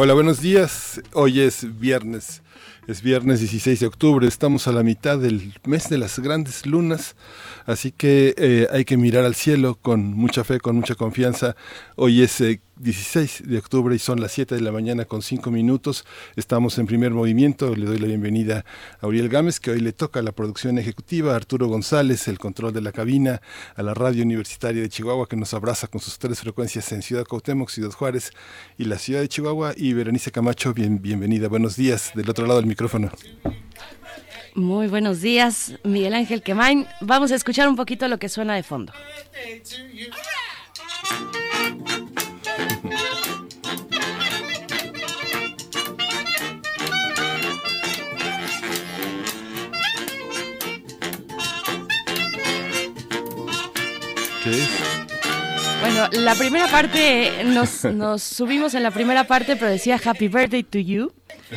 Hola, buenos días. Hoy es viernes. Es viernes 16 de octubre. Estamos a la mitad del mes de las grandes lunas. Así que eh, hay que mirar al cielo con mucha fe, con mucha confianza. Hoy es eh, 16 de octubre y son las 7 de la mañana con 5 minutos. Estamos en primer movimiento. Le doy la bienvenida a Uriel Gámez, que hoy le toca la producción ejecutiva, a Arturo González, el control de la cabina, a la radio universitaria de Chihuahua, que nos abraza con sus tres frecuencias en Ciudad Cuauhtémoc, Ciudad Juárez y la ciudad de Chihuahua. Y Berenice Camacho, bien, bienvenida. Buenos días del otro lado del micrófono. Muy buenos días, Miguel Ángel Quemain. Vamos a escuchar un poquito lo que suena de fondo. Bueno, la primera parte, nos, nos subimos en la primera parte, pero decía Happy Birthday to You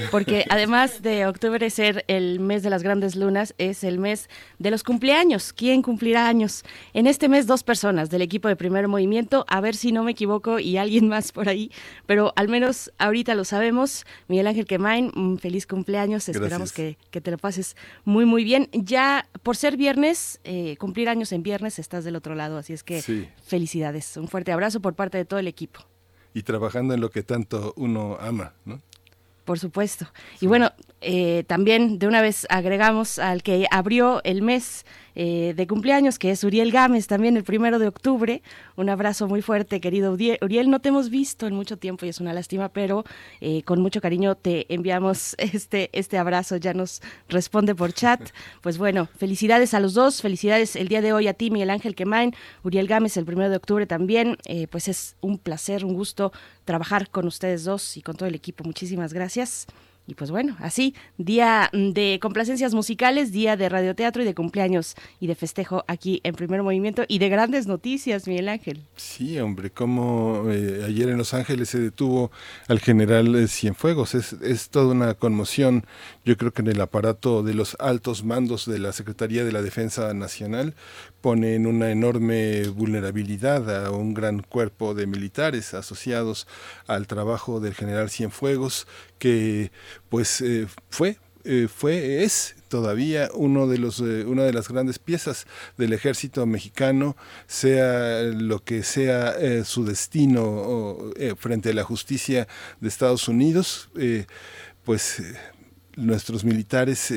porque además de octubre ser el mes de las grandes lunas, es el mes de los cumpleaños. ¿Quién cumplirá años? En este mes dos personas del equipo de primer movimiento, a ver si no me equivoco y alguien más por ahí, pero al menos ahorita lo sabemos. Miguel Ángel Quemain, un feliz cumpleaños, esperamos que, te lo pases muy muy bien. Ya por ser viernes, eh, cumplir años en viernes, estás del otro lado, así es que felicidades. Un fuerte abrazo por parte de todo el equipo. Y trabajando en lo que tanto uno ama, ¿no? Por supuesto. Y bueno, eh, también de una vez agregamos al que abrió el mes eh, de cumpleaños, que es Uriel Gámez, también el primero de octubre. Un abrazo muy fuerte, querido Uriel. No te hemos visto en mucho tiempo y es una lástima, pero eh, con mucho cariño te enviamos este, este abrazo. Ya nos responde por chat. Pues bueno, felicidades a los dos. Felicidades el día de hoy a ti, Miguel Ángel Quemain. Uriel Gámez, el primero de octubre también. Eh, pues es un placer, un gusto trabajar con ustedes dos y con todo el equipo. Muchísimas gracias. Y pues bueno, así, día de complacencias musicales, día de radioteatro y de cumpleaños y de festejo aquí en Primer Movimiento y de grandes noticias, Miguel Ángel. Sí, hombre, como eh, ayer en Los Ángeles se detuvo al general eh, Cienfuegos, es, es toda una conmoción, yo creo que en el aparato de los altos mandos de la Secretaría de la Defensa Nacional, pone en una enorme vulnerabilidad a un gran cuerpo de militares asociados al trabajo del general Cienfuegos, que pues eh, fue eh, fue es todavía uno de los eh, una de las grandes piezas del ejército mexicano sea lo que sea su destino frente a la justicia de Estados Unidos pues nuestros militares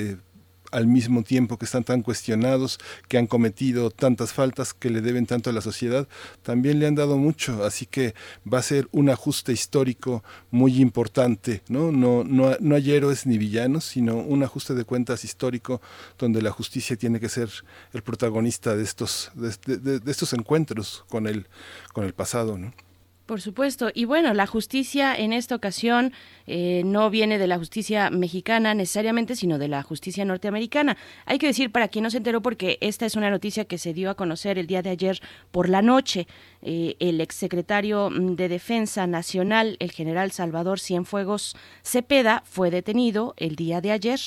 al mismo tiempo que están tan cuestionados, que han cometido tantas faltas que le deben tanto a la sociedad, también le han dado mucho, así que va a ser un ajuste histórico muy importante, ¿no? No, no, hay héroes ni villanos, sino un ajuste de cuentas histórico donde la justicia tiene que ser el protagonista de estos, de, estos encuentros con el, con el pasado, ¿no? Por supuesto. Y bueno, la justicia en esta ocasión eh, no viene de la justicia mexicana necesariamente, sino de la justicia norteamericana. Hay que decir para quien no se enteró, porque esta es una noticia que se dio a conocer el día de ayer por la noche. Eh, el exsecretario mm, de Defensa Nacional, el general Salvador Cienfuegos Cepeda, fue detenido el día de ayer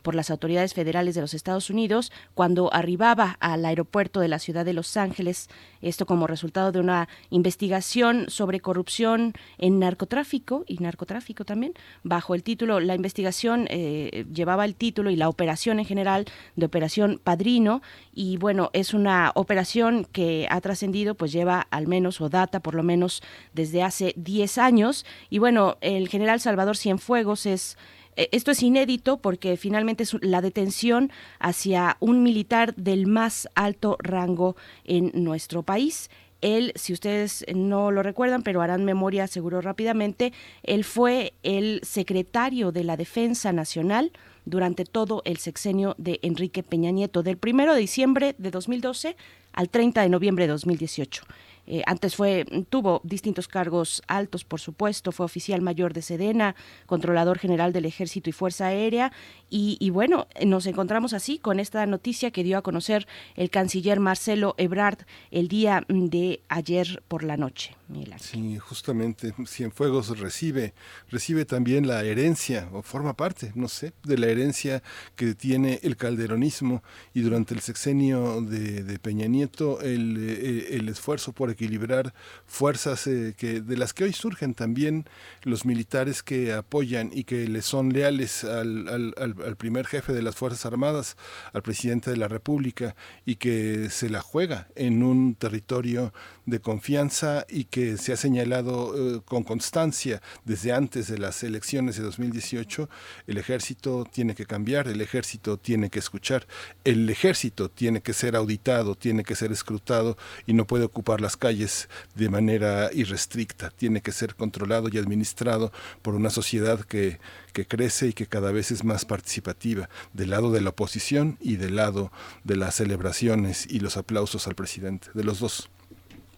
por las autoridades federales de los Estados Unidos cuando arribaba al aeropuerto de la ciudad de Los Ángeles, esto como resultado de una investigación sobre corrupción en narcotráfico y narcotráfico también, bajo el título, la investigación eh, llevaba el título y la operación en general de Operación Padrino. Y bueno, es una operación que ha trascendido, pues lleva al menos o data por lo menos desde hace 10 años y bueno, el general Salvador Cienfuegos es eh, esto es inédito porque finalmente es la detención hacia un militar del más alto rango en nuestro país. Él, si ustedes no lo recuerdan, pero harán memoria seguro rápidamente, él fue el secretario de la Defensa Nacional durante todo el sexenio de Enrique Peña Nieto, del 1 de diciembre de 2012 al 30 de noviembre de 2018. Eh, antes fue, tuvo distintos cargos altos, por supuesto, fue oficial mayor de Sedena, controlador general del Ejército y Fuerza Aérea, y, bueno, nos encontramos así con esta noticia que dio a conocer el canciller Marcelo Ebrard el día de ayer por la noche. Sí, justamente Cienfuegos recibe, recibe también la herencia, o forma parte, no sé, de la herencia que tiene el calderonismo y durante el sexenio de, Peña Nieto el, eh, el, esfuerzo por equilibrar fuerzas eh, que, de las que hoy surgen también los militares que apoyan y que le son leales al, primer jefe de las Fuerzas Armadas, al presidente de la República, y que se la juega en un territorio de confianza y que se ha señalado eh, con constancia desde antes de las elecciones de 2018, el ejército tiene que cambiar, el ejército tiene que escuchar, el ejército tiene que ser auditado, tiene que ser escrutado y no puede ocupar las calles de manera irrestricta, tiene que ser controlado y administrado por una sociedad que, que crece y que cada vez es más participativa, del lado de la oposición y del lado de las celebraciones y los aplausos al presidente, de los dos.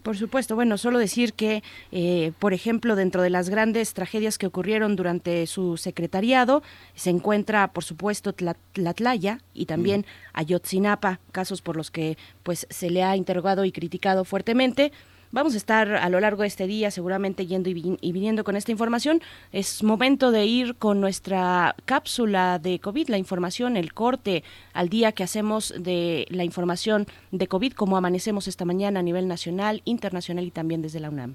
Por supuesto, bueno, solo decir que, eh, por ejemplo, dentro de las grandes tragedias que ocurrieron durante su secretariado, se encuentra, por supuesto, Tlatlaya y también mm. Ayotzinapa, casos por los que pues se le ha interrogado y criticado fuertemente. Vamos a estar a lo largo de este día seguramente yendo y, viniendo con esta información. Es momento de ir con nuestra cápsula de COVID, la información, el corte al día que hacemos de la información de COVID, como amanecemos esta mañana a nivel nacional, internacional y también desde la UNAM.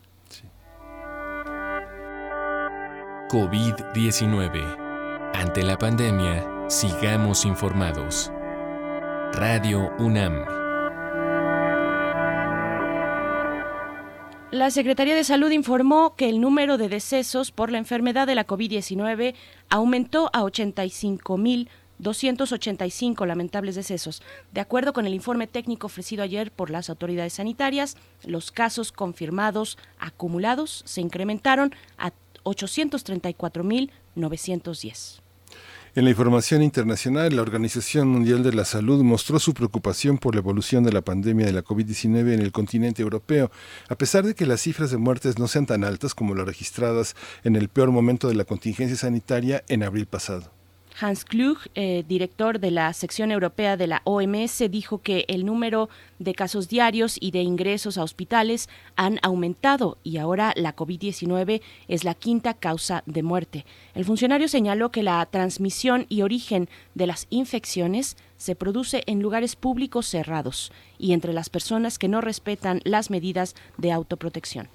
COVID-19. Ante la pandemia, sigamos informados. Radio UNAM. La Secretaría de Salud informó que el número de decesos por la enfermedad de la COVID-19 aumentó a 85.285 lamentables decesos. De acuerdo con el informe técnico ofrecido ayer por las autoridades sanitarias, los casos confirmados acumulados se incrementaron a 834.910. En la información internacional, la Organización Mundial de la Salud mostró su preocupación por la evolución de la pandemia de la COVID-19 en el continente europeo, a pesar de que las cifras de muertes no sean tan altas como las registradas en el peor momento de la contingencia sanitaria en abril pasado. Hans Klug, eh, director de la sección europea de la OMS, dijo que el número de casos diarios y de ingresos a hospitales han aumentado y ahora la COVID-19 es la quinta causa de muerte. El funcionario señaló que la transmisión y origen de las infecciones se produce en lugares públicos cerrados y entre las personas que no respetan las medidas de autoprotección.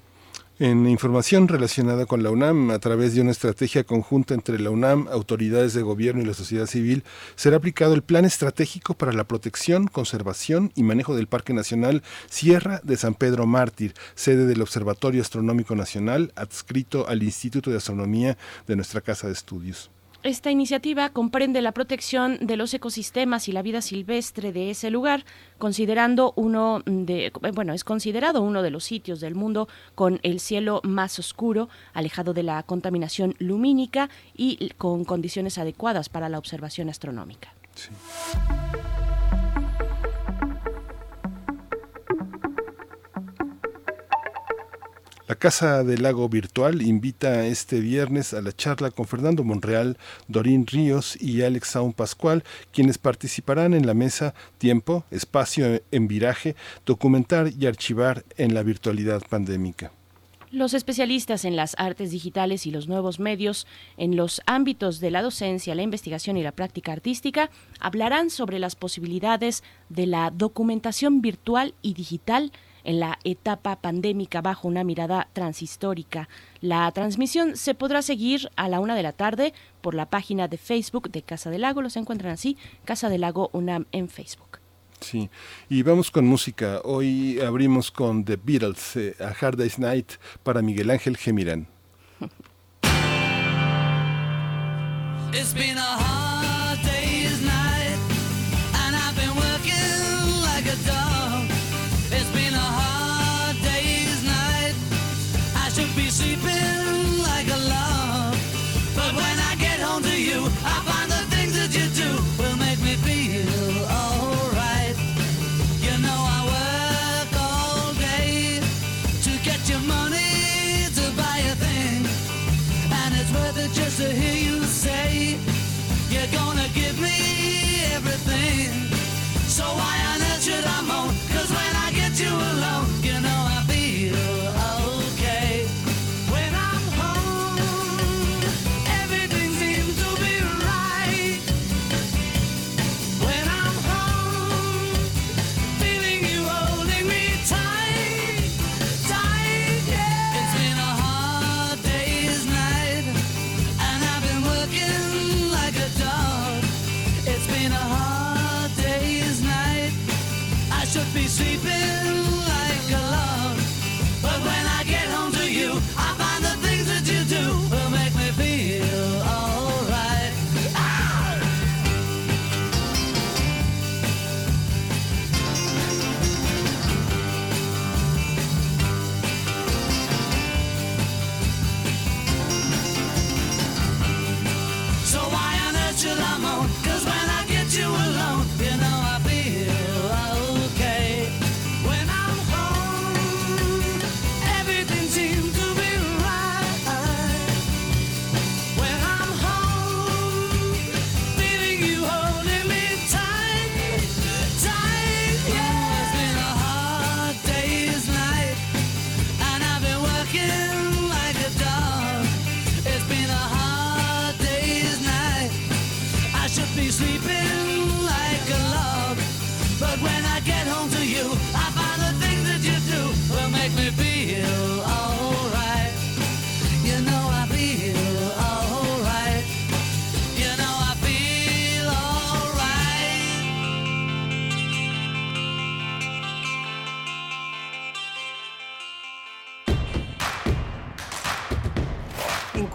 En información relacionada con la UNAM, a través de una estrategia conjunta entre la UNAM, autoridades de gobierno y la sociedad civil, será aplicado el Plan Estratégico para la Protección, Conservación y Manejo del Parque Nacional Sierra de San Pedro Mártir, sede del Observatorio Astronómico Nacional, adscrito al Instituto de Astronomía de nuestra Casa de Estudios. Esta iniciativa comprende la protección de los ecosistemas y la vida silvestre de ese lugar, considerando uno de, bueno, es considerado uno de los sitios del mundo con el cielo más oscuro, alejado de la contaminación lumínica y con condiciones adecuadas para la observación astronómica. La Casa del Lago Virtual invita este viernes a la charla con Fernando Monreal, Dorín Ríos y Alex Saun Pascual, quienes participarán en la mesa Tiempo, Espacio en Viraje, Documentar y Archivar en la Virtualidad Pandémica. Los especialistas en las artes digitales y los nuevos medios en los ámbitos de la docencia, la investigación y la práctica artística hablarán sobre las posibilidades de la documentación virtual y digital en la etapa pandémica bajo una mirada transhistórica. La transmisión se podrá seguir a la una de la tarde por la página de Facebook de Casa del Lago. Los encuentran así, Casa del Lago UNAM en Facebook. Sí, y vamos con música. Hoy abrimos con The Beatles, eh, A Hard Day's Night para Miguel Ángel Gemirán.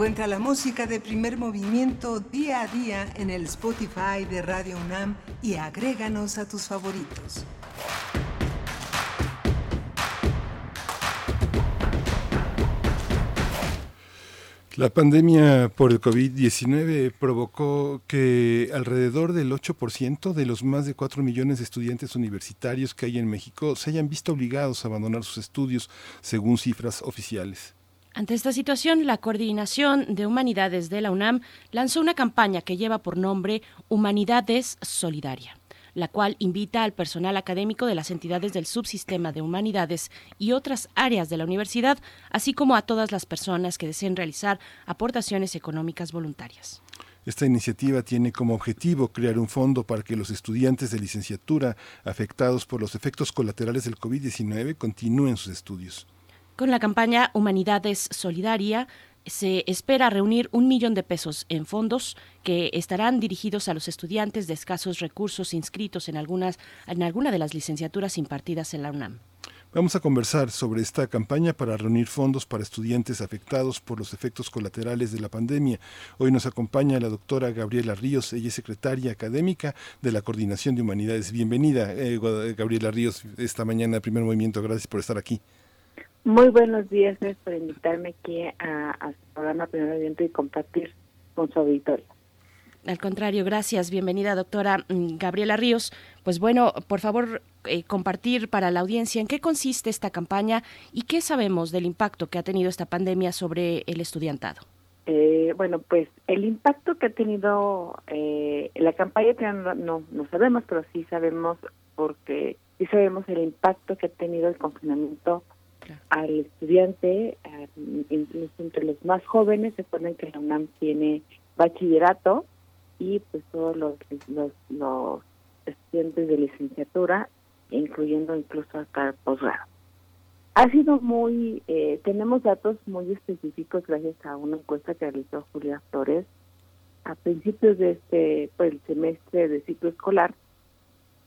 Encuentra la música de primer movimiento día a día en el Spotify de Radio UNAM y agréganos a tus favoritos. La pandemia por el COVID-19 provocó que alrededor del 8% de los más de 4 millones de estudiantes universitarios que hay en México se hayan visto obligados a abandonar sus estudios, según cifras oficiales. Ante esta situación, la Coordinación de Humanidades de la UNAM lanzó una campaña que lleva por nombre Humanidades Solidaria la cual invita al personal académico de las entidades del subsistema de humanidades y otras áreas de la universidad, así como a todas las personas que deseen realizar aportaciones económicas voluntarias. Esta iniciativa tiene como objetivo crear un fondo para que los estudiantes de licenciatura afectados por los efectos colaterales del COVID-19 continúen sus estudios. Con la campaña Humanidades Solidaria se espera reunir un millón de pesos en fondos que estarán dirigidos a los estudiantes de escasos recursos inscritos en, algunas, en alguna de las licenciaturas impartidas en la UNAM. Vamos a conversar sobre esta campaña para reunir fondos para estudiantes afectados por los efectos colaterales de la pandemia. Hoy nos acompaña la doctora Gabriela Ríos, ella es secretaria académica de la Coordinación de Humanidades. Bienvenida, eh, Gabriela Ríos, esta mañana, primer movimiento. Gracias por estar aquí. Muy buenos días, gracias por invitarme aquí a, su programa Primer Evento y compartir con su auditorio. Al contrario, gracias. Bienvenida, doctora mm, Gabriela Ríos. Pues bueno, por favor, eh, compartir para la audiencia en qué consiste esta campaña y qué sabemos del impacto que ha tenido esta pandemia sobre el estudiantado. Eh, bueno, pues el impacto que ha tenido eh, la campaña no, no sabemos, pero sí sabemos porque sí sabemos el impacto que ha tenido el confinamiento al estudiante, incluso entre los más jóvenes, se ponen que la UNAM tiene bachillerato y pues todos los, los, los estudiantes de licenciatura, incluyendo incluso hasta posgrado. Ha sido muy, eh, tenemos datos muy específicos gracias a una encuesta que realizó Julia Torres a principios de este pues, semestre de ciclo escolar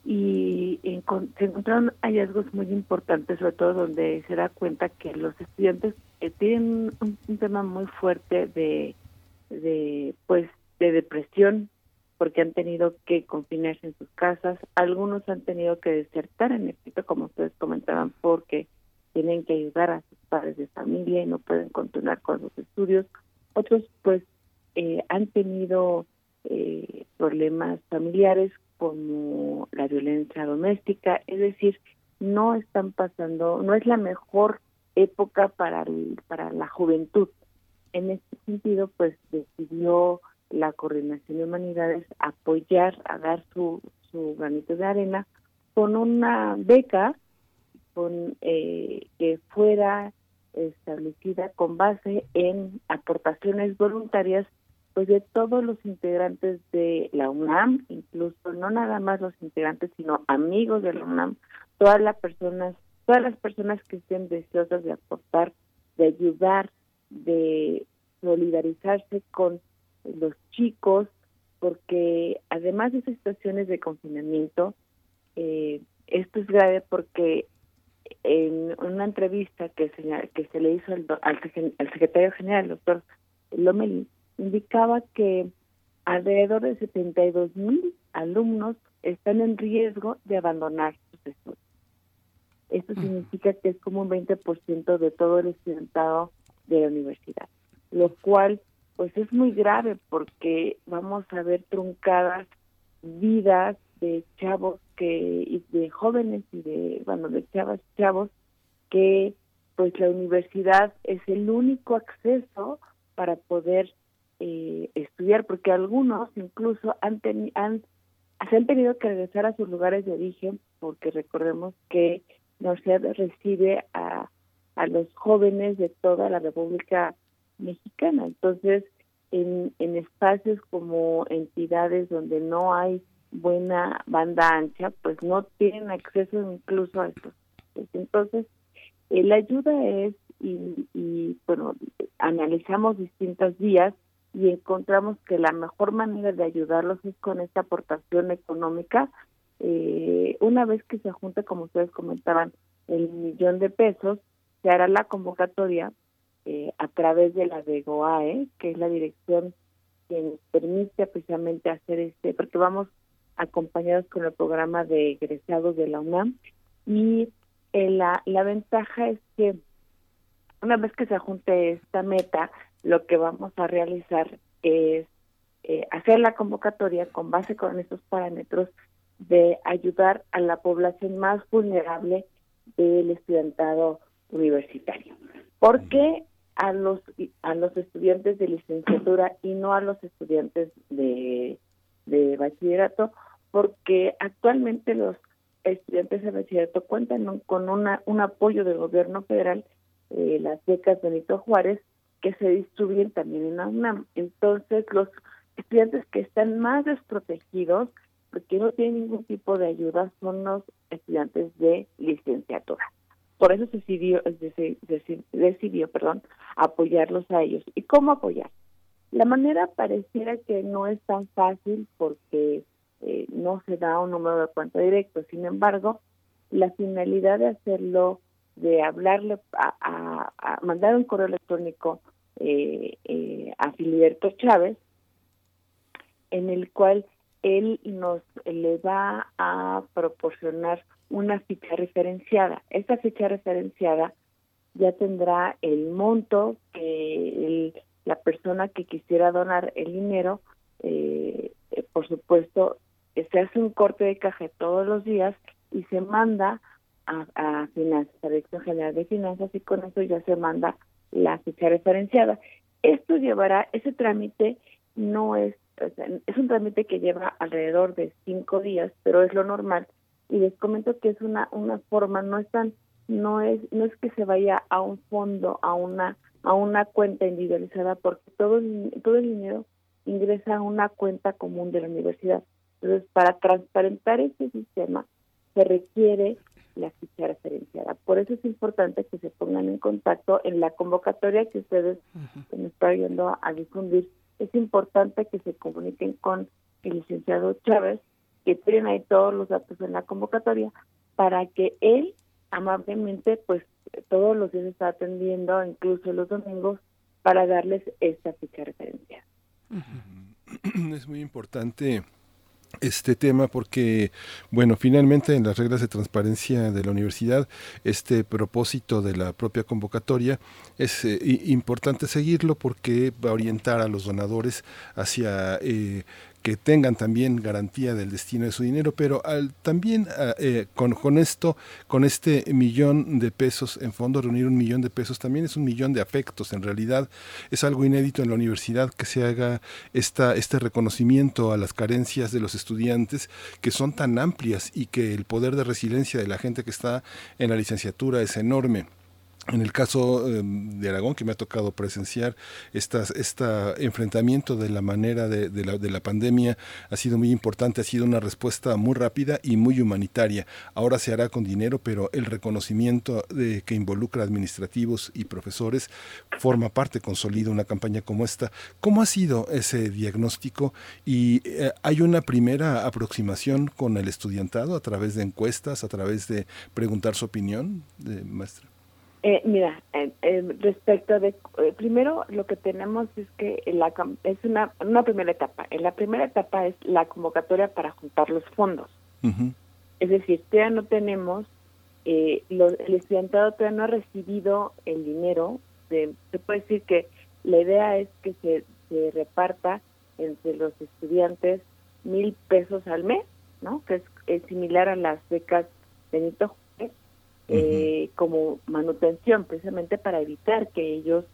y se encontraron hallazgos muy importantes, sobre todo donde se da cuenta que los estudiantes eh, tienen un, tema muy fuerte de, pues, de depresión, porque han tenido que confinarse en sus casas, algunos han tenido que desertar en efecto, como ustedes comentaban, porque tienen que ayudar a sus padres de familia y no pueden continuar con sus estudios, otros pues eh, han tenido eh, problemas familiares como la violencia doméstica, es decir, no están pasando, no es la mejor época para la juventud. En este sentido, pues decidió la Coordinación de Humanidades apoyar, a dar su, su granito de arena con una beca con eh, que fuera establecida con base en aportaciones voluntarias pues de todos los integrantes de la UNAM, incluso no nada más los integrantes, sino amigos de la UNAM, todas las personas, todas las personas que estén deseosas de aportar, de ayudar, de solidarizarse con los chicos, porque además de esas situaciones de confinamiento, eh, esto es grave porque en una entrevista que se, que se le hizo al, al, secretario general, el doctor Lomelí, indicaba que alrededor de 72 mil alumnos están en riesgo de abandonar sus estudios. Esto significa que es como un 20% de todo el estudiantado de la universidad, lo cual pues es muy grave porque vamos a ver truncadas vidas de chavos que y de jóvenes y de bueno de chavas chavos que pues la universidad es el único acceso para poder eh, estudiar, porque algunos incluso han, han se han tenido que regresar a sus lugares de origen, porque recordemos que universidad recibe a, a los jóvenes de toda la República Mexicana. Entonces, en, en espacios como entidades donde no hay buena banda ancha, pues no tienen acceso incluso a estos. Entonces, eh, la ayuda es, y bueno, analizamos distintas vías y encontramos que la mejor manera de ayudarlos es con esta aportación económica. Eh, una vez que se junte, como ustedes comentaban, el millón de pesos, se hará la convocatoria eh, a través de la DEGOAE, que es la dirección que nos permite precisamente hacer este, porque vamos acompañados con el programa de egresados de la UNAM y eh, la, la ventaja es que una vez que se junte esta meta, lo que vamos a realizar es eh, hacer la convocatoria con base con estos parámetros de ayudar a la población más vulnerable del estudiantado universitario. ¿Por qué a los a los estudiantes de licenciatura y no a los estudiantes de, de bachillerato? Porque actualmente los estudiantes de bachillerato cuentan con una, un apoyo del gobierno federal, eh, las becas Benito Juárez, que se distribuyen también en la. Entonces, los estudiantes que están más desprotegidos, porque no tienen ningún tipo de ayuda, son los estudiantes de licenciatura. Por eso se decidió, decidió perdón, apoyarlos a ellos. ¿Y cómo apoyar? La manera pareciera que no es tan fácil porque eh, no se da un número de cuenta directo. Sin embargo, la finalidad de hacerlo, de hablarle, a, a mandar un correo electrónico eh, eh, a Filiberto Chávez, en el cual él nos le va a proporcionar una ficha referenciada. Esta ficha referenciada ya tendrá el monto que la persona que quisiera donar el dinero, eh, eh, por supuesto, se hace un corte de caja todos los días y se manda a, a Finanzas, a Dirección General de Finanzas, y con eso ya se manda la ficha referenciada. Esto llevará, ese trámite no es, es un trámite que lleva alrededor de cinco días, pero es lo normal. Y les comento que es una, una forma, no es tan, no es, no es que se vaya a un fondo, a una, a una cuenta individualizada, porque todo todo el dinero ingresa a una cuenta común de la universidad. Entonces, para transparentar este sistema, se requiere la ficha referenciada. Por eso es importante que se pongan en contacto en la convocatoria que ustedes me están ayudando a difundir. Es importante que se comuniquen con el licenciado Chávez, que tienen ahí todos los datos en la convocatoria, para que él amablemente, pues todos los días está atendiendo, incluso los domingos, para darles esta ficha referenciada. Es muy importante este tema porque, bueno, finalmente en las reglas de transparencia de la universidad, este propósito de la propia convocatoria es eh, importante seguirlo porque va a orientar a los donadores hacia eh, que tengan también garantía del destino de su dinero, pero al, también ah, eh, con, con, esto, con este millón de pesos, en fondo reunir un millón de pesos también es un millón de afectos. En realidad es algo inédito en la universidad que se haga esta, este reconocimiento a las carencias de los estudiantes que son tan amplias y que el poder de resiliencia de la gente que está en la licenciatura es enorme. En el caso em, de Aragón, que me ha tocado presenciar este enfrentamiento de la manera de, la, de, la, pandemia, ha sido muy importante, ha sido una respuesta muy rápida y muy humanitaria. Ahora se hará con dinero, pero el reconocimiento de, que involucra administrativos y profesores forma parte, consolida una campaña como esta. ¿Cómo ha sido ese diagnóstico? ¿Y eh, hay una primera aproximación con el estudiantado a través de encuestas, a través de preguntar su opinión, de maestra? Eh, mira, eh, respecto de, eh, primero lo que tenemos es que la, es una, una primera etapa. En la primera etapa es la convocatoria para juntar los fondos. Es decir, todavía no tenemos, eh, el estudiantado todavía no ha recibido el dinero. De, se puede decir que la idea es que se, se reparta entre los estudiantes mil pesos al mes, ¿no? Que es, es similar a las becas Benito eh, como manutención, precisamente para evitar que ellos,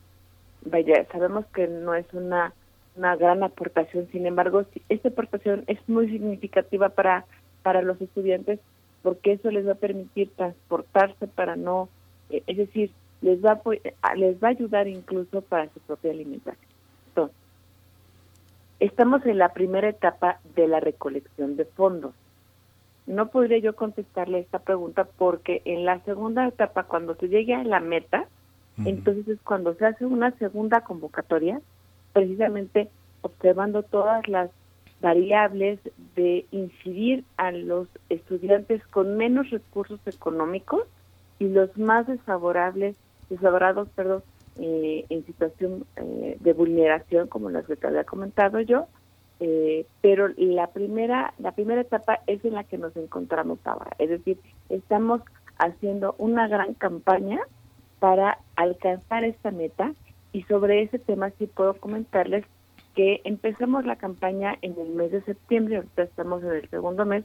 vaya, sabemos que no es una, una gran aportación, sin embargo, esta aportación es muy significativa para, para los estudiantes porque eso les va a permitir transportarse para no, eh, es decir, les va, a, les va a ayudar incluso para su propia alimentación. Entonces, Estamos en la primera etapa de la recolección de fondos. No podría yo contestarle esta pregunta porque en la segunda etapa, cuando se llegue a la meta, entonces es cuando se hace una segunda convocatoria, precisamente observando todas las variables de incidir a los estudiantes con menos recursos económicos y los más desfavorables, desfavorados, perdón, eh, en situación eh, de vulneración, como las que te había comentado yo, eh, pero la primera, la primera etapa es en la que nos encontramos ahora, es decir, estamos haciendo una gran campaña para alcanzar esta meta y sobre ese tema sí puedo comentarles que empezamos la campaña en el mes de septiembre, ahorita estamos en el segundo mes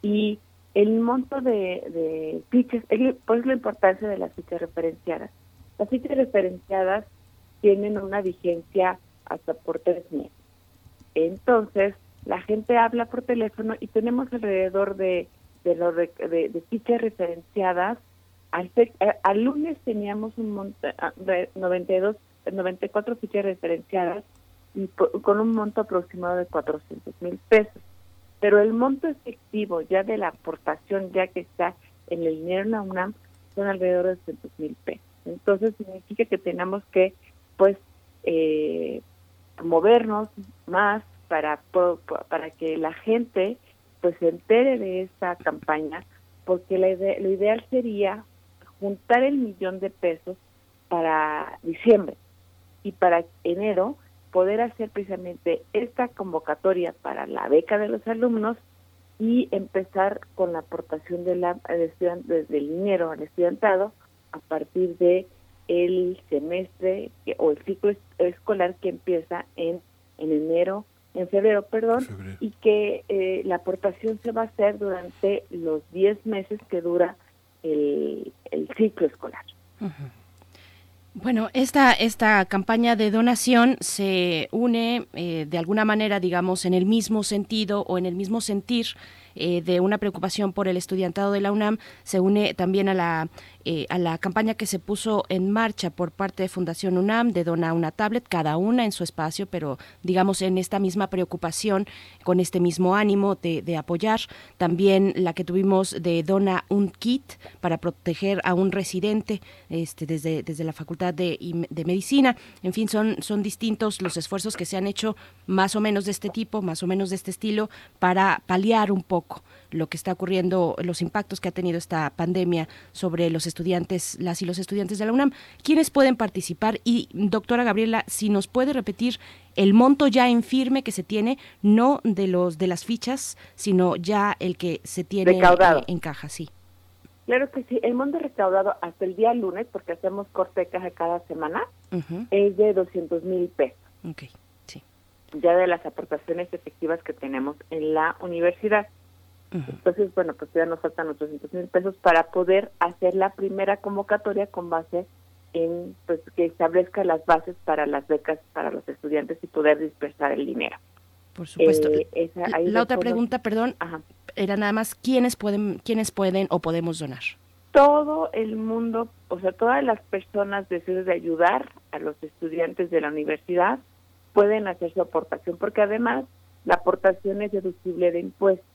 y el monto de, de fichas, pues la importancia de las fichas referenciadas. Las fichas referenciadas tienen una vigencia hasta por tres meses. Entonces, la gente habla por teléfono y tenemos alrededor de, de, los de, fichas referenciadas. Al, al, lunes teníamos un monto de 92, 94 fichas referenciadas y con un monto aproximado de 400 mil pesos. Pero el monto efectivo ya de la aportación, ya que está en el dinero en la UNAM, son alrededor de 200 mil pesos. Entonces significa que tenemos que, pues, eh, movernos más para, para que la gente, pues, se entere de esta campaña, porque la lo ideal sería juntar el millón de pesos para diciembre y para enero poder hacer precisamente esta convocatoria para la beca de los alumnos y empezar con la aportación de la, desde el dinero al estudiantado a partir de el semestre o el ciclo escolar que empieza en, en enero, en febrero, perdón, y que eh, la aportación se va a hacer durante los 10 meses que dura el, el ciclo escolar. Bueno, esta, esta campaña de donación se une eh, de alguna manera, digamos, en el mismo sentido o en el mismo sentir eh, de una preocupación por el estudiantado de la UNAM se une también a la, eh, a la campaña que se puso en marcha por parte de Fundación UNAM de Dona una tablet, cada una en su espacio, pero digamos en esta misma preocupación, con este mismo ánimo de, apoyar. También la que tuvimos de Dona un kit para proteger a un residente este, desde, desde la Facultad de, de Medicina. En fin, son, son distintos los esfuerzos que se han hecho más o menos de este tipo, más o menos de este estilo, para paliar un poco lo que está ocurriendo, los impactos que ha tenido esta pandemia sobre los estudiantes, las y los estudiantes de la UNAM. ¿Quiénes pueden participar? Y doctora Gabriela, si nos puede repetir el monto ya en firme que se tiene, no de los de las fichas, sino ya el que se tiene en caja, sí. Claro que sí, el monto recaudado hasta el día lunes, porque hacemos corte de caja cada semana, es de 200 mil pesos. Okay, sí. Ya de las aportaciones efectivas que tenemos en la universidad. Entonces, bueno, pues ya nos faltan 800 mil pesos para poder hacer la primera convocatoria con base en pues que establezca las bases para las becas para los estudiantes y poder dispersar el dinero. Por supuesto. Eh, la otra pregunta, perdón, era nada más quiénes pueden quiénes pueden o podemos donar. Todo el mundo, o sea, todas las personas deseosas de ayudar a los estudiantes de la universidad pueden hacer su aportación porque además la aportación es deducible de impuestos.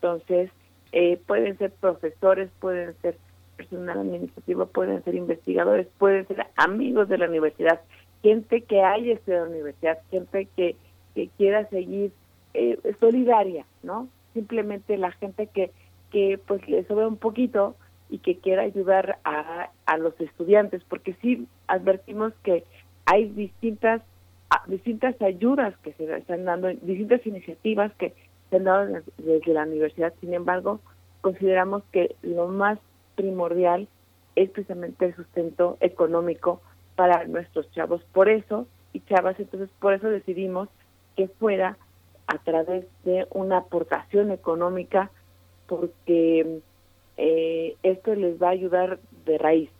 Entonces, eh, pueden ser profesores, pueden ser personal administrativo, pueden ser investigadores, pueden ser amigos de la universidad, gente que haya estudiado en la universidad, gente que, que quiera seguir eh, solidaria, ¿no? Simplemente la gente que, que pues le sobre un poquito y que quiera ayudar a, a los estudiantes, porque sí advertimos que hay distintas distintas ayudas que se están dando, distintas iniciativas que desde la universidad. Sin embargo, consideramos que lo más primordial es precisamente el sustento económico para nuestros chavos. Por eso, y chavas, entonces por eso decidimos que fuera a través de una aportación económica, porque eh, esto les va a ayudar de raíz.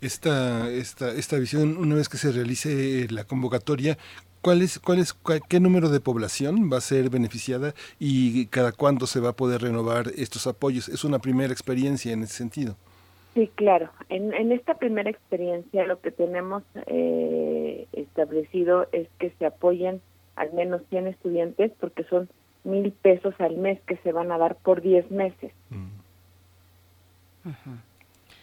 Esta, esta, esta visión, una vez que se realice la convocatoria, ¿Cuál es, cuál es, ¿Qué número de población va a ser beneficiada y cada cuándo se va a poder renovar estos apoyos? Es una primera experiencia en ese sentido. Sí, claro. En, en esta primera experiencia lo que tenemos eh, establecido es que se apoyen al menos 100 estudiantes porque son mil pesos al mes que se van a dar por 10 meses.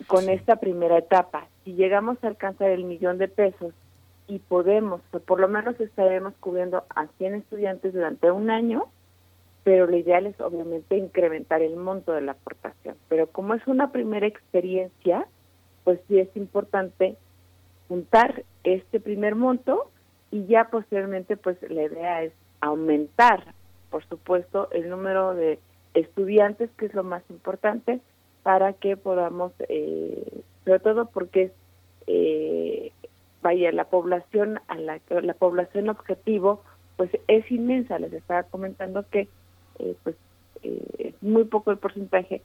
Con esta primera etapa, si llegamos a alcanzar el millón de pesos y podemos, o por lo menos estaremos cubriendo a 100 estudiantes durante un año, pero lo ideal es obviamente incrementar el monto de la aportación. Pero como es una primera experiencia, pues sí es importante juntar este primer monto y ya posteriormente pues la idea es aumentar, por supuesto, el número de estudiantes, que es lo más importante, para que podamos, eh, sobre todo porque eh, vaya la población a la la población objetivo pues es inmensa. Les estaba comentando que eh, pues eh, es muy poco el porcentaje.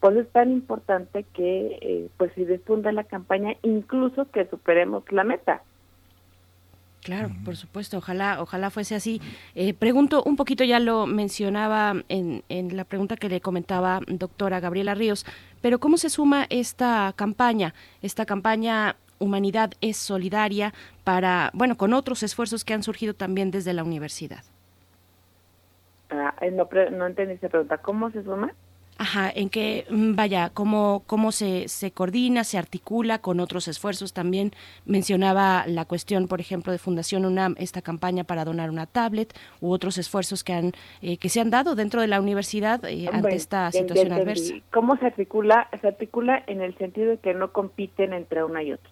Pues es tan importante que eh, pues se difunda la campaña incluso que superemos la meta. Claro, por supuesto, ojalá, ojalá fuese así. Eh, pregunto un poquito, ya lo mencionaba en, en la pregunta que le comentaba doctora Gabriela Ríos, pero ¿cómo se suma esta campaña, esta campaña Humanidad es Solidaria para, bueno, con otros esfuerzos que han surgido también desde la universidad? Ah, no, no entendí esa pregunta. ¿Cómo se suma? Ajá, en que, mm, vaya, cómo, cómo se, se coordina, se articula con otros esfuerzos. También mencionaba la cuestión, por ejemplo, de Fundación UNAM, esta campaña para donar una tablet u otros esfuerzos que, han, eh, que se han dado dentro de la universidad eh, ante esta situación adversa. ¿Cómo se articula? Se articula en el sentido de que no compiten entre una y otra,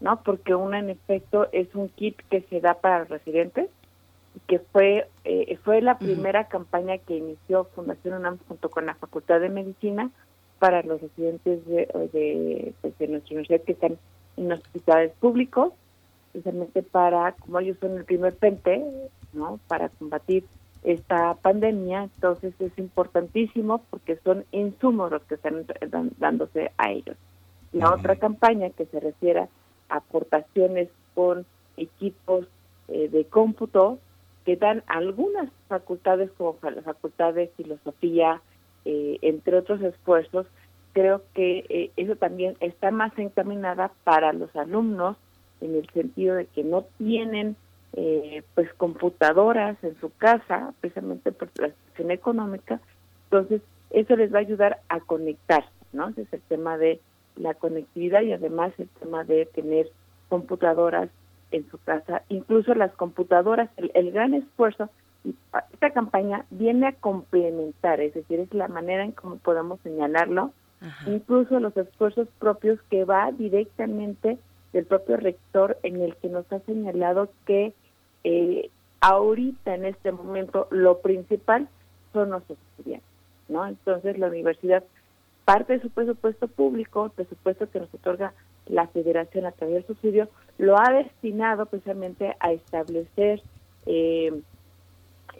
¿no? Porque una, en efecto, es un kit que se da para residentes que fue eh, fue la primera campaña que inició Fundación UNAM junto con la Facultad de Medicina para los residentes de, de, pues, de nuestra universidad que están en hospitales públicos, precisamente para, como ellos son el primer frente, ¿no? Para combatir esta pandemia, entonces es importantísimo porque son insumos los que están dándose a ellos. La otra campaña que se refiere a aportaciones con equipos eh, de cómputo, que dan algunas facultades como la facultad de filosofía, eh, entre otros esfuerzos, creo que eh, eso también está más encaminada para los alumnos en el sentido de que no tienen eh, pues computadoras en su casa, precisamente por la situación económica, entonces eso les va a ayudar a conectar, ¿no? Ese es el tema de la conectividad y además el tema de tener computadoras en su casa, incluso las computadoras, el, gran esfuerzo, esta campaña viene a complementar, es decir, es la manera en cómo podemos señalarlo, incluso los esfuerzos propios que va directamente del propio rector en el que nos ha señalado que eh, ahorita en este momento lo principal son los estudiantes, ¿no? Entonces la universidad parte de su presupuesto público, presupuesto que nos otorga la federación a través del subsidio, lo ha destinado precisamente a establecer eh,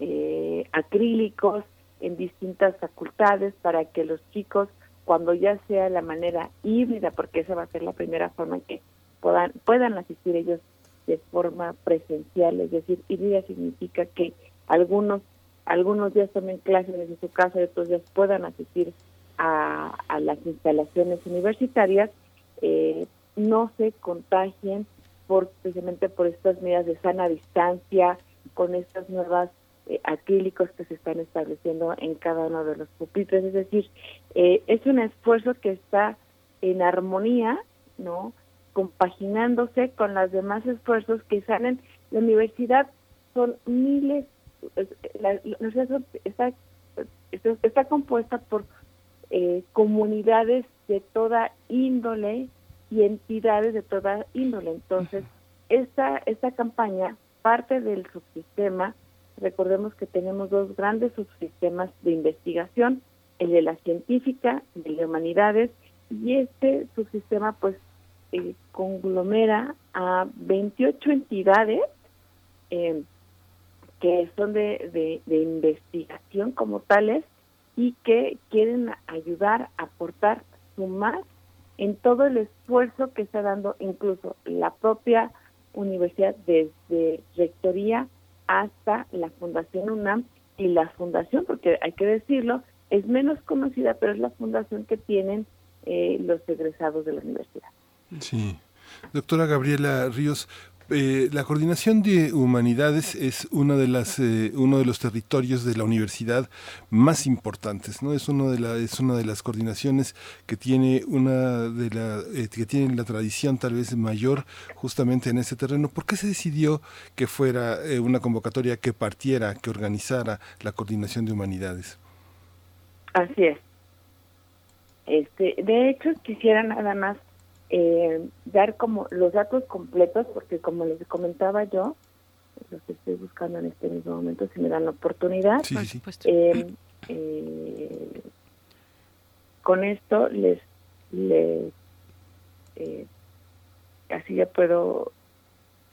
eh, acrílicos en distintas facultades para que los chicos, cuando ya sea la manera híbrida, porque esa va a ser la primera forma en que puedan, puedan asistir ellos de forma presencial, es decir, híbrida significa que algunos algunos días tomen clases desde su casa y otros días puedan asistir a, las instalaciones universitarias, eh, no se contagien por, precisamente por estas medidas de sana distancia, con estas nuevas eh, acrílicos que se están estableciendo en cada uno de los pupitres. Es decir, eh, es un esfuerzo que está en armonía, ¿no? Compaginándose con los demás esfuerzos que salen. La universidad son miles, la, universidad está, está compuesta por eh, comunidades de toda índole y entidades de toda índole. Entonces, esta, esta campaña parte del subsistema, recordemos que tenemos dos grandes subsistemas de investigación, el de la científica, el de humanidades, y este subsistema pues eh, conglomera a 28 entidades eh, que son de, de, investigación como tales y que quieren ayudar, aportar, sumar en todo el esfuerzo que está dando incluso la propia universidad desde rectoría hasta la Fundación UNAM y la fundación, porque hay que decirlo, es menos conocida, pero es la fundación que tienen eh, los egresados de la universidad. Sí. Doctora Gabriela Ríos, eh, la coordinación de humanidades es una de las, eh, uno de los territorios de la universidad más importantes, ¿no? Es, uno de la, es una de las coordinaciones que tiene, una de la, eh, que la tradición tal vez mayor justamente en ese terreno. ¿Por qué se decidió que fuera una convocatoria que partiera, que organizara la coordinación de humanidades? Así es. Este, de hecho, quisiera nada más eh, dar como los datos completos, porque como les comentaba yo, los estoy buscando en este mismo momento, si me dan la oportunidad. Eh, eh, con esto les, les eh, así ya puedo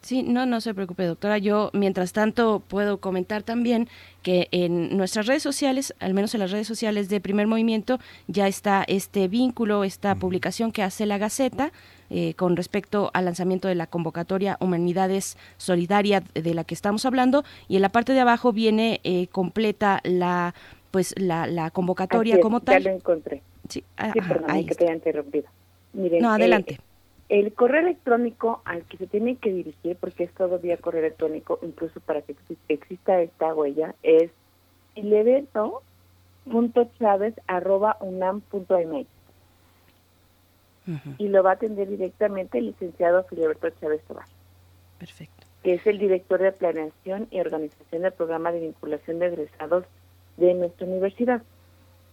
Sí, no, no se preocupe, doctora. Yo, mientras tanto, puedo comentar también que en nuestras redes sociales, al menos en las redes sociales de Primer Movimiento, ya está este vínculo, esta publicación que hace la Gaceta eh, con respecto al lanzamiento de la convocatoria Humanidades Solidaria de la que estamos hablando. Y en la parte de abajo viene eh, completa la pues la, la convocatoria como tal. Ya lo encontré. Sí, ah, perdón, que te haya interrumpido. no, adelante. El correo electrónico al que se tiene que dirigir, porque es todo vía correo electrónico, incluso para que exista esta huella, es ileberto.chaves.unam.mx. Y lo va a atender directamente el licenciado Filiberto Chávez Tobar. Perfecto. Que es el director de planeación y organización del programa de vinculación de egresados de nuestra universidad.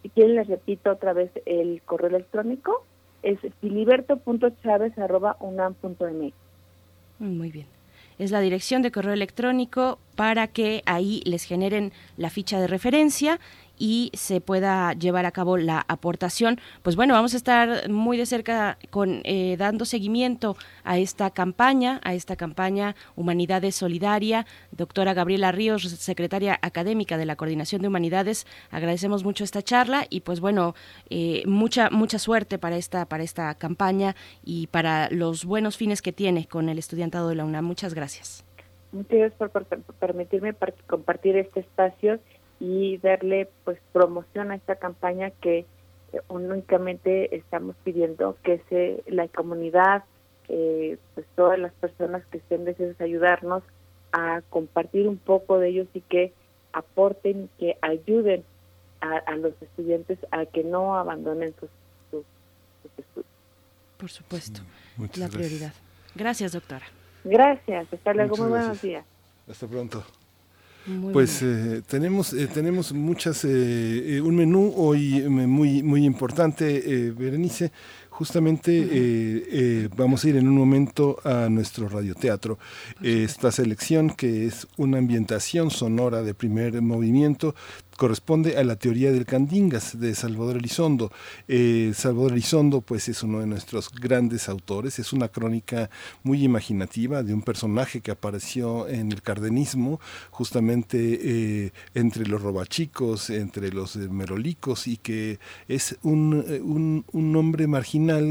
Si quieren, les repito otra vez el correo electrónico es filiberto.chaves.unam.mx. Muy bien. Es la dirección de correo electrónico para que ahí les generen la ficha de referencia y se pueda llevar a cabo la aportación. Pues bueno, vamos a estar muy de cerca con eh, dando seguimiento a esta campaña, a esta campaña Humanidades Solidaria. Doctora Gabriela Ríos, secretaria académica de la Coordinación de Humanidades, agradecemos mucho esta charla y pues bueno, eh, mucha mucha suerte para esta para esta campaña y para los buenos fines que tiene con el estudiantado de la UNAM. Muchas gracias. Muchas gracias por, por permitirme compartir este espacio y darle pues promoción a esta campaña que eh, únicamente estamos pidiendo que se la comunidad eh, pues todas las personas que estén deseosas ayudarnos a compartir un poco de ellos y que aporten que ayuden a, los estudiantes a que no abandonen sus, estudios. Por supuesto. La prioridad. Gracias doctora. Gracias. Hasta luego. Muy buenos días. Hasta pronto pues eh, tenemos eh, tenemos muchas eh, un menú hoy muy muy importante. Berenice justamente vamos a ir en un momento a nuestro radioteatro. Esta selección que es una ambientación sonora de primer movimiento corresponde a la teoría del Candingas de Salvador Elizondo. Eh, Salvador Elizondo pues es uno de nuestros grandes autores, es una crónica muy imaginativa de un personaje que apareció en el cardenismo justamente eh, entre los robachicos, entre los merolicos y que es un, eh, un, hombre marginal,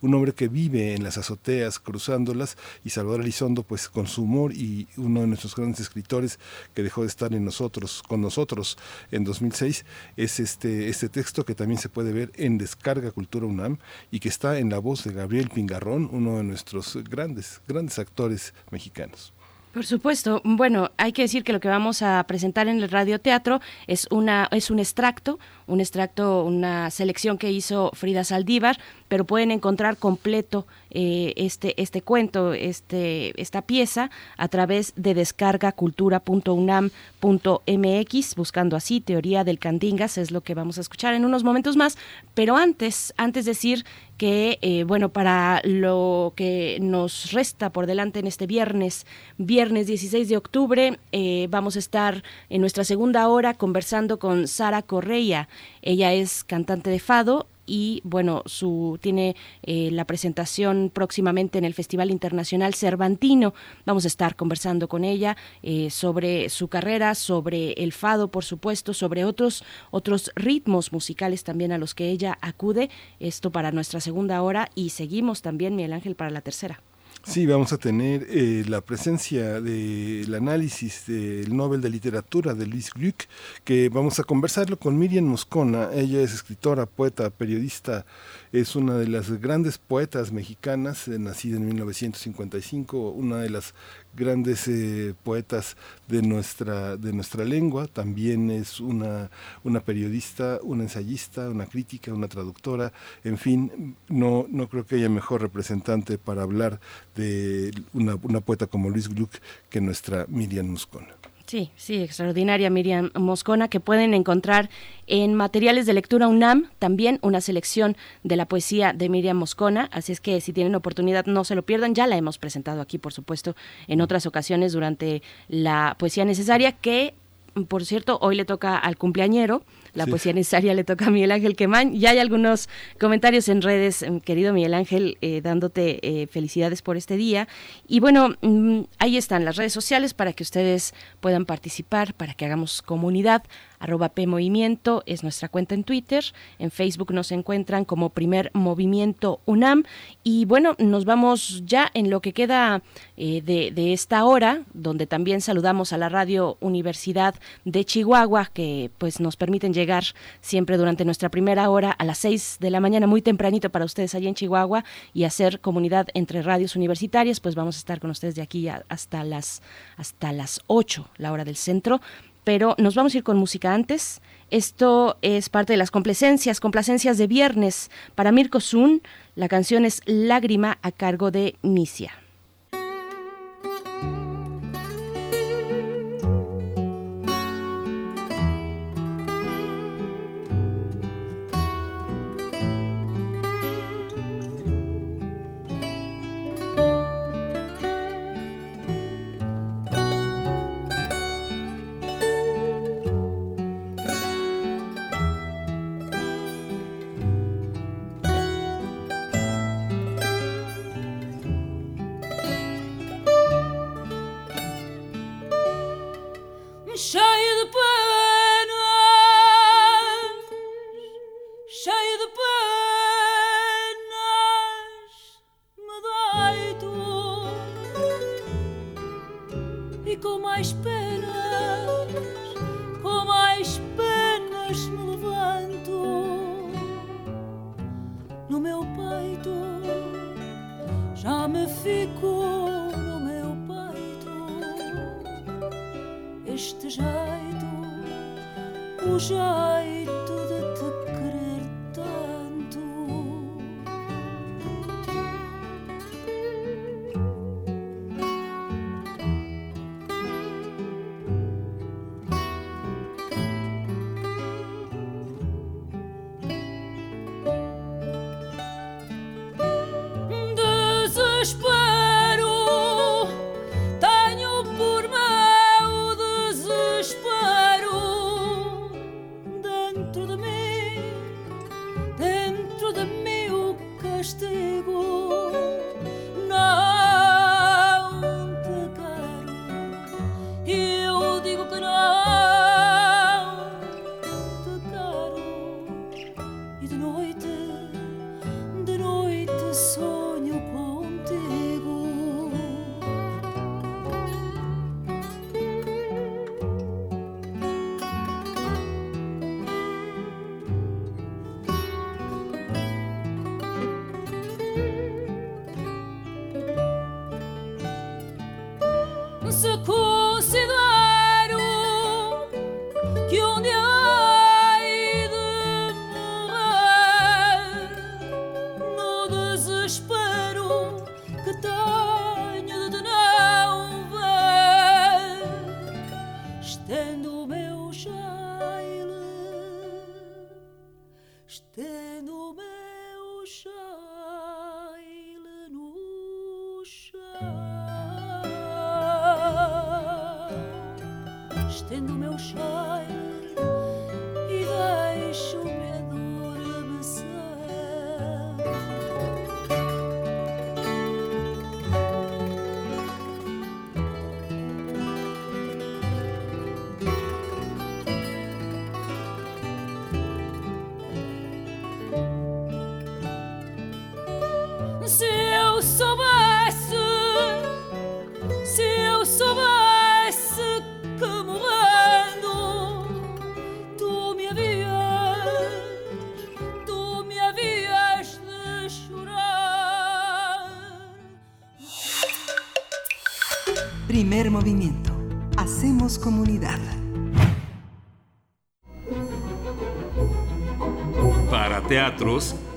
un hombre que vive en las azoteas cruzándolas y Salvador Elizondo pues con su humor y uno de nuestros grandes escritores que dejó de estar en nosotros, con nosotros, en 2006 es este, este texto que también se puede ver en Descarga Cultura UNAM y que está en la voz de Gabriel Pingarrón, uno de nuestros grandes, grandes actores mexicanos. Por supuesto. Bueno, hay que decir que lo que vamos a presentar en el radioteatro es una es un extracto, un extracto, una selección que hizo Frida Saldívar, pero pueden encontrar completo eh, este este cuento, este esta pieza a través de descargacultura.unam.mx, buscando así teoría del Candingas es lo que vamos a escuchar en unos momentos más. Pero antes, antes decir que, eh, bueno, para lo que nos resta por delante en este viernes, viernes 16 de octubre, eh, vamos a estar en nuestra segunda hora conversando con Sara Correia. Ella es cantante de fado y bueno, su tiene eh, la presentación próximamente en el Festival Internacional Cervantino. Vamos a estar conversando con ella eh, sobre su carrera, sobre el fado, por supuesto, sobre otros otros ritmos musicales también a los que ella acude. Esto para nuestra segunda hora y seguimos también, Miguel Ángel, para la tercera. Sí, vamos a tener eh, la presencia del análisis del Nobel de Literatura de Luis Gluck, que vamos a conversarlo con Miriam Moscona. Ella es escritora, poeta, periodista, es una de las grandes poetas mexicanas, eh, nacida en 1955, una de las grandes eh, poetas de nuestra, de nuestra lengua, también es una, una periodista, una ensayista, una crítica, una traductora, en fin, no, no creo que haya mejor representante para hablar de una, una poeta como Luis Gluck que nuestra Miriam Muscona. Sí, sí, extraordinaria Miriam Moscona, que pueden encontrar en materiales de lectura UNAM, también una selección de la poesía de Miriam Moscona, así es que si tienen oportunidad no se lo pierdan, ya la hemos presentado aquí, por supuesto, en otras ocasiones durante la poesía necesaria, que, por cierto, hoy le toca al cumpleañero, la poesía necesaria le toca a Miguel Ángel Quemán. Ya hay algunos comentarios en redes, em, querido Miguel Ángel, eh, dándote eh, felicidades por este día. Y bueno, mm, ahí están las redes sociales para que ustedes puedan participar, para que hagamos comunidad arroba PMovimiento es nuestra cuenta en Twitter, en Facebook nos encuentran como Primer Movimiento UNAM. Y bueno, nos vamos ya en lo que queda eh, de, esta hora, donde también saludamos a la Radio Universidad de Chihuahua, que pues nos permiten llegar siempre durante nuestra primera hora a las 6 de la mañana, muy tempranito para ustedes allá en Chihuahua y hacer comunidad entre radios universitarias, pues vamos a estar con ustedes de aquí hasta las, hasta las 8, la hora del centro pero nos vamos a ir con música antes. Esto es parte de las complacencias, complacencias de viernes. Para Mirko Zun, la canción es Lágrima a cargo de Misia. Se eu soubesse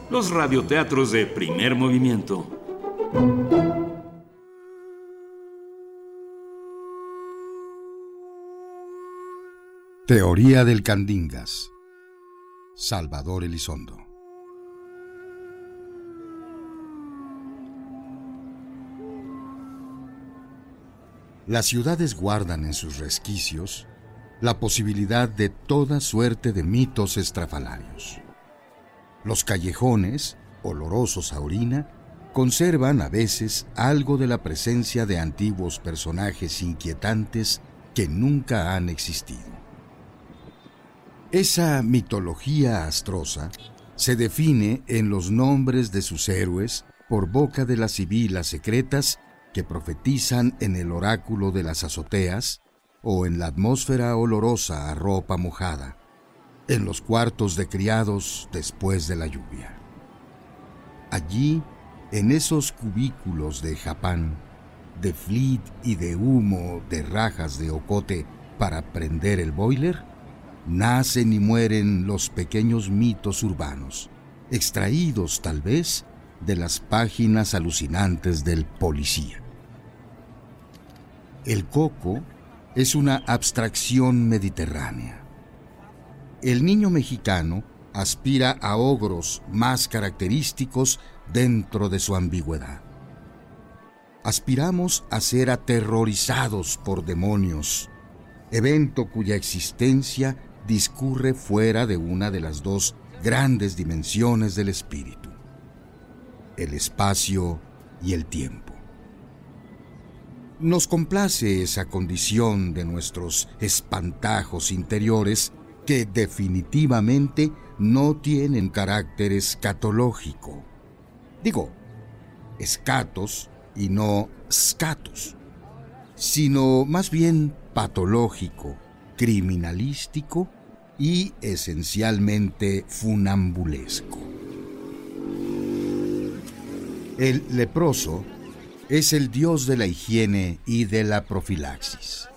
los radioteatros de primer movimiento. Teoría del Candingas. Salvador Elizondo. Las ciudades guardan en sus resquicios la posibilidad de toda suerte de mitos estrafalarios. Los callejones, olorosos a orina, conservan a veces algo de la presencia de antiguos personajes inquietantes que nunca han existido. Esa mitología astrosa se define en los nombres de sus héroes por boca de las sibilas secretas que profetizan en el oráculo de las azoteas o en la atmósfera olorosa a ropa mojada, en los cuartos de criados después de la lluvia. Allí, en esos cubículos de Japán, de flit y de humo de rajas de ocote para prender el boiler, nacen y mueren los pequeños mitos urbanos, extraídos tal vez de las páginas alucinantes del policía. El coco es una abstracción mediterránea. El niño mexicano aspira a ogros más característicos dentro de su ambigüedad. Aspiramos a ser aterrorizados por demonios, evento cuya existencia discurre fuera de una de las dos grandes dimensiones del espíritu, el espacio y el tiempo. Nos complace esa condición de nuestros espantajos interiores que definitivamente no tienen carácter escatológico. Digo, escatos y no scatos, sino más bien patológico, criminalístico y esencialmente funambulesco. El leproso es el dios de la higiene y de la profilaxis.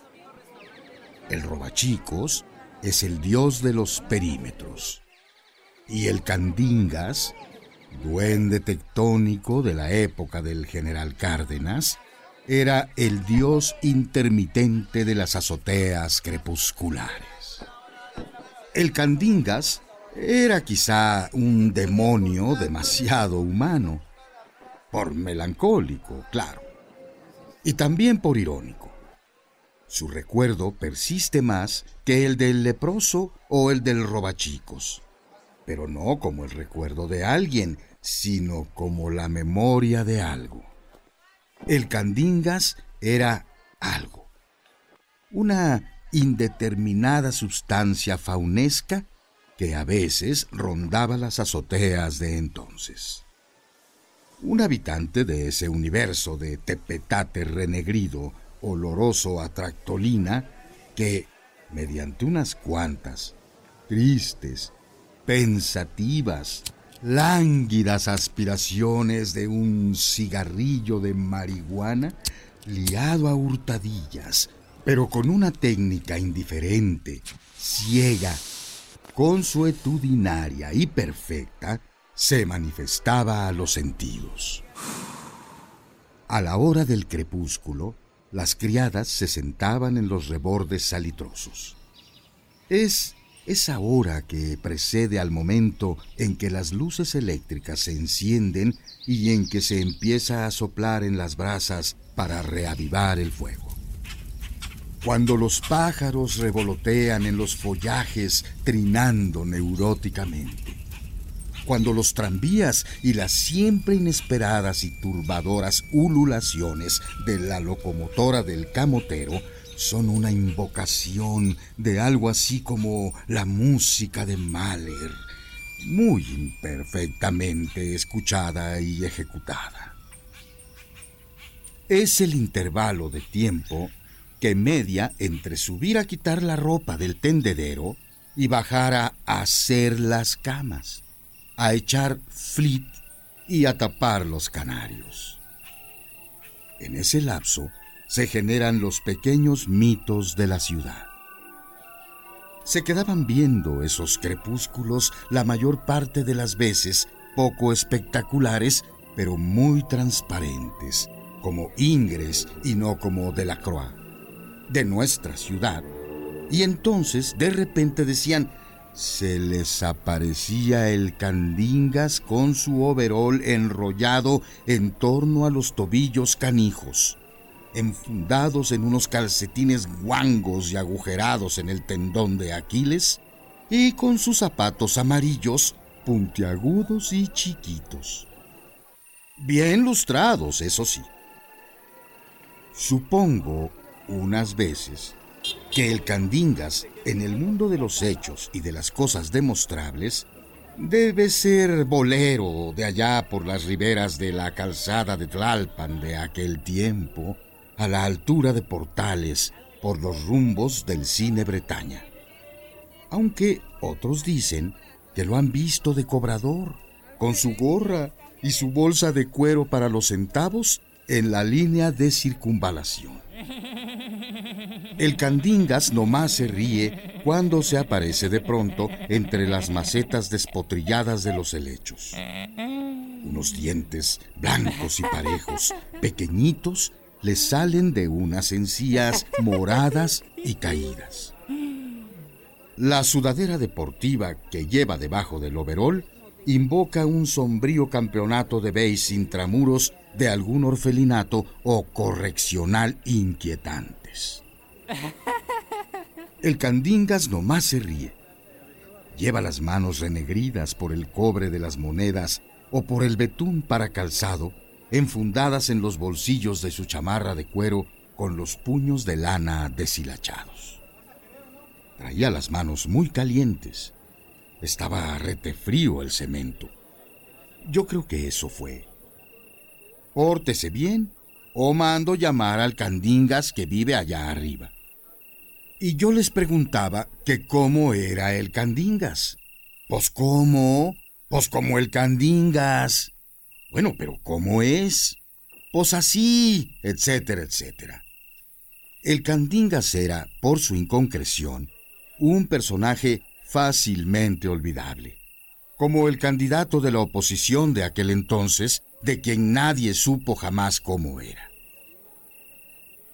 El robachicos es el dios de los perímetros. Y el candingas, duende tectónico de la época del general Cárdenas, era el dios intermitente de las azoteas crepusculares. El candingas era quizá un demonio demasiado humano, por melancólico, claro. Y también por irónico. Su recuerdo persiste más que el del leproso o el del robachicos. Pero no como el recuerdo de alguien, sino como la memoria de algo. El candingas era algo. Una indeterminada sustancia faunesca que a veces rondaba las azoteas de entonces un habitante de ese universo de tepetate renegrido, oloroso a tractolina, que, mediante unas cuantas, tristes, pensativas, lánguidas aspiraciones de un cigarrillo de marihuana, liado a hurtadillas, pero con una técnica indiferente, ciega, consuetudinaria y perfecta, se manifestaba a los sentidos. A la hora del crepúsculo, las criadas se sentaban en los rebordes salitrosos. Es esa hora que precede al momento en que las luces eléctricas se encienden y en que se empieza a soplar en las brasas para reavivar el fuego. Cuando los pájaros revolotean en los follajes trinando neuróticamente cuando los tranvías y las siempre inesperadas y turbadoras ululaciones de la locomotora del camotero son una invocación de algo así como la música de Mahler, muy imperfectamente escuchada y ejecutada. Es el intervalo de tiempo que media entre subir a quitar la ropa del tendedero y bajar a hacer las camas a echar flit y a tapar los canarios. En ese lapso se generan los pequeños mitos de la ciudad. Se quedaban viendo esos crepúsculos la mayor parte de las veces, poco espectaculares, pero muy transparentes, como Ingres y no como Delacroix, de nuestra ciudad. Y entonces de repente decían, se les aparecía el candingas con su overol enrollado en torno a los tobillos canijos, enfundados en unos calcetines guangos y agujerados en el tendón de Aquiles, y con sus zapatos amarillos, puntiagudos y chiquitos. Bien lustrados, eso sí. Supongo, unas veces, que el Candingas, en el mundo de los hechos y de las cosas demostrables, debe ser bolero de allá por las riberas de la calzada de Tlalpan de aquel tiempo, a la altura de Portales, por los rumbos del cine Bretaña. Aunque otros dicen que lo han visto de cobrador, con su gorra y su bolsa de cuero para los centavos en la línea de circunvalación. El candingas nomás se ríe cuando se aparece de pronto entre las macetas despotrilladas de los helechos. Unos dientes blancos y parejos, pequeñitos, le salen de unas encías moradas y caídas. La sudadera deportiva que lleva debajo del overol invoca un sombrío campeonato de beis intramuros de algún orfelinato o correccional inquietantes. El candingas nomás se ríe. Lleva las manos renegridas por el cobre de las monedas o por el betún para calzado, enfundadas en los bolsillos de su chamarra de cuero con los puños de lana deshilachados. Traía las manos muy calientes. Estaba retefrío el cemento. Yo creo que eso fue pórtese bien o mando llamar al Candingas que vive allá arriba. Y yo les preguntaba que cómo era el Candingas. Pues cómo, pues como el Candingas. Bueno, pero ¿cómo es? Pues así, etcétera, etcétera. El Candingas era, por su inconcreción, un personaje fácilmente olvidable, como el candidato de la oposición de aquel entonces, de quien nadie supo jamás cómo era.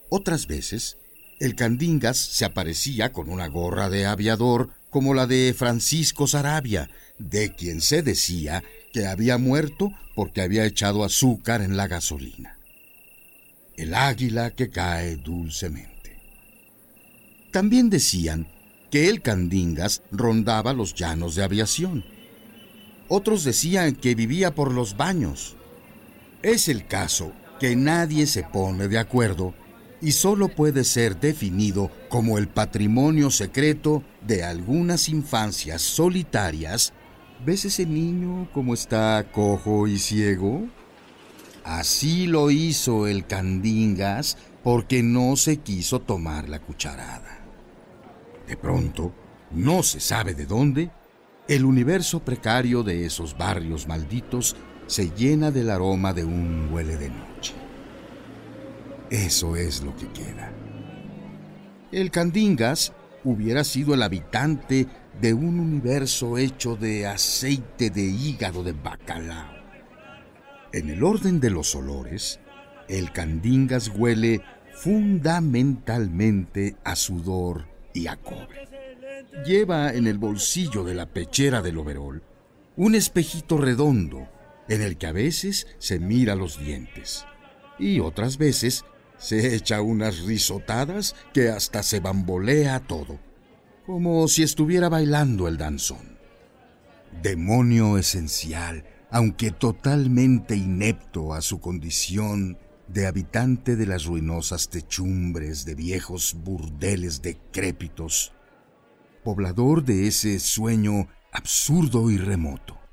Otras veces, el Candingas se aparecía con una gorra de aviador como la de Francisco Sarabia, de quien se decía que había muerto porque había echado azúcar en la gasolina. El águila que cae dulcemente. También decían que el Candingas rondaba los llanos de aviación. Otros decían que vivía por los baños. Es el caso que nadie se pone de acuerdo y solo puede ser definido como el patrimonio secreto de algunas infancias solitarias. ¿Ves ese niño como está cojo y ciego? Así lo hizo el Candingas porque no se quiso tomar la cucharada. De pronto, no se sabe de dónde, el universo precario de esos barrios malditos se llena del aroma de un huele de noche. Eso es lo que queda. El Candingas hubiera sido el habitante de un universo hecho de aceite de hígado de bacalao. En el orden de los olores, el Candingas huele fundamentalmente a sudor y a cobre. Lleva en el bolsillo de la pechera del overol un espejito redondo en el que a veces se mira los dientes y otras veces se echa unas risotadas que hasta se bambolea todo, como si estuviera bailando el danzón. Demonio esencial, aunque totalmente inepto a su condición de habitante de las ruinosas techumbres de viejos burdeles decrépitos, poblador de ese sueño absurdo y remoto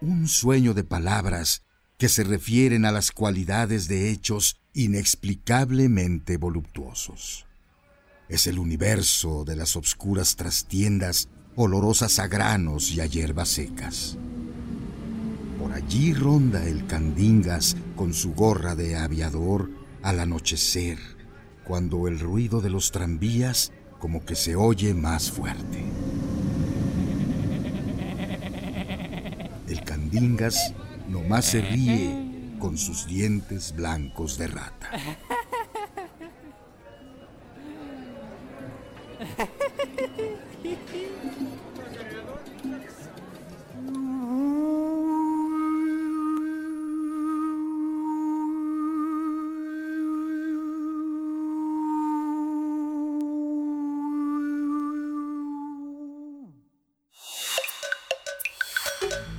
un sueño de palabras que se refieren a las cualidades de hechos inexplicablemente voluptuosos. Es el universo de las obscuras trastiendas olorosas a granos y a hierbas secas. Por allí ronda el Candingas con su gorra de aviador al anochecer, cuando el ruido de los tranvías como que se oye más fuerte. El candingas nomás se ríe con sus dientes blancos de rata.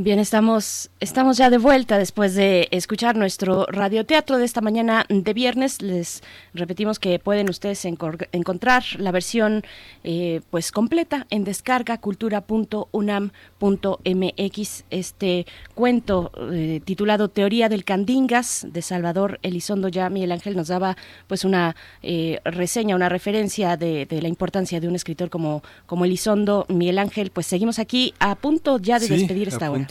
Bien, estamos, estamos ya de vuelta después de escuchar nuestro radioteatro de esta mañana de viernes. Les repetimos que pueden ustedes encontrar la versión eh, pues completa en descarga cultura.unam.mx. Este cuento eh, titulado Teoría del Candingas de Salvador Elizondo. Ya Miguel Ángel nos daba pues una eh, reseña, una referencia de, la importancia de un escritor como, como Elizondo. Miguel Ángel, pues seguimos aquí a punto ya de despedir esta hora.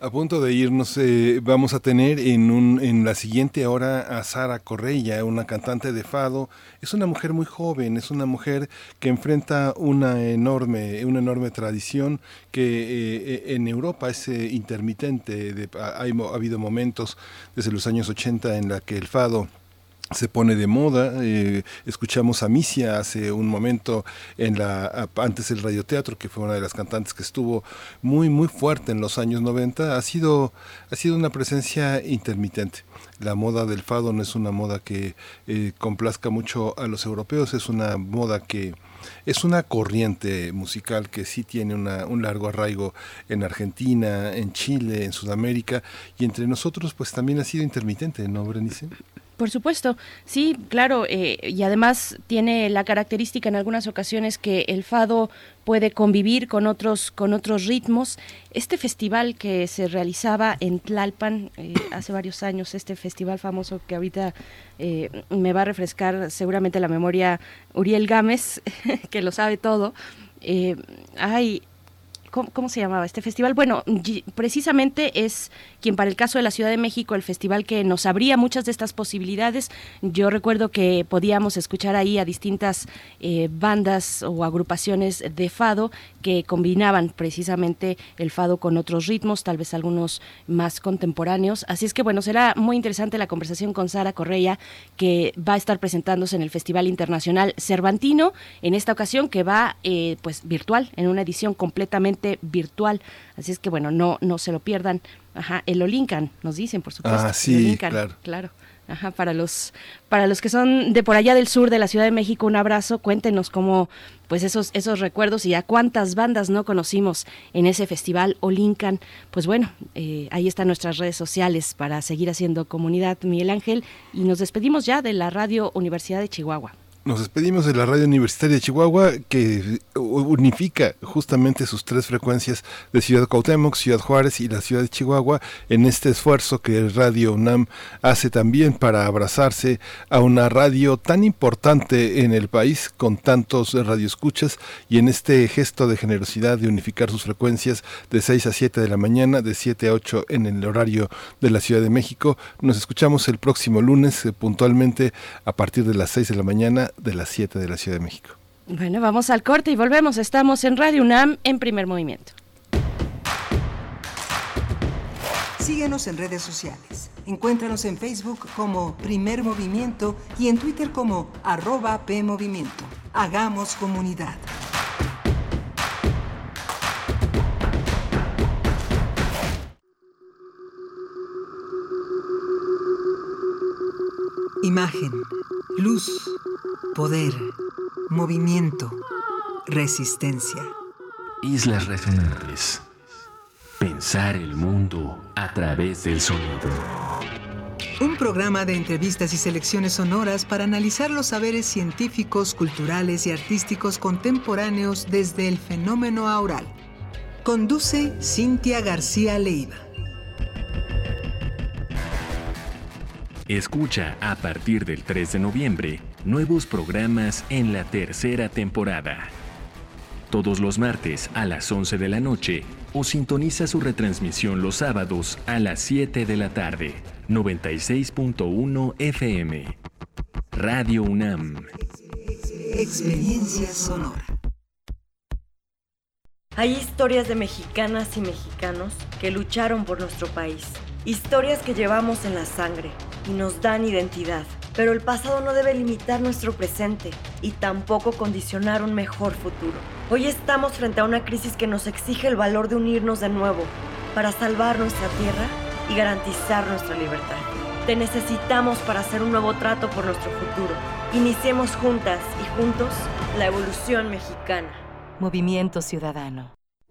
A punto de irnos, eh, vamos a tener en, un, en la siguiente hora a Sara Correia, una cantante de fado. Es una mujer muy joven, es una mujer que enfrenta una enorme, una enorme tradición que eh, eh, en Europa es intermitente. De, ha, ha habido momentos desde los años 80 en la que el fado se pone de moda. Eh, escuchamos a Misia hace un momento en la antes del radioteatro, que fue una de las cantantes que estuvo muy muy fuerte en los años 90. Ha sido ha sido una presencia intermitente. La moda del fado no es una moda que eh, complazca mucho a los europeos, es una moda que es una corriente musical que sí tiene un largo arraigo en Argentina, en Chile, en Sudamérica y entre nosotros pues también ha sido intermitente, ¿no, Berenice? Por supuesto, sí, claro, eh, y además tiene la característica en algunas ocasiones que el fado puede convivir con otros con otros ritmos. Este festival que se realizaba en Tlalpan eh, hace varios años, este festival famoso que ahorita eh, me va a refrescar seguramente la memoria Uriel Gámez, que lo sabe todo. hay ¿cómo, se llamaba este festival? Bueno, precisamente es quien para el caso de la Ciudad de México, el festival que nos abría muchas de estas posibilidades. Yo recuerdo que podíamos escuchar ahí a distintas eh, bandas o agrupaciones de fado que combinaban precisamente el fado con otros ritmos, tal vez algunos más contemporáneos. Así es que bueno, será muy interesante la conversación con Sara Correa, que va a estar presentándose en el Festival Internacional Cervantino, en esta ocasión que va eh, pues virtual, en una edición completamente virtual. Así es que bueno, no, no se lo pierdan. Ajá, el Olincan, nos dicen, por supuesto. Ah, sí, claro. claro. Ajá, para los para los que son de por allá del sur de la Ciudad de México, un abrazo. Cuéntenos cómo pues esos esos recuerdos y a cuántas bandas no conocimos en ese festival Olincan. Pues bueno, eh, ahí están nuestras redes sociales para seguir haciendo comunidad, Miguel Ángel, y nos despedimos ya de la Radio Universidad de Chihuahua. Nos despedimos de la Radio Universitaria de Chihuahua, que unifica justamente sus tres frecuencias de Ciudad Cuauhtémoc, Ciudad Juárez y la Ciudad de Chihuahua en este esfuerzo que Radio UNAM hace también para abrazarse a una radio tan importante en el país con tantos radioescuchas y en este gesto de generosidad de unificar sus frecuencias de 6 a 7 de la mañana, de 7 a 8 en el horario de la Ciudad de México. Nos escuchamos el próximo lunes eh, puntualmente a partir de las 6 de la mañana de las 7 de la Ciudad de México. Bueno, vamos al corte y volvemos. Estamos en Radio UNAM en primer movimiento. Síguenos en redes sociales. Encuéntranos en Facebook como Primer Movimiento y en Twitter como arroba PMovimiento. Hagamos comunidad. Imagen, luz poder, movimiento, resistencia. Islas resonantes. Pensar el mundo a través del sonido. Un programa de entrevistas y selecciones sonoras para analizar los saberes científicos, culturales y artísticos contemporáneos desde el fenómeno aural. Conduce Cintia García Leiva. Escucha a partir del 3 de noviembre nuevos programas en la tercera temporada. todos los martes a las 11 de la noche o sintoniza su retransmisión los sábados a las 7 de la tarde. 96.1 FM. Radio UNAM. Experiencia sonora. Hay historias de mexicanas y mexicanos que lucharon por nuestro país. Historias que llevamos en la sangre y nos dan identidad. Pero el pasado no debe limitar nuestro presente y tampoco condicionar un mejor futuro. Hoy estamos frente a una crisis que nos exige el valor de unirnos de nuevo para salvar nuestra tierra y garantizar nuestra libertad. Te necesitamos para hacer un nuevo trato por nuestro futuro. Iniciemos juntas y juntos la evolución mexicana. Movimiento Ciudadano.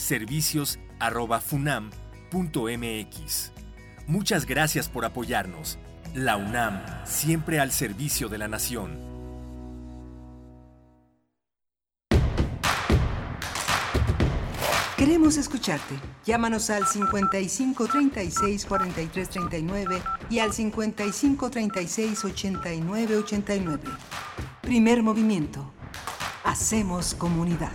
servicios@funam.mx. Muchas gracias por apoyarnos. La UNAM, siempre al servicio de la nación. Queremos escucharte. Llámanos al 55 36 43 39 y al 55 36 89 89. Primer movimiento. Hacemos comunidad.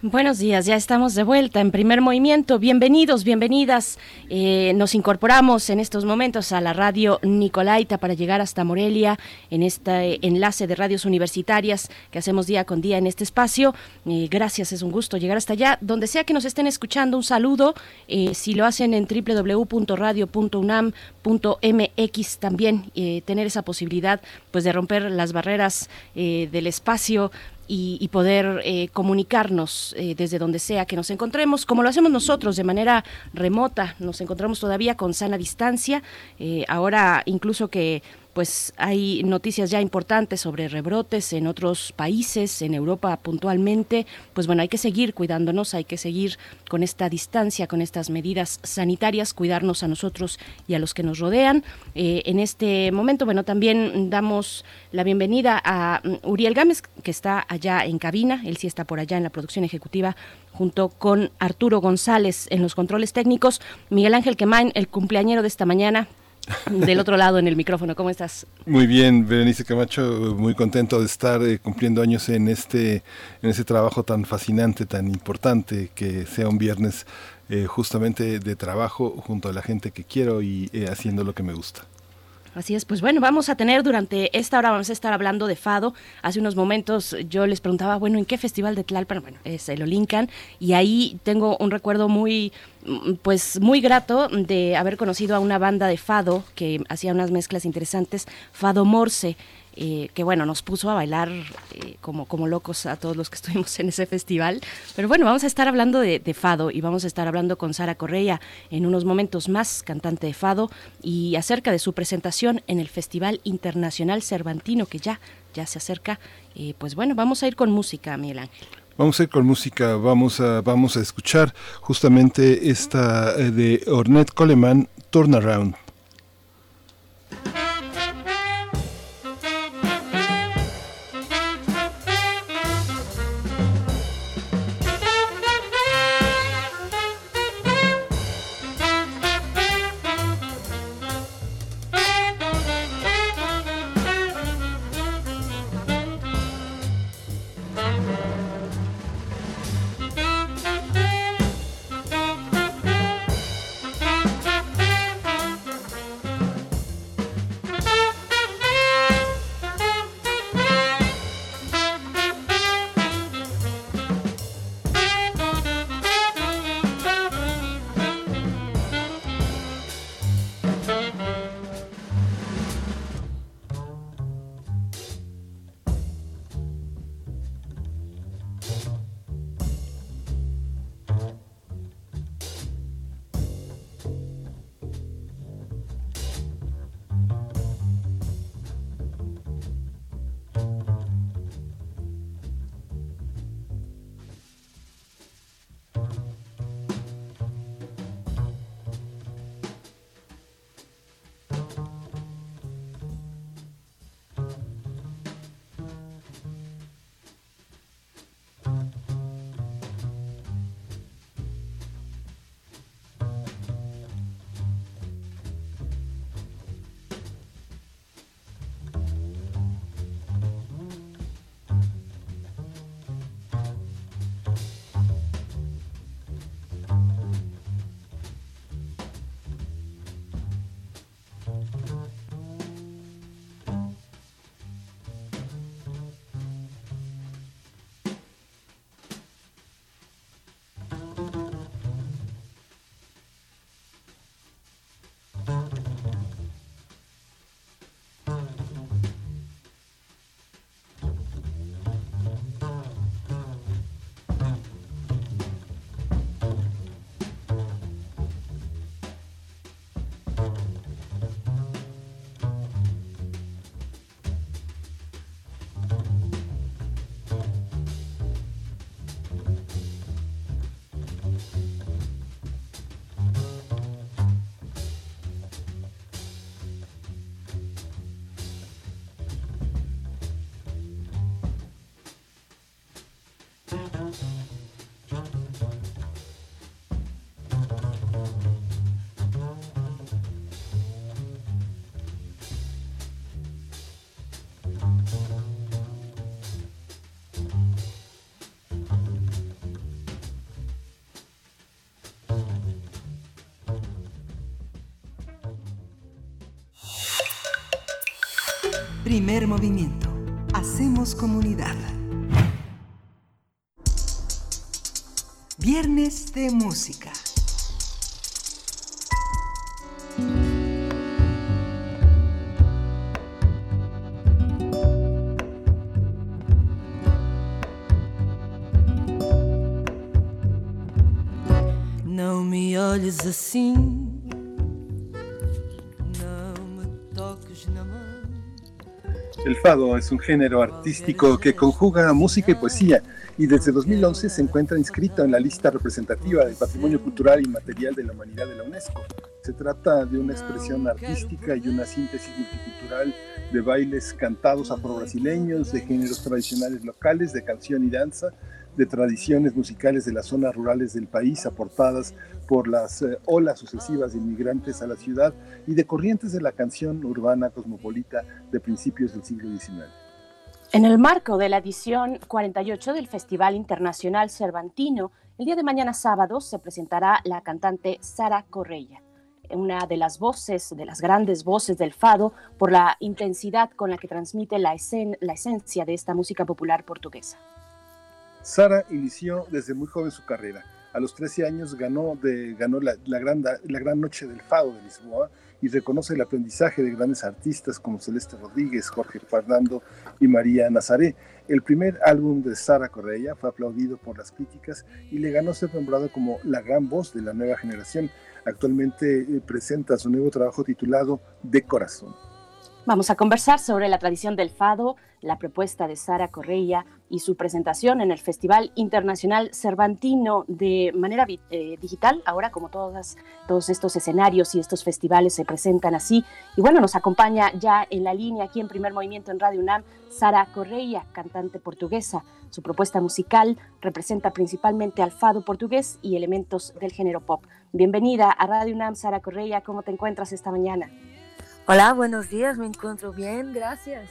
Buenos días, ya estamos de vuelta en primer movimiento. Bienvenidos, bienvenidas. Eh, nos incorporamos en estos momentos a la radio Nicolaita para llegar hasta Morelia en este enlace de radios universitarias que hacemos día con día en este espacio. Eh, gracias, es un gusto llegar hasta allá. Donde sea que nos estén escuchando, un saludo. Eh, si lo hacen en www.radio.unam.mx también tener esa posibilidad pues de romper las barreras del espacio y, poder eh, comunicarnos eh, desde donde sea que nos encontremos, como lo hacemos nosotros de manera remota. Nos encontramos todavía con sana distancia. Eh, ahora incluso que pues hay noticias ya importantes sobre rebrotes en otros países, en Europa puntualmente, pues bueno, hay que seguir cuidándonos, hay que seguir con esta distancia, con estas medidas sanitarias, cuidarnos a nosotros y a los que nos rodean. Eh, en este momento, bueno, también damos la bienvenida a mm, Uriel Gámez, que está allá en cabina, él sí está por allá en la producción ejecutiva junto con Arturo González en los controles técnicos, Miguel Ángel Quemain, el cumpleañero de esta mañana, del otro lado en el micrófono. ¿Cómo estás? Muy bien, Berenice Camacho, muy contento de estar eh, cumpliendo años en este, en trabajo tan fascinante, tan importante, que sea un viernes eh, justamente de trabajo junto a la gente que quiero y eh, haciendo lo que me gusta. Así es, pues bueno, vamos a tener durante esta hora, vamos a estar hablando de Fado. Hace unos momentos yo les preguntaba, bueno, ¿en qué festival de Tlalpan? Bueno, es el Olincan, y ahí tengo un recuerdo muy, mm, pues muy grato de haber conocido a una banda de Fado que hacía unas mezclas interesantes, Fado Morse. Eh, que bueno, nos puso a bailar eh, como, como locos a todos los que estuvimos en ese festival. Pero bueno, vamos a estar hablando de, Fado y vamos a estar hablando con Sara Correa en unos momentos más, cantante de Fado, y acerca de su presentación en el Festival Internacional Cervantino, que ya, ya se acerca. Eh, pues bueno, vamos a ir con música, Miguel Ángel. Vamos a ir con música, vamos a, vamos a escuchar justamente esta de Ornette Coleman, Turnaround. Movimiento. Hacemos comunidad. Viernes de música. Fado es un género artístico que conjuga música y poesía y desde 2011 se encuentra inscrito en la lista representativa del Patrimonio Cultural y Material de la Humanidad de la UNESCO. Se trata de una expresión artística y una síntesis multicultural de bailes cantados afro-brasileños, de géneros tradicionales locales, de canción y danza, de tradiciones musicales de las zonas rurales del país aportadas por las eh, olas sucesivas de inmigrantes a la ciudad y de corrientes de la canción urbana cosmopolita de principios del siglo XIX. En el marco de la edición 48 del Festival Internacional Cervantino, el día de mañana sábado se presentará la cantante Sara Correia, una de las voces, de las grandes voces del fado, por la intensidad con la que transmite la, la esencia de esta música popular portuguesa. Sara inició desde muy joven su carrera. A los 13 años ganó, de, ganó la, gran, la Gran Noche del Fado de Lisboa y reconoce el aprendizaje de grandes artistas como Celeste Rodríguez, Jorge Fernando y María Nazaré. El primer álbum de Sara Correa fue aplaudido por las críticas y le ganó ser nombrado como la gran voz de la nueva generación. Actualmente eh, presenta su nuevo trabajo titulado De Corazón. Vamos a conversar sobre la tradición del fado, la propuesta de Sara Correia y su presentación en el Festival Internacional Cervantino de manera eh, digital, ahora como todos estos escenarios y estos festivales se presentan así. Y bueno, nos acompaña ya en la línea aquí en Primer Movimiento en Radio UNAM, Sara Correia, cantante portuguesa. Su propuesta musical representa principalmente al fado portugués y elementos del género pop. Bienvenida a Radio UNAM, Sara Correia, ¿cómo te encuentras esta mañana? Hola, buenos días, me encuentro bien, gracias.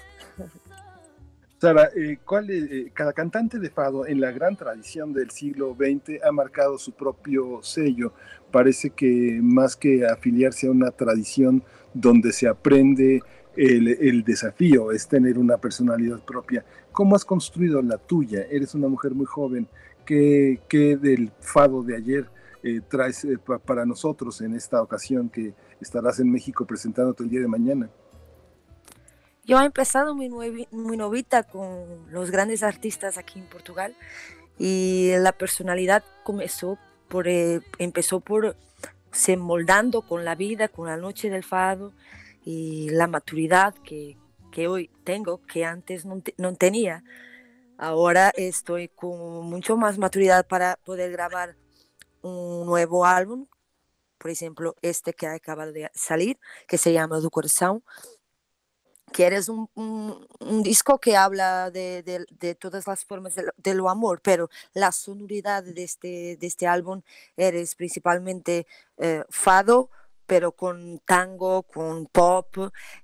Sara, eh, ¿cuál, eh, cada cantante de fado en la gran tradición del siglo XX ha marcado su propio sello. Parece que más que afiliarse a una tradición donde se aprende el, desafío es tener una personalidad propia. ¿Cómo has construido la tuya? Eres una mujer muy joven. ¿Qué, del fado de ayer eh, traes para nosotros en esta ocasión que estarás en México presentándote el día de mañana. Yo he empezado muy, muy novita con los grandes artistas aquí en Portugal y la personalidad comenzó por, eh, empezó por se moldando con la vida, con la noche del fado y la maturidad que, que hoy tengo, que antes no, no, tenía. Ahora estoy con mucho más maturidad para poder grabar un nuevo álbum por ejemplo, este que acaba de salir, que se llama Du Corazón, que eres un, disco que habla de, todas las formas de, lo amor, pero la sonoridad de este, de este álbum eres principalmente eh, fado, pero con tango, con pop,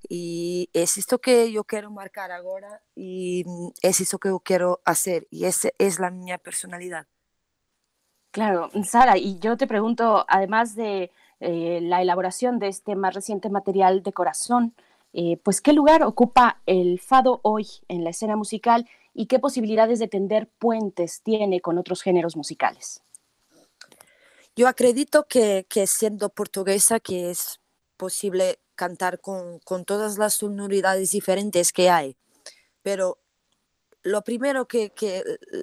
y es esto que yo quiero marcar ahora y es eso que yo quiero hacer, y esa es la mi personalidad. Claro, Sara, y yo te pregunto, además de eh, la elaboración de este más reciente material de corazón, eh, pues qué lugar ocupa el fado hoy en la escena musical y qué posibilidades de tender puentes tiene con otros géneros musicales. Yo acredito que, siendo portuguesa que es posible cantar con, todas las sonoridades diferentes que hay, pero lo primero que,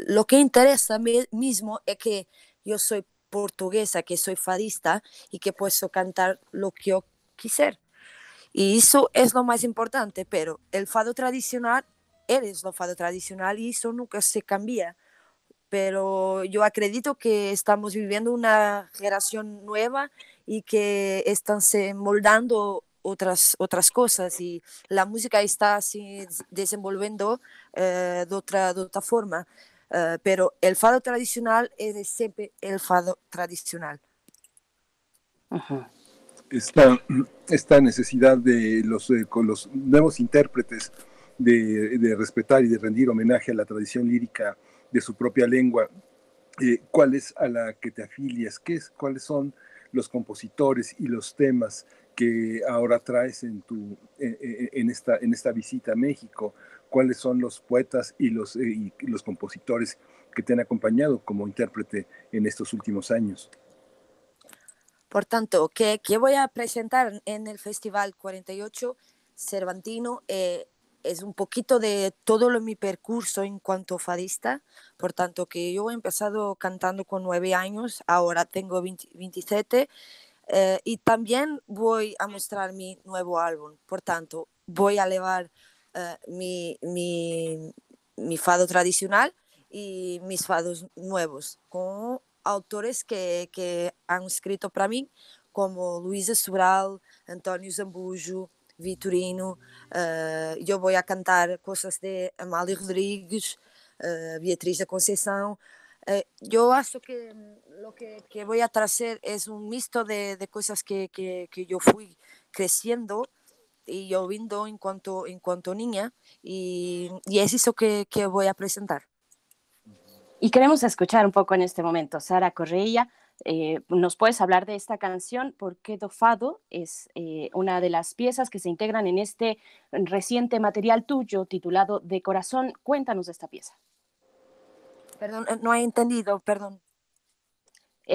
lo que interesa a mí mismo es que yo soy portuguesa, que soy fadista y que puedo cantar lo que yo quisiera. Y eso es lo más importante, pero el fado tradicional eres lo fado tradicional y eso nunca se cambia. Pero yo acredito que estamos viviendo una generación nueva y que están se moldando otras, otras cosas y la música está así desenvolviendo eh, de, otra, de otra forma. Eh, pero el fado tradicional es siempre el fado tradicional. Ajá esta, esta necesidad de los, eh, con los nuevos intérpretes de, respetar y de rendir homenaje a la tradición lírica de su propia lengua. Eh, ¿Cuál es a la que te afilias? ¿Qué es, ¿Cuáles son los compositores y los temas que ahora traes en, tu, en, esta, en esta visita a México? ¿Cuáles son los poetas y los, eh, y los compositores que te han acompañado como intérprete en estos últimos años? Por tanto, ¿qué, voy a presentar en el Festival 48 Cervantino? Eh, es un poquito de todo lo, mi percurso en cuanto fadista, por tanto que yo he empezado cantando con nueve años, ahora tengo 27 eh, y también voy a mostrar mi nuevo álbum, por tanto voy a llevar eh, mi, mi, mi, fado tradicional y mis fados nuevos con autores que, que han escrito para mí, como Luisa Sobral, António Zambujo, Vitorino. Uh, eu vou a cantar coisas de Amália Rodrigues, uh, Beatriz da Conceição. Uh, eu acho que o que, que vou a trazer é um misto de, de coisas que, que, que eu fui crescendo e ouvindo enquanto, enquanto niña, e, e é isso que, que vou apresentar. Y queremos escuchar un poco en este momento. Sara Correia, eh, ¿nos puedes hablar de esta canción? Porque Dofado es eh, una de las piezas que se integran en este reciente material tuyo titulado De Corazón. Cuéntanos de esta pieza. Perdón, eh, no he entendido, perdón.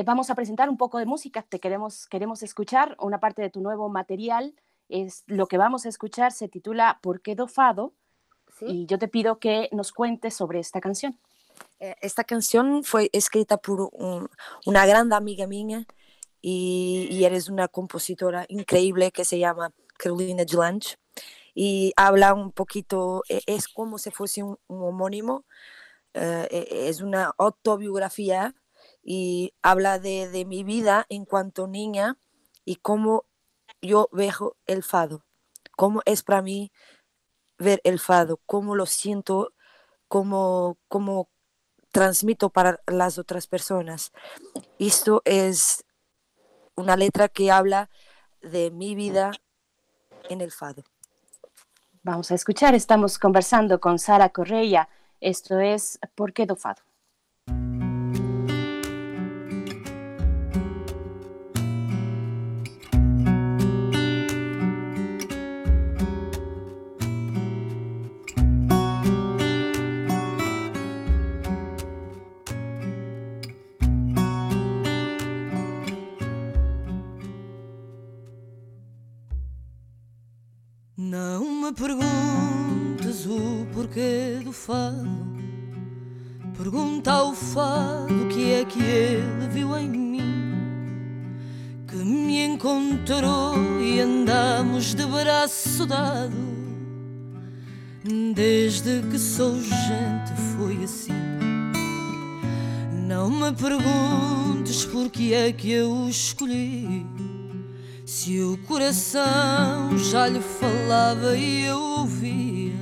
vamos a presentar un poco de música. Te queremos, queremos escuchar una parte de tu nuevo material. Es lo que vamos a escuchar se titula ¿Por qué Dofado? Y yo te pido que nos cuentes sobre esta canción. Eh, esta canción fue escrita por una gran amiga mía y, eres una compositora increíble que se llama Carolina Gelange y habla un poquito, e, es como si fuese un, homónimo, eh, e, es una autobiografía y habla de, de, mi vida en cuanto niña y cómo yo veo el fado, cómo es para mí ver el fado, cómo lo siento, cómo, cómo transmito para las otras personas. Esto es una letra que habla de mi vida en el fado. Vamos a escuchar, estamos conversando con Sara Correia. Esto es ¿Por qué do fado? O que é que ele viu em mim. Que me encontrou e andamos de braço dado. Desde que sou gente foi assim. Não me perguntes por que é que eu o escolhi. Se o coração já lhe falava e eu ouvi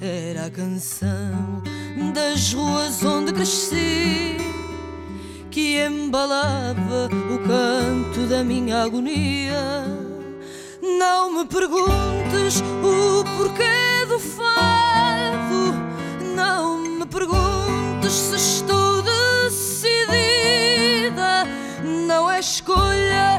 era a canção das ruas onde cresci que embalava o canto da minha agonia. Não me perguntes o porquê do fado, não me perguntes se estou decidida. Não é escolha,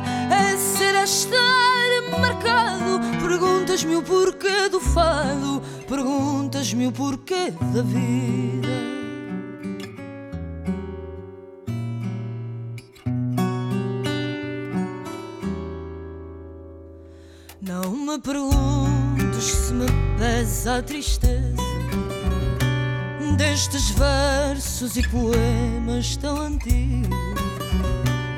Perguntas-me o porquê do fado, perguntas-me o porquê da vida. Não me perguntes se me pesa a tristeza destes versos e poemas tão antigos.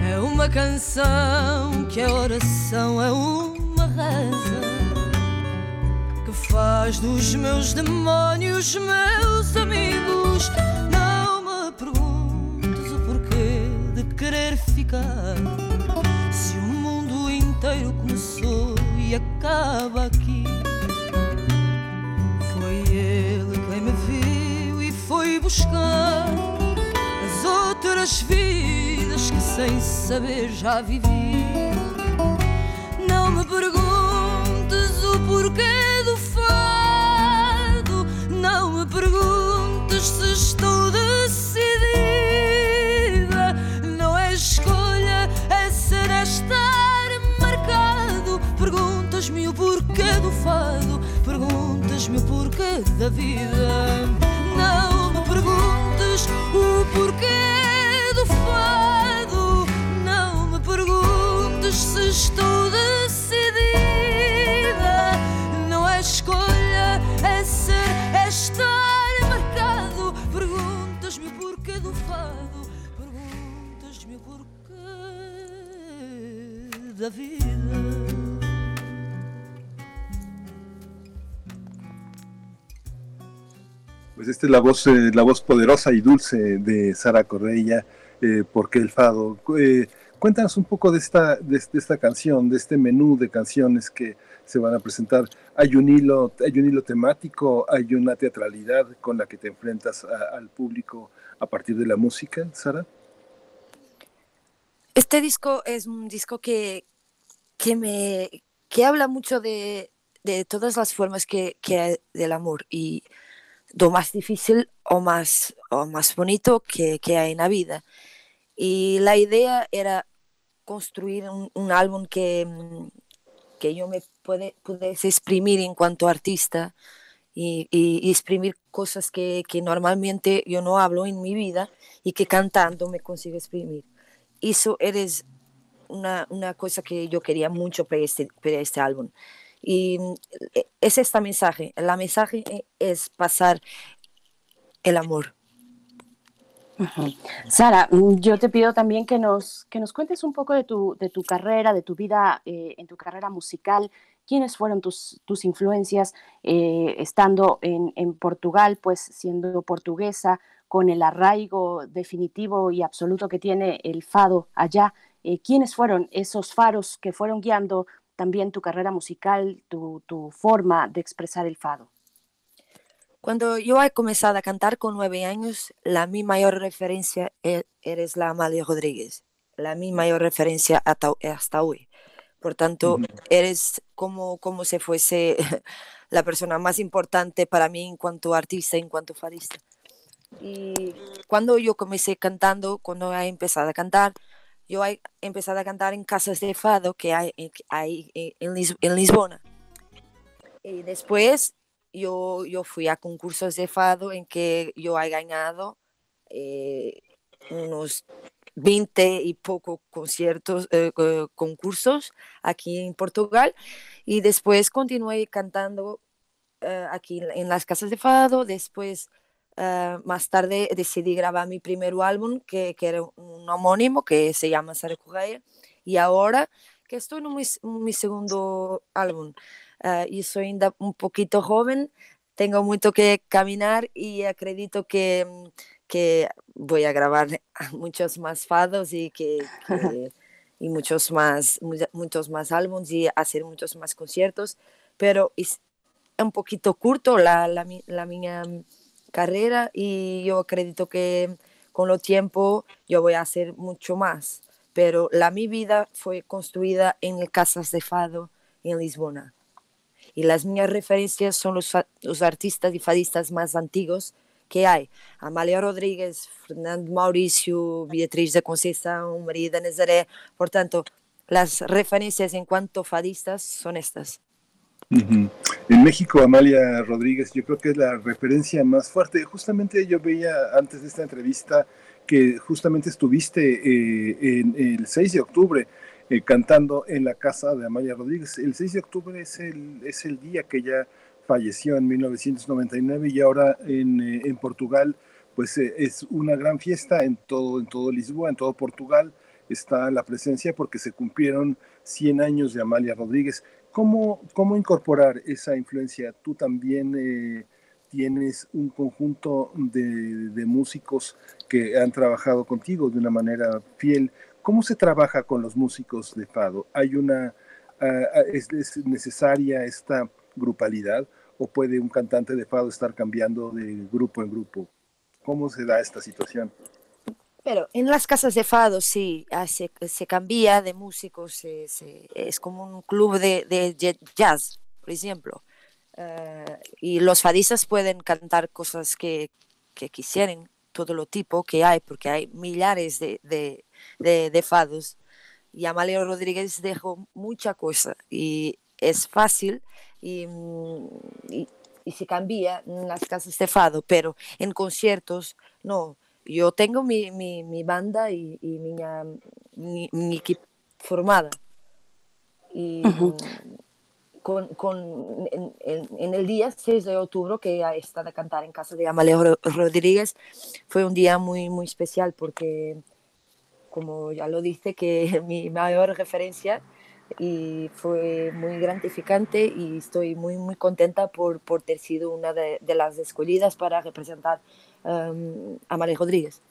É uma canção que a oração é uma reza faz dos meus demónios meus amigos. Não me perguntes o porquê de querer ficar se o mundo inteiro começou e acaba aqui. Foi ele quem me viu e foi buscar as outras vidas que sem saber já vivi. Não me perguntes o porquê perguntes se estou decidida. Não é escolha, é ser, é estar marcado. Perguntas-me o porquê do fado, perguntas-me o porquê da vida. Não me perguntes o porquê do fado, não me perguntes se estou decidida. Da vida. Pues esta es la voz, eh, la voz poderosa y dulce de Sara Correia, eh, porque el fado. Eh, cuéntanos un poco de esta, de, de esta canción, de este menú de canciones que se van a presentar. Hay un hilo, hay un hilo temático, hay una teatralidad con la que te enfrentas a- al público a partir de la música, Sara. Este disco es un disco que, que me que habla mucho de, de todas las formas que, que hay del amor y lo más difícil o más, o más bonito que, que hay en la vida. Y la idea era construir un, un álbum que, mm, que yo me puede, pudiese exprimir en cuanto artista y, y- y exprimir cosas que, que normalmente yo no hablo en mi vida y que cantando me consigo exprimir. Eso eres una, una cosa que yo quería mucho para este, para este álbum. Y mm, e- es este mensaje. La mensaje e- es pasar el amor. Sara, mm, yo te pido también que nos, que nos cuentes un poco de tu, de tu carrera, de tu vida eh, en tu carrera musical. ¿Quiénes fueron tus, tus influencias eh, estando en, en Portugal, pues siendo portuguesa, con el arraigo definitivo y absoluto que tiene el fado allá? Eh, ¿Quiénes fueron esos faros que fueron guiando también tu carrera musical, tu, tu forma de expresar el fado? Cuando yo he comenzado a cantar con nueve años, la mi mayor referencia e- eres la Amalia Rodríguez, la mi mayor referencia hasta, hasta hoy. Por tanto, eres como, como si fuese la persona más importante para mí en cuanto artista, en cuanto fadista. Y cuando yo comencé cantando, cuando he empezado a cantar, yo he empezado a cantar en casas de fado que hay, que hay en, Lis- en Lisbona. Y después yo, fui a concursos de fado en que yo he ganado eh, unos 20 y poco conciertos, eh, co- concursos aquí en Portugal y después continué cantando eh, aquí en- en las casas de fado, después eh, más tarde decidí grabar mi primer álbum que, que era un homónimo que se llama Sara Correia y ahora que estoy en mi, mi segundo álbum eh, y soy ainda un poquito joven, tengo mucho que caminar y acredito que, mm, que voy a grabar muchos más fados y que, que- y muchos más muchos más álbumes y hacer muchos más conciertos pero es- un poquito corto la, la, la mi carrera y yo acredito que con lo tiempo yo voy a hacer mucho más. Pero la mi vida fue construida en casas de fado en Lisbona. Y las mías referencias son los, los artistas y fadistas más antiguos que hay. Amália Rodríguez, Fernando Mauricio, Beatriz de Conceição, María de Nazaré. Por tanto, las referencias en cuanto fadistas son estas. En México, Amalia Rodríguez, yo creo que es la referencia más fuerte. Justamente yo veía antes de esta entrevista que justamente estuviste eh, en el 6 de octubre eh, cantando en la casa de Amalia Rodríguez. El 6 de octubre es el, es el día que ella falleció en 1999 y ahora en, eh, en Portugal pues es una gran fiesta en todo, en todo Lisboa, en todo Portugal está la presencia porque se cumplieron 100 años de Amalia Rodríguez. ¿Cómo, cómo incorporar esa influencia? Tú también eh, tienes un conjunto de, músicos que han trabajado contigo de una manera fiel. ¿Cómo se trabaja con los músicos de Fado? ¿Hay una, ah, ah, es, necesaria esta grupalidad o puede un cantante de Fado estar cambiando de grupo en grupo? ¿Cómo se da esta situación? Pero en las casas de fado sí, ah, se, se cambia de músicos, es como un club de, de jazz, por ejemplo. Eh, y los fadistas pueden cantar cosas que, que quisieran, todo lo tipo que hay, porque hay millares de, de, de, fados. Y Amalio Rodríguez dejó mucha cosa y es fácil y, y, y se cambia en las casas de fado, pero en conciertos no yo tengo mi, mi, mi banda y, y mi, mi, equipo formada. Y con, con, en, en, el día 6 de octubre que está de cantar en casa de Amaleo Rodríguez, fue un día muy, muy especial porque, como ya lo dice, que mi mayor referencia y fue muy gratificante y estoy muy, muy contenta por, por ter sido una de, de las escogidas para representar um, a María Rodríguez.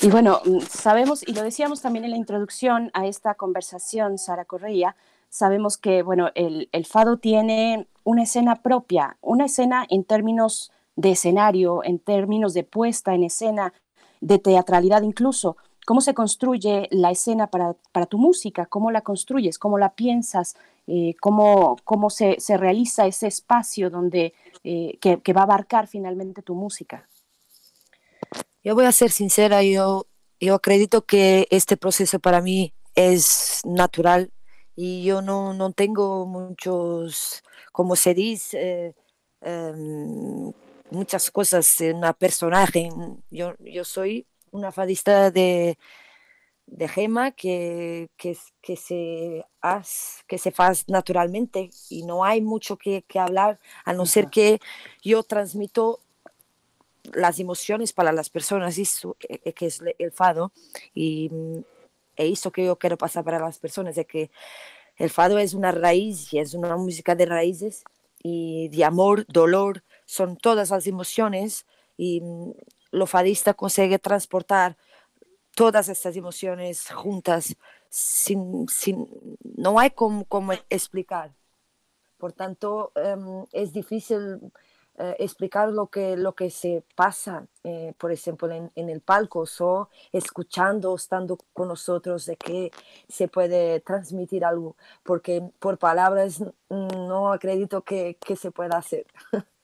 Y bueno, sabemos, y lo decíamos también en la introducción a esta conversación, Sara Correa, sabemos que, bueno, el, el fado tiene una escena propia, una escena en términos de escenario, en términos de puesta en escena, de teatralidad incluso. ¿Cómo se construye la escena para, para tu música? ¿Cómo la construyes? ¿Cómo la piensas? Eh, ¿Cómo, cómo se, se, realiza ese espacio donde, eh, que, va a abarcar finalmente tu música? Yo voy a ser sincera, yo, yo acredito que este proceso para mí es natural y yo no, no tengo muchos, como se dice, em, muchas cosas en una personaje. Yo, yo soy una fadista de, de gema que, que, que, se hace, que se hace naturalmente y no hay mucho que, que hablar, a no ser que yo transmito las emociones para las personas, eso eh, que es el fado, y e eso que yo quiero pasar para las personas, de que el fado es una raíz y es una música de raíces y de amor, dolor, son todas las emociones y lo fadista consigue transportar todas estas emociones juntas sin, sin no hay cómo, explicar. Por tanto, em, es difícil eh, explicar lo que, lo que se pasa, eh, por ejemplo, en, en, el palco, o escuchando, estando con nosotros, de que se puede transmitir algo, porque por palabras no acredito que, que se pueda hacer.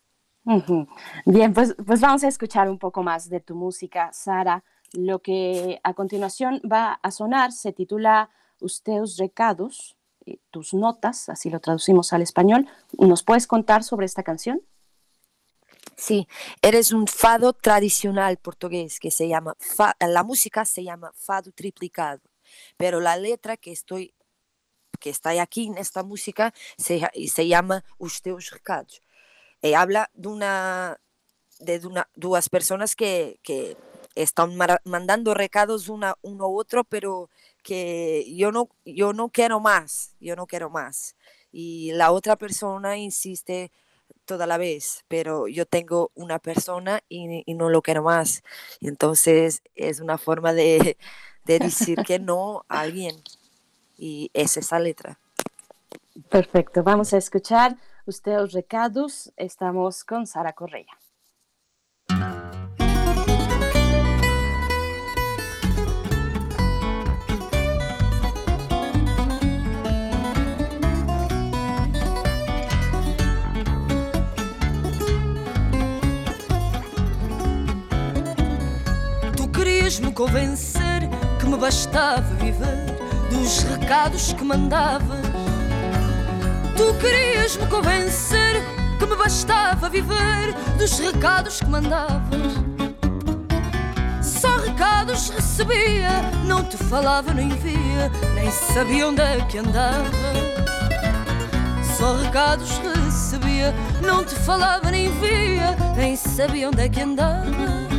Bien, pues, pues vamos a escuchar un poco más de tu música, Sara. Lo que a continuación va a sonar se titula Ustedes recados, eh, tus notas, así lo traducimos al español. ¿Nos puedes contar sobre esta canción? Sí, eres un fado tradicional portugués que se llama, la música se llama fado triplicado, pero la letra que estoy que está aquí en esta música se, se llama Os teus recados. Eh, habla de una de una, dos personas que, que están mandando recados una, uno u otro, pero que yo no, yo no quiero más, yo no quiero más. Y la otra persona insiste toda la vez, pero yo tengo una persona y, y no lo quiero más. Entonces es una forma de, de decir que no a alguien. Y es esa letra. Perfecto, vamos a escuchar Os teus recados. Estamos con Sara Correa. Tu querias-me convencer que me bastava viver dos recados que mandavas. Tu querias-me convencer que me bastava viver dos recados que mandavas. Só recados recebia, não te falava nem via, nem sabia onde é que andava. Só recados recebia, não te falava nem via, nem sabia onde é que andava.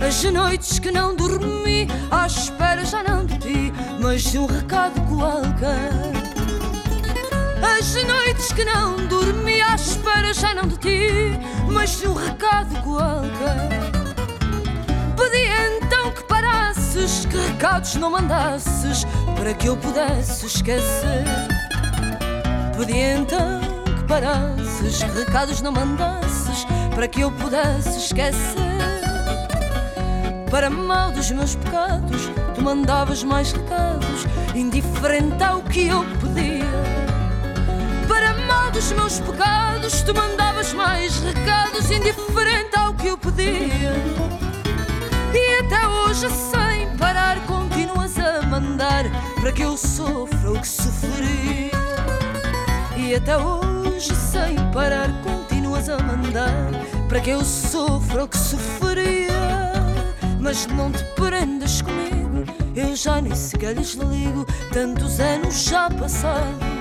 As noites que não dormi, à espera já não de ti, mas de um recado qualquer. As noites que não dormi, à espera já não de ti, mas de um recado qualquer. Pedi então que parasses, que recados não mandasses, para que eu pudesse esquecer. Pedi então que parasses, que recados não mandasses, para que eu pudesse esquecer. Para mal dos meus pecados, tu mandavas mais recados, indiferente ao que eu dos meus pecados, tu mandavas mais recados, indiferente ao que eu pedia. E até hoje, sem parar, continuas a mandar para que eu sofra o que sofri. E até hoje, sem parar, continuas a mandar para que eu sofra o que sofria. Mas não te prendas comigo, eu já nem sequer lhes ligo, tantos anos já passados.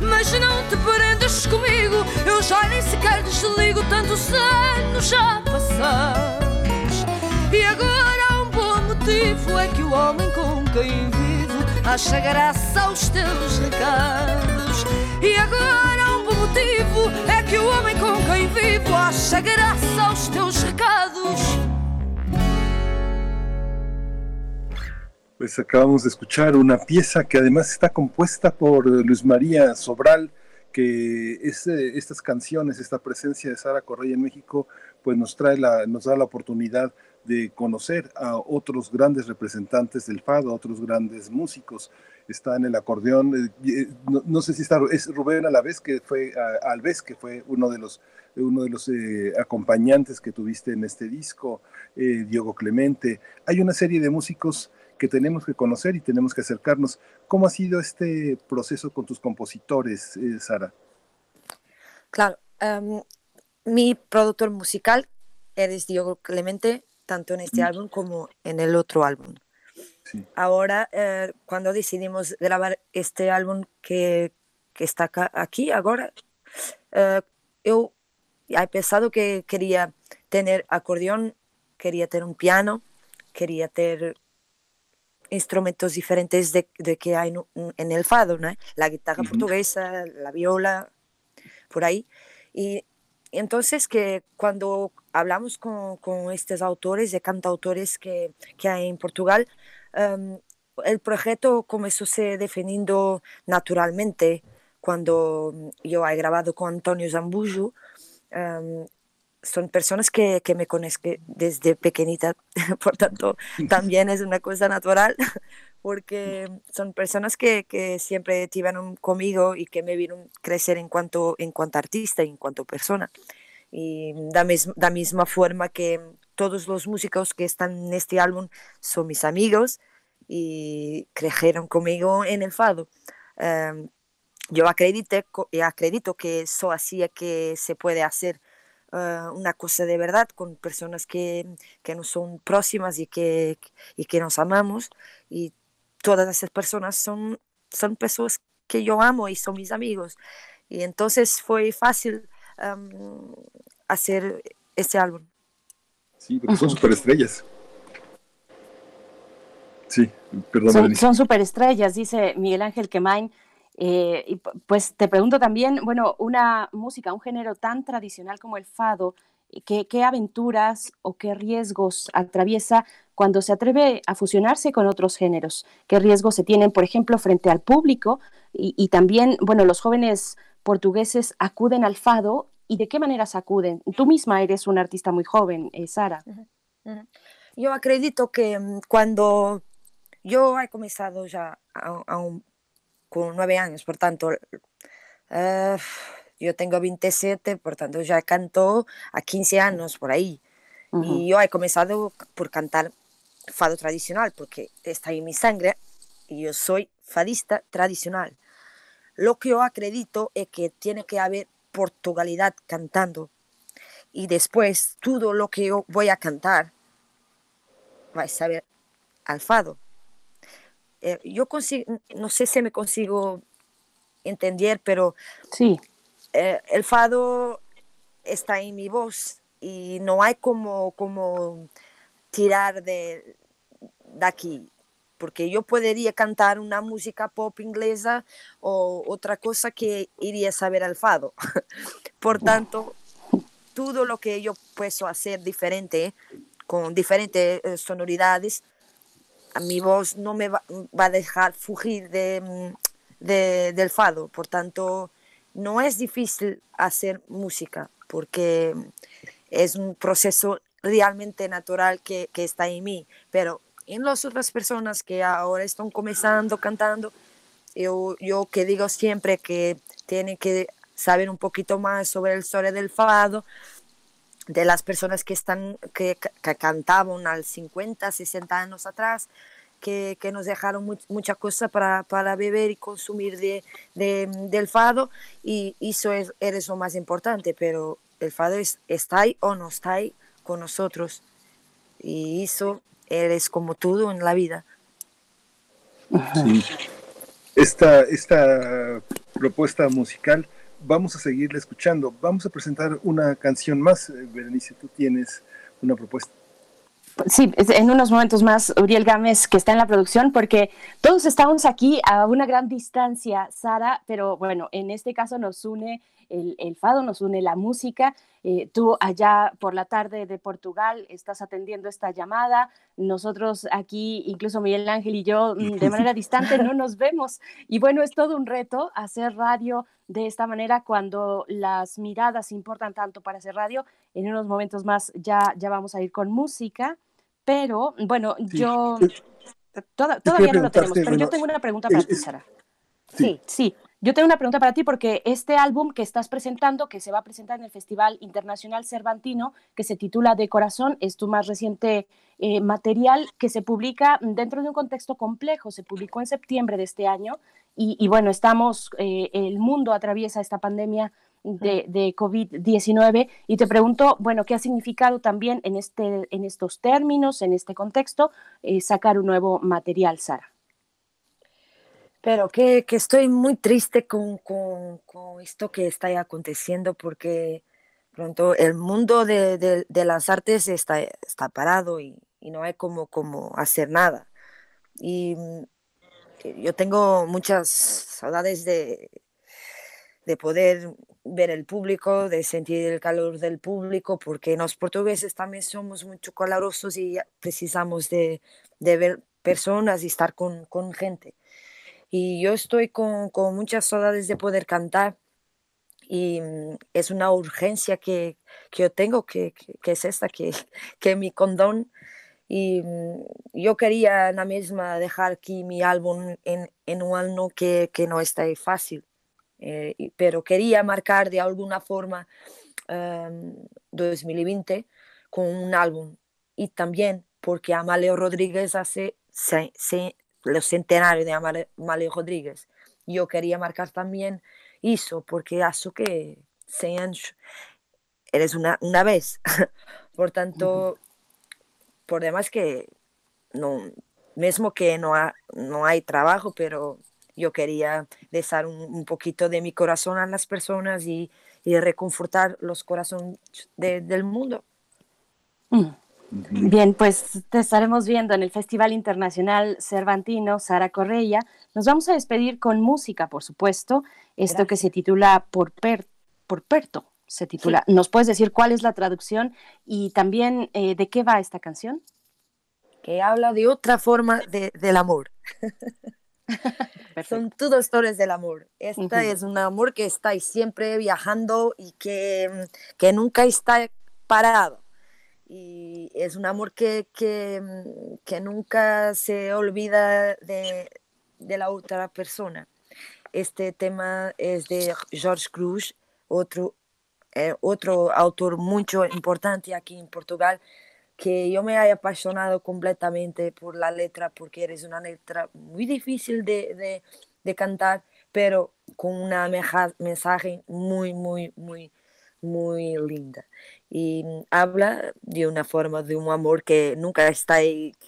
Mas não te prendas comigo, eu já nem sequer desligo, tantos anos já passados. E agora há um bom motivo, é que o homem com quem vivo acha graça aos teus recados. E agora há um bom motivo, é que o homem com quem vivo acha graça aos teus recados. Pues acabamos de escuchar una pieza que además está compuesta por eh, Luis María Sobral, que es, eh, estas canciones, esta presencia de Sara Correa en México, pues nos trae la, nos da la oportunidad de conocer a otros grandes representantes del fado, otros grandes músicos. Está en el acordeón, eh, no, no, sé si está, es Rubén Alavés, que fue, Alves, que fue uno de los, uno de los eh, acompañantes que tuviste en este disco, eh, Diego Clemente. Hay una serie de músicos que tenemos que conocer y tenemos que acercarnos. ¿Cómo ha sido este proceso con tus compositores, eh, Sara? Claro, um, mi productor musical eres Diego Clemente, tanto en este mm. álbum como en el otro álbum. Sí. Ahora, eh, cuando decidimos grabar este álbum que, que está acá, aquí ahora, eh, yo he pensado que quería tener acordeón, quería tener un piano, quería tener instrumentos diferentes de, de que hay en el fado, ¿no? la guitarra uh -huh. portuguesa, la viola, por ahí. Y, entonces que cuando hablamos con, con, estos autores y cantautores que, que hay en Portugal, um, el proyecto comenzó se definiendo naturalmente cuando yo he grabado con Antonio Zambujo. Um, son personas que, que me conozco desde pequeñita, por tanto, también es una cosa natural, porque son personas que, que siempre estuvieron conmigo y que me vieron crecer en cuanto, en cuanto artista y en cuanto persona. Y da, mes, da misma forma que todos los músicos que están en este álbum son mis amigos y crecieron conmigo en el fado. Um, yo acredité, acredito que eso es que se puede hacer uh, una cosa de verdad con personas que, que nos son próximas y que, y que nos amamos. Y todas esas personas son, son personas que yo amo y son mis amigos. Y entonces fue fácil um, hacer este álbum. Sí, porque son superestrellas. Sí, perdón. Son, son superestrellas, dice Miguel Ángel Quemain. Eh, y pues te pregunto también, bueno, una música, un género tan tradicional como el fado, ¿qué, qué aventuras o qué riesgos atraviesa cuando se atreve a fusionarse con otros géneros? ¿Qué riesgos se tienen, por ejemplo, frente al público? Y, también, bueno, los jóvenes portugueses acuden al fado y de qué maneras acuden. Tú misma eres una artista muy joven, eh, Sara. Yo acredito que mm, cuando yo he comenzado ya con nueve años, por tanto, uh, yo tengo 27, por tanto ya canto a 15 años por ahí. Y yo he comenzado por cantar fado tradicional, porque está en mi sangre y yo soy fadista tradicional. Lo que yo acredito es que tiene que haber portugalidad cantando. Y después todo lo que yo voy a cantar va a saber al fado. Eh, yo consigo, no sé si me consigo entender, pero sí. Eh, el fado está en mi voz y no hay como, como tirar de, de aquí, porque yo podría cantar una música pop inglesa o otra cosa que iría a saber al fado. Por tanto, todo lo que yo puedo hacer diferente, con diferentes eh, sonoridades, mi voz no me va, a dejar fugir de, de, del fado. Por tanto, no es difícil hacer música porque es un proceso realmente natural que, que, está en mí, pero en las otras personas que ahora están comenzando cantando, yo, yo que digo siempre que tienen que saber un poquito más sobre el historia del fado, de las personas que, están, que, que cantaban al 50, 60 años atrás, que, que nos dejaron mucha mucha cosa para, para, beber y consumir de, de, del fado. Y eso es, es lo más importante, pero el fado es, está ahí o no está ahí con nosotros. Y eso eres como todo en la vida. Esta, esta propuesta musical vamos a seguirla escuchando. Vamos a presentar una canción más. Berenice, tú tienes una propuesta. Sí, en unos momentos más, Uriel Gámez, que está en la producción, porque todos estamos aquí a una gran distancia, Sara, pero bueno, en este caso nos une el, el fado, nos une la música. Eh, tú allá por la tarde de Portugal estás atendiendo esta llamada. Nosotros aquí, incluso Miguel Ángel y yo, mm, de manera distante, no nos vemos. Y bueno, es todo un reto hacer radio de esta manera cuando las miradas importan tanto para hacer radio. En unos momentos más ya, ya vamos a ir con música. Pero bueno, yo todavía no lo tenemos, pero yo tengo una pregunta para ti, Sara. Sí, sí. Yo tengo una pregunta para ti porque este álbum que estás presentando, que se va a presentar en el Festival Internacional Cervantino, que se titula De Corazón, es tu más reciente eh, material que se publica dentro de un contexto complejo. Se publicó en septiembre de este año y, y bueno, estamos, eh, el mundo atraviesa esta pandemia de, de COVID-19 y te pregunto, bueno, ¿qué ha significado también en, este, en estos términos, en este contexto, eh, sacar un nuevo material, Sara? Pero que, que estoy muy triste con, con, con, esto que está aconteciendo porque pronto el mundo de, de, de las artes está, está parado y, y, no hay como, como hacer nada. Y mm, yo tengo muchas saudades de, de poder ver el público, de sentir el calor del público, porque los portugueses también somos mucho calorosos y precisamos de, de ver personas y estar con, con, gente. Y yo estoy con, con muchas saudades de poder cantar y mm, es una urgencia que, que yo tengo, que, que, es esta, que, que mi condón. Y mm, yo quería la misma dejar aquí mi álbum en, en un año que, que no está fácil eh, pero quería marcar de alguna forma um, 2020 con un álbum y también porque Amaleo Rodríguez hace se, se, los centenarios de Amaleo Rodríguez. Yo quería marcar también eso porque acho que 100 años eres una, una vez. por tanto, uh -huh. por demás que no, mismo que no, ha, no hay trabajo, pero yo quería dejar un, un, poquito de mi corazón a las personas y, y reconfortar los corazones de, del mundo. Mm. Bien, pues te estaremos viendo en el Festival Internacional Cervantino, Sara Correia. Nos vamos a despedir con música, por supuesto, esto Gracias. que se titula Por, per, por Perto, se titula. Sí. ¿Nos puedes decir cuál es la traducción y también eh, de qué va esta canción? Que habla de otra forma de, del amor. Son todas historias del amor. Esta es un amor que está siempre viajando y que, que nunca está parado. Y es un amor que, que, que nunca se olvida de, de, la otra persona. Este tema es de George Cruz, otro, eh, otro autor mucho importante aquí en Portugal, que yo me haya apasionado completamente por la letra, porque eres una letra muy difícil de, de, de cantar, pero con una mensaje muy, muy, muy, muy linda. Y habla de una forma de un amor que nunca está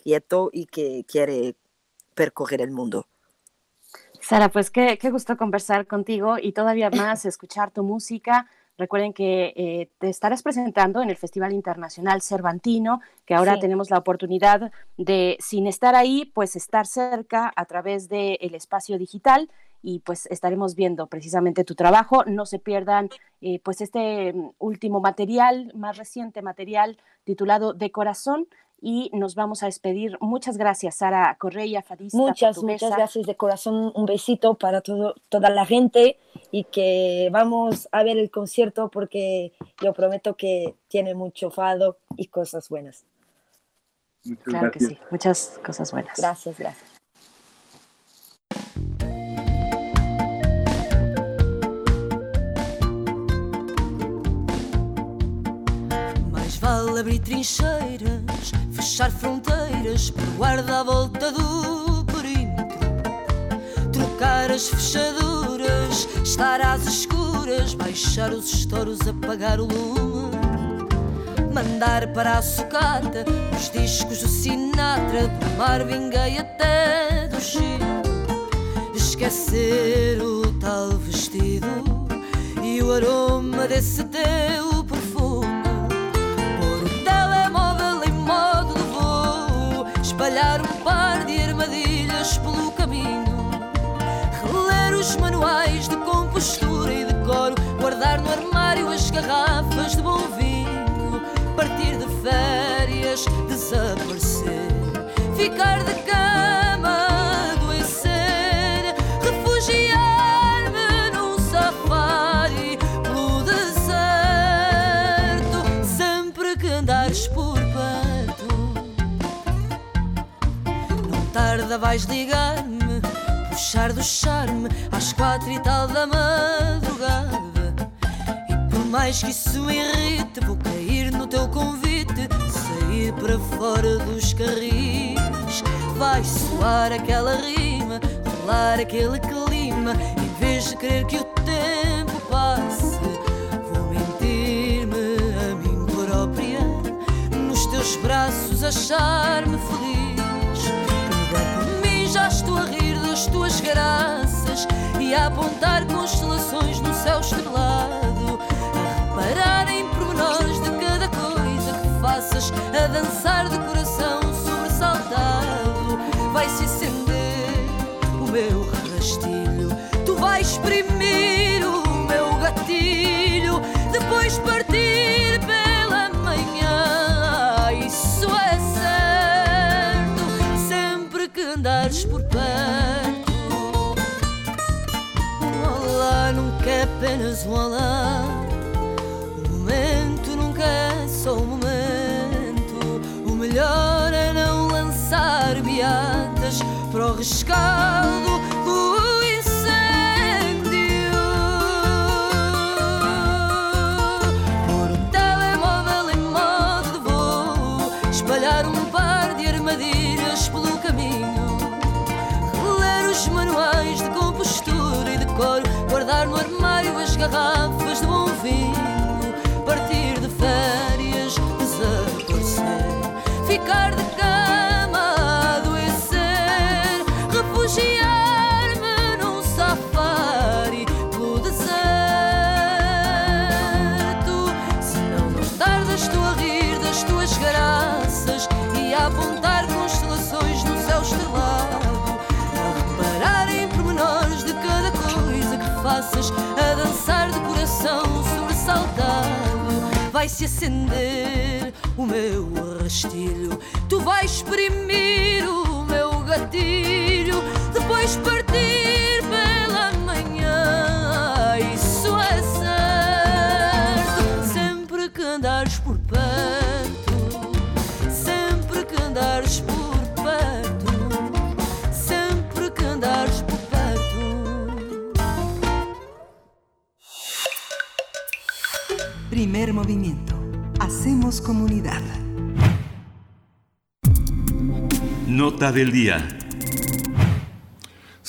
quieto y que quiere percorrer el mundo. Sara, pues qué, qué gusto conversar contigo y todavía más escuchar tu música. Recuerden que eh, te estarás presentando en el Festival Internacional Cervantino, que ahora tenemos la oportunidad de, sin estar ahí, pues estar cerca a través del espacio digital y pues estaremos viendo precisamente tu trabajo. No se pierdan eh, pues este mm, último material, más reciente material titulado De Corazón, y nos vamos a despedir. Muchas gracias, Sara Correa, fadista. Muchas, muchas gracias de corazón. Un besito para todo, toda la gente y que vamos a ver el concierto porque yo prometo que tiene mucho fado y cosas buenas. claro que sí, muchas cosas buenas. Gracias, gracias. Abrir trincheiras, fechar fronteiras por guarda à volta do perímetro, trocar as fechaduras, estar às escuras, baixar os estouros, apagar o lume, mandar para a sucata os discos do Sinatra, do Marvin Gaye até do Chico, esquecer o tal vestido e o aroma desse teu espalhar um par de armadilhas pelo caminho, reler os manuais de compostura e decoro, guardar no armário as garrafas de bom vinho, partir de férias, desaparecer, ficar de cama, vais ligar-me, puxar do charme às quatro e tal da madrugada. E por mais que isso me irrite, vou cair no teu convite, sair para fora dos carris. Vai soar aquela rima, rolar aquele clima, em vez de querer que o tempo passe. Vou mentir-me a mim própria, nos teus braços achar-me feliz a rir das tuas graças e a apontar constelações no céu estrelado, a reparar em pormenores de cada coisa que faças, a dançar de coração sobressaltado. Vai se acender o meu rastilho, tu vais exprimir o meu gatilho, depois partir um olá. O momento nunca é só um momento. O melhor é não lançar beatas para o rescaldo do incêndio. Pôr o telemóvel em modo de voo, espalhar um par de armadilhas pelo caminho os manuais guardar no armário as garrafas de bom vinho, partir de férias, desaparecer, ficar de cama, Vai se acender o meu rastilho, tu vais exprimir o meu gatilho, depois partir Primer movimiento. Hacemos comunidad. Nota del día.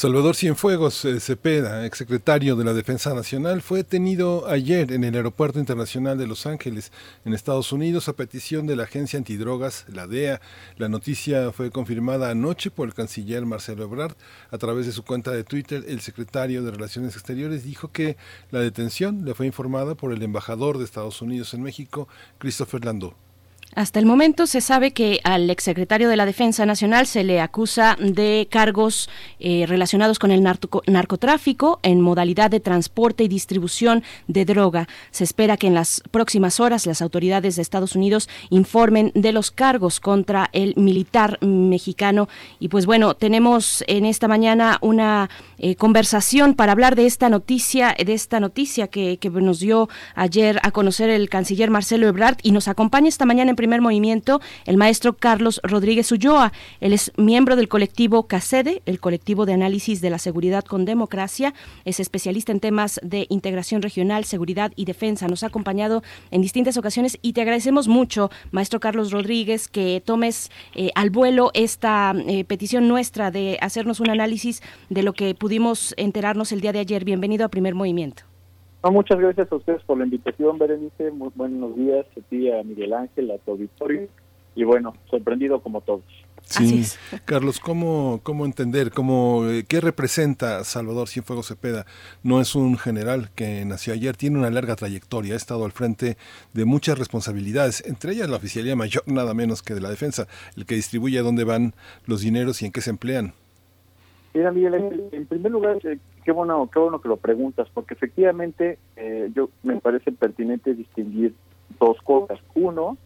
Salvador Cienfuegos eh, Cepeda, exsecretario de la Defensa Nacional, fue detenido ayer en el Aeropuerto Internacional de Los Ángeles, en Estados Unidos, a petición de la agencia antidrogas, la DEA. La noticia fue confirmada anoche por el canciller Marcelo Ebrard. A través de su cuenta de Twitter, el secretario de Relaciones Exteriores dijo que la detención le fue informada por el embajador de Estados Unidos en México, Christopher Landau. Hasta el momento se sabe que al exsecretario de la Defensa Nacional se le acusa de cargos eh, relacionados con el narco- narcotráfico en modalidad de transporte y distribución de droga. Se espera que en las próximas horas las autoridades de Estados Unidos informen de los cargos contra el militar mexicano. Y pues bueno, tenemos en esta mañana una eh, conversación para hablar de esta noticia, de esta noticia que, que nos dio ayer a conocer el canciller Marcelo Ebrard y nos acompaña esta mañana en primer movimiento el maestro Carlos Rodríguez Ulloa. Él es miembro del colectivo CACEDE, el colectivo de análisis de la seguridad con democracia. Es especialista en temas de integración regional, seguridad y defensa. Nos ha acompañado en distintas ocasiones y te agradecemos mucho, maestro Carlos Rodríguez, que tomes eh, al vuelo esta eh, petición nuestra de hacernos un análisis de lo que pudimos enterarnos el día de ayer. Bienvenido a Primer Movimiento. No, muchas gracias a ustedes por la invitación, Berenice. Muy buenos días a ti, a Miguel Ángel, a tu auditorio. Y bueno, sorprendido como todos. Sí, Carlos, ¿cómo, cómo entender, cómo, eh, qué representa Salvador Cienfuegos Cepeda? No es un general que nació ayer, tiene una larga trayectoria, ha estado al frente de muchas responsabilidades, entre ellas la oficialía mayor, nada menos que de la defensa, el que distribuye a dónde van los dineros y en qué se emplean. Mira, Miguel Ángel, en primer lugar, eh, qué bueno, qué bueno que lo preguntas, porque efectivamente eh, yo me parece pertinente distinguir dos cosas. Uno,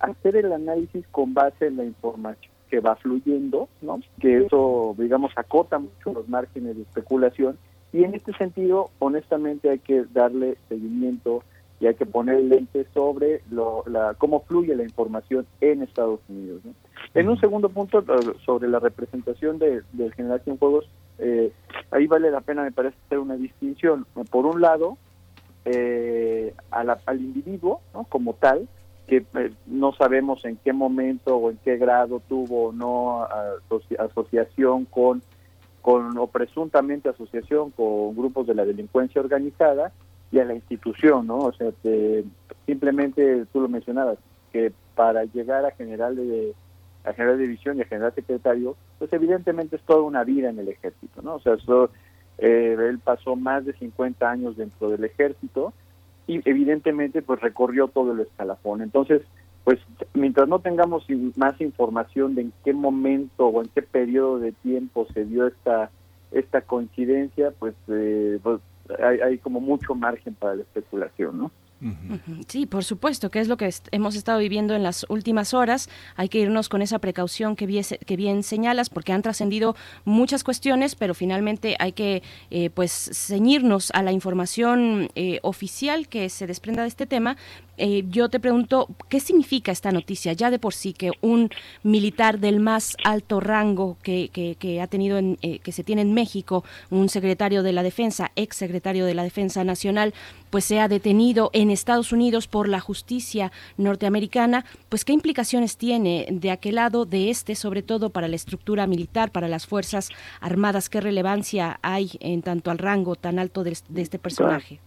hacer el análisis con base en la información que va fluyendo, ¿no? Que eso, digamos, acota mucho los márgenes de especulación. Y en este sentido, honestamente, hay que darle seguimiento y hay que poner lente sobre lo, la, cómo fluye la información en Estados Unidos. ¿no? En un segundo punto, sobre la representación de, del general Cienfuegos, eh, ahí vale la pena, me parece, hacer una distinción. Por un lado, eh, al individuo ¿no? como tal, que eh, no sabemos en qué momento o en qué grado tuvo o no asoci- asociación con, con o presuntamente asociación con grupos de la delincuencia organizada y a la institución, ¿no? O sea, simplemente tú lo mencionabas, que para llegar a general de a general división y a general secretario, pues evidentemente es toda una vida en el ejército, ¿no? O sea, eso, eh, él pasó más de 50 años dentro del ejército y evidentemente pues recorrió todo el escalafón. Entonces, pues mientras no tengamos más información de en qué momento o en qué periodo de tiempo se dio esta esta coincidencia, pues, eh, pues hay, hay como mucho margen para la especulación, ¿no? Sí, por supuesto, que es lo que hemos estado viviendo en las últimas horas. Hay que irnos con esa precaución que bien señalas, porque han trascendido muchas cuestiones, pero finalmente hay que eh, pues ceñirnos a la información eh, oficial que se desprenda de este tema. Eh, yo te pregunto, ¿qué significa esta noticia? Ya de por sí que un militar del más alto rango que, que, que ha tenido, en, eh, que se tiene en México, un secretario de la Defensa, ex secretario de la Defensa Nacional, pues sea detenido en Estados Unidos por la justicia norteamericana, pues qué implicaciones tiene de aquel lado, de este, sobre todo para la estructura militar, para las Fuerzas Armadas, qué relevancia hay en tanto al rango tan alto de, de este personaje.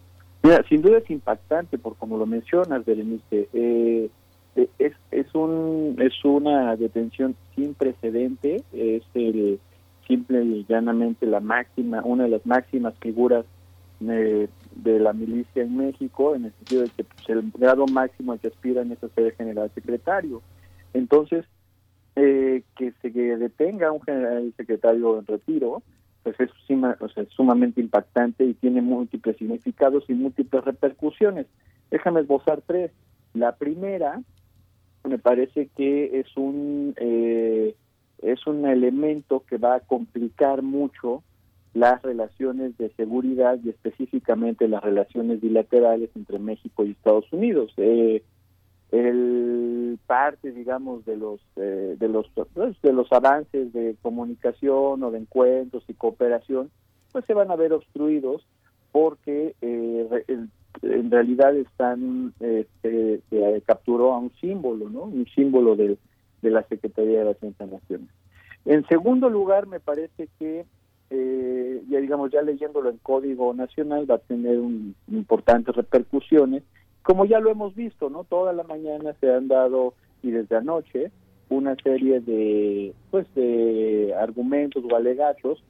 Mira, sin duda es impactante, por como lo mencionas, Berenice. Eh, eh, es, es, un, es una detención sin precedente, es el, simple y llanamente la máxima, una de las máximas figuras eh, de la milicia en México, en el sentido de que pues, el grado máximo al que aspiran es a ser general secretario. Entonces, eh, que se detenga un general secretario en retiro, pues es, sumamente impactante y tiene múltiples significados y múltiples repercusiones. Déjame esbozar tres. La primera, me parece que es un eh, es un elemento que va a complicar mucho las relaciones de seguridad y específicamente las relaciones bilaterales entre México y Estados Unidos. Eh, el parte, digamos, de los eh, de los pues, de los avances de comunicación o de encuentros y cooperación, pues se van a ver obstruidos porque eh, en realidad están este, se capturó a un símbolo, ¿no? Un símbolo de, de la Secretaría de las Naciones. En segundo lugar, me parece que eh, ya digamos, ya leyéndolo en Código Nacional va a tener un, importantes repercusiones, como ya lo hemos visto, ¿no? Toda la mañana se han dado, y desde anoche, una serie de, pues, de argumentos o alegatos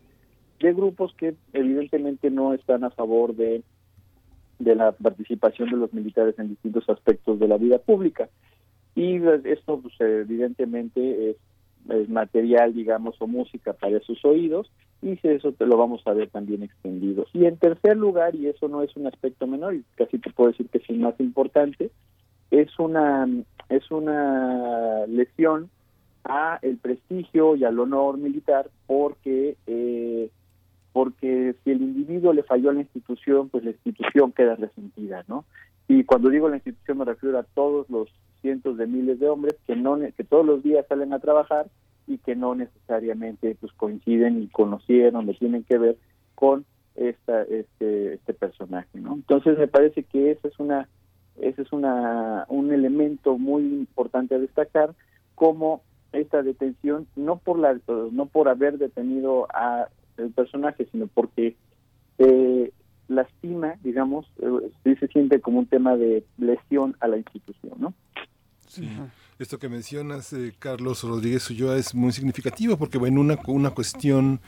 de grupos que evidentemente no están a favor de, de la participación de los militares en distintos aspectos de la vida pública. Y esto, pues, evidentemente, es material, digamos, o música para sus oídos, y eso te lo vamos a ver también extendido. Y en tercer lugar, y eso no es un aspecto menor, y casi te puedo decir que es el más importante, es una, es una lesión a el prestigio y al honor militar porque eh, porque si el individuo le falló a la institución, pues la institución queda resentida, ¿no? Y cuando digo la institución me refiero a todos los cientos de miles de hombres que no que todos los días salen a trabajar y que no necesariamente pues coinciden y conocieron o tienen que ver con esta este este personaje no entonces me parece que esa es una ese es una un elemento muy importante a destacar como esta detención no por la no por haber detenido a el personaje sino porque eh, lastima digamos eh, se siente como un tema de lesión a la institución no Sí. Esto que mencionas, eh, Carlos Rodríguez Ulloa, es muy significativo porque, bueno, una, una cuestión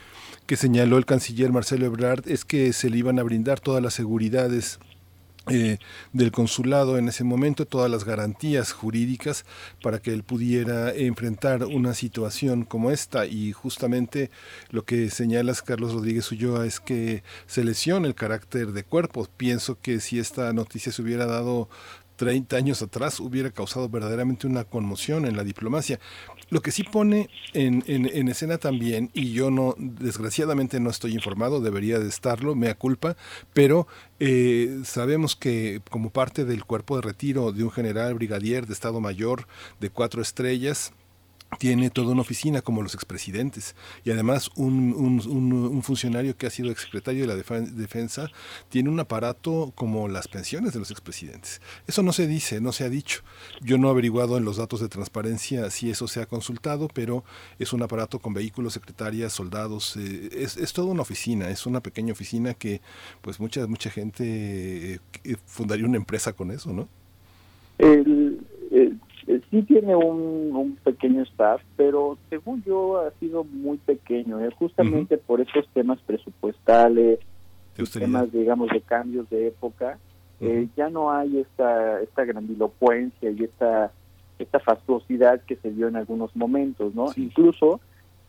que señaló el canciller Marcelo Ebrard es que se le iban a brindar todas las seguridades eh, del consulado en ese momento, todas las garantías jurídicas para que él pudiera enfrentar una situación como esta. Y justamente lo que señalas, Carlos Rodríguez Ulloa, es que se lesiona el carácter de cuerpo. Pienso que si esta noticia se hubiera dado 30 años atrás hubiera causado verdaderamente una conmoción en la diplomacia. Lo que sí pone en, en, escena también, y yo no, desgraciadamente no estoy informado, debería de estarlo, mea culpa, pero eh, sabemos que como parte del cuerpo de retiro de un general brigadier de Estado Mayor de cuatro estrellas, tiene toda una oficina como los expresidentes y además un, un, funcionario que ha sido exsecretario de la defensa tiene un aparato como las pensiones de los expresidentes. Eso no se dice, no se ha dicho. Yo no he averiguado en los datos de transparencia si eso se ha consultado, pero es un aparato con vehículos, secretarias, soldados, eh, es, es, toda una oficina, es una pequeña oficina que pues mucha, mucha gente eh, fundaría una empresa con eso, ¿no? El, sí tiene un, pequeño staff, pero según yo ha sido muy pequeño, ¿eh? justamente por esos temas presupuestales, temas, digamos, de cambios de época, eh, ya no hay esta, esta grandilocuencia y esta, esta fastuosidad que se dio en algunos momentos, ¿no? Incluso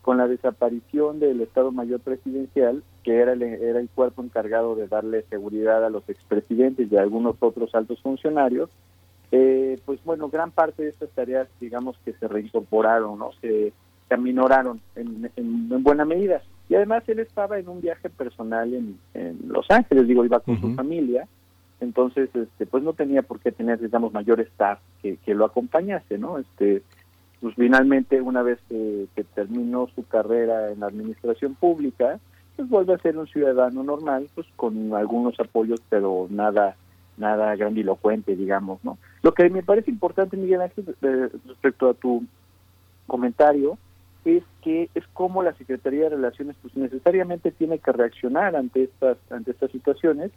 con la desaparición del Estado Mayor Presidencial, que era el, era el cuerpo encargado de darle seguridad a los expresidentes y a algunos otros altos funcionarios, eh, pues bueno, gran parte de estas tareas, digamos que se reincorporaron, ¿no? Se, aminoraron en, en, buena medida. Y además él estaba en un viaje personal en, Los Ángeles, digo, iba con su familia, entonces, este, pues no tenía por qué tener, digamos, mayor staff que, que lo acompañase, ¿no? Este, pues finalmente, una vez que, que terminó su carrera en la administración pública, pues vuelve a ser un ciudadano normal, pues con algunos apoyos, pero nada nada grandilocuente, digamos, ¿no? Lo que me parece importante, Miguel Ángel, respecto a tu comentario, es que es como la Secretaría de Relaciones pues necesariamente tiene que reaccionar ante estas ante estas situaciones,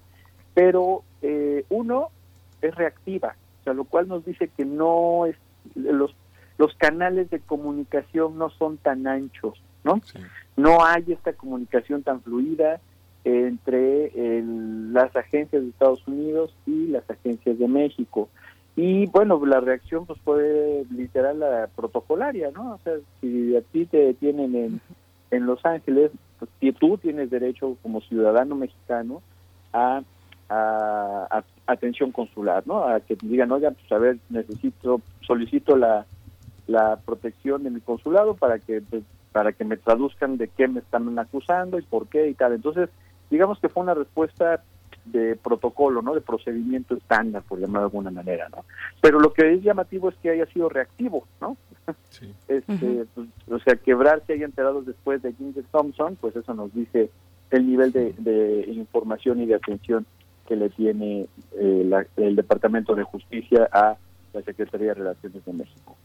pero eh, uno es reactiva, o sea, lo cual nos dice que no es los los canales de comunicación no son tan anchos, ¿no? No hay esta comunicación tan fluida, entre las agencias de Estados Unidos y las agencias de México. Y bueno, la reacción pues fue literal la protocolaria, ¿no? O sea, si a ti te detienen en, en Los Ángeles, pues tú tienes derecho como ciudadano mexicano a, a, atención consular, ¿no? A que te digan, oigan, pues a ver, necesito, solicito la, la protección de mi consulado para que pues, para que me traduzcan de qué me están acusando y por qué y tal. Entonces, digamos que fue una respuesta de protocolo, ¿no? De procedimiento estándar, por llamarlo de alguna manera, ¿no? Pero lo que es llamativo es que haya sido reactivo, ¿no? este, pues, o sea, quebrarse haya enterado después de Ginger Thompson, pues eso nos dice el nivel de, de información y de atención que le tiene eh, el Departamento de Justicia a la Secretaría de Relaciones de México.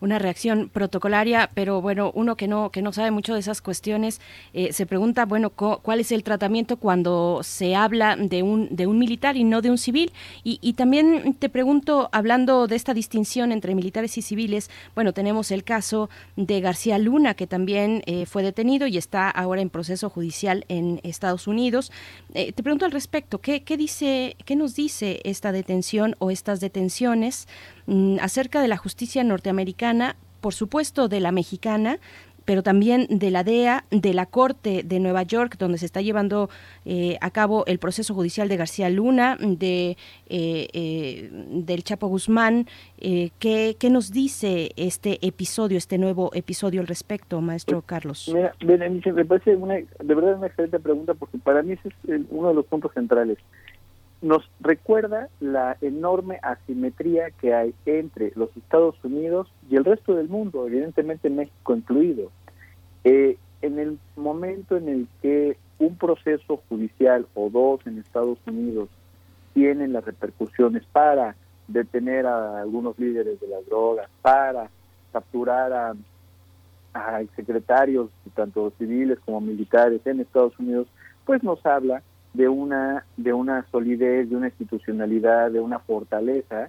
Una reacción protocolaria, pero bueno, uno que no que no sabe mucho de esas cuestiones eh, se pregunta, bueno, ¿cuál es el tratamiento cuando se habla de un de un militar y no de un civil? Y, también te pregunto, hablando de esta distinción entre militares y civiles, bueno, tenemos el caso de García Luna, que también eh, fue detenido y está ahora en proceso judicial en Estados Unidos. Eh, te pregunto al respecto, ¿qué, qué dice, qué nos dice esta detención o estas detenciones? Mm, acerca de la justicia norteamericana, por supuesto de la mexicana, pero también de la DEA, de la Corte de Nueva York, donde se está llevando eh, a cabo el proceso judicial de García Luna, de eh, eh, del Chapo Guzmán. ¿qué, ¿qué, nos dice este episodio, este nuevo episodio al respecto, maestro pues, Carlos? Mira, me parece una, de verdad una excelente pregunta porque para mí ese es uno de los puntos centrales nos recuerda la enorme asimetría que hay entre los Estados Unidos y el resto del mundo, evidentemente México incluido. Eh, en el momento en el que un proceso judicial o dos en Estados Unidos tienen las repercusiones para detener a algunos líderes de las drogas, para capturar a, a secretarios, tanto civiles como militares en Estados Unidos, pues nos habla de una, de una solidez, de una institucionalidad, de una fortaleza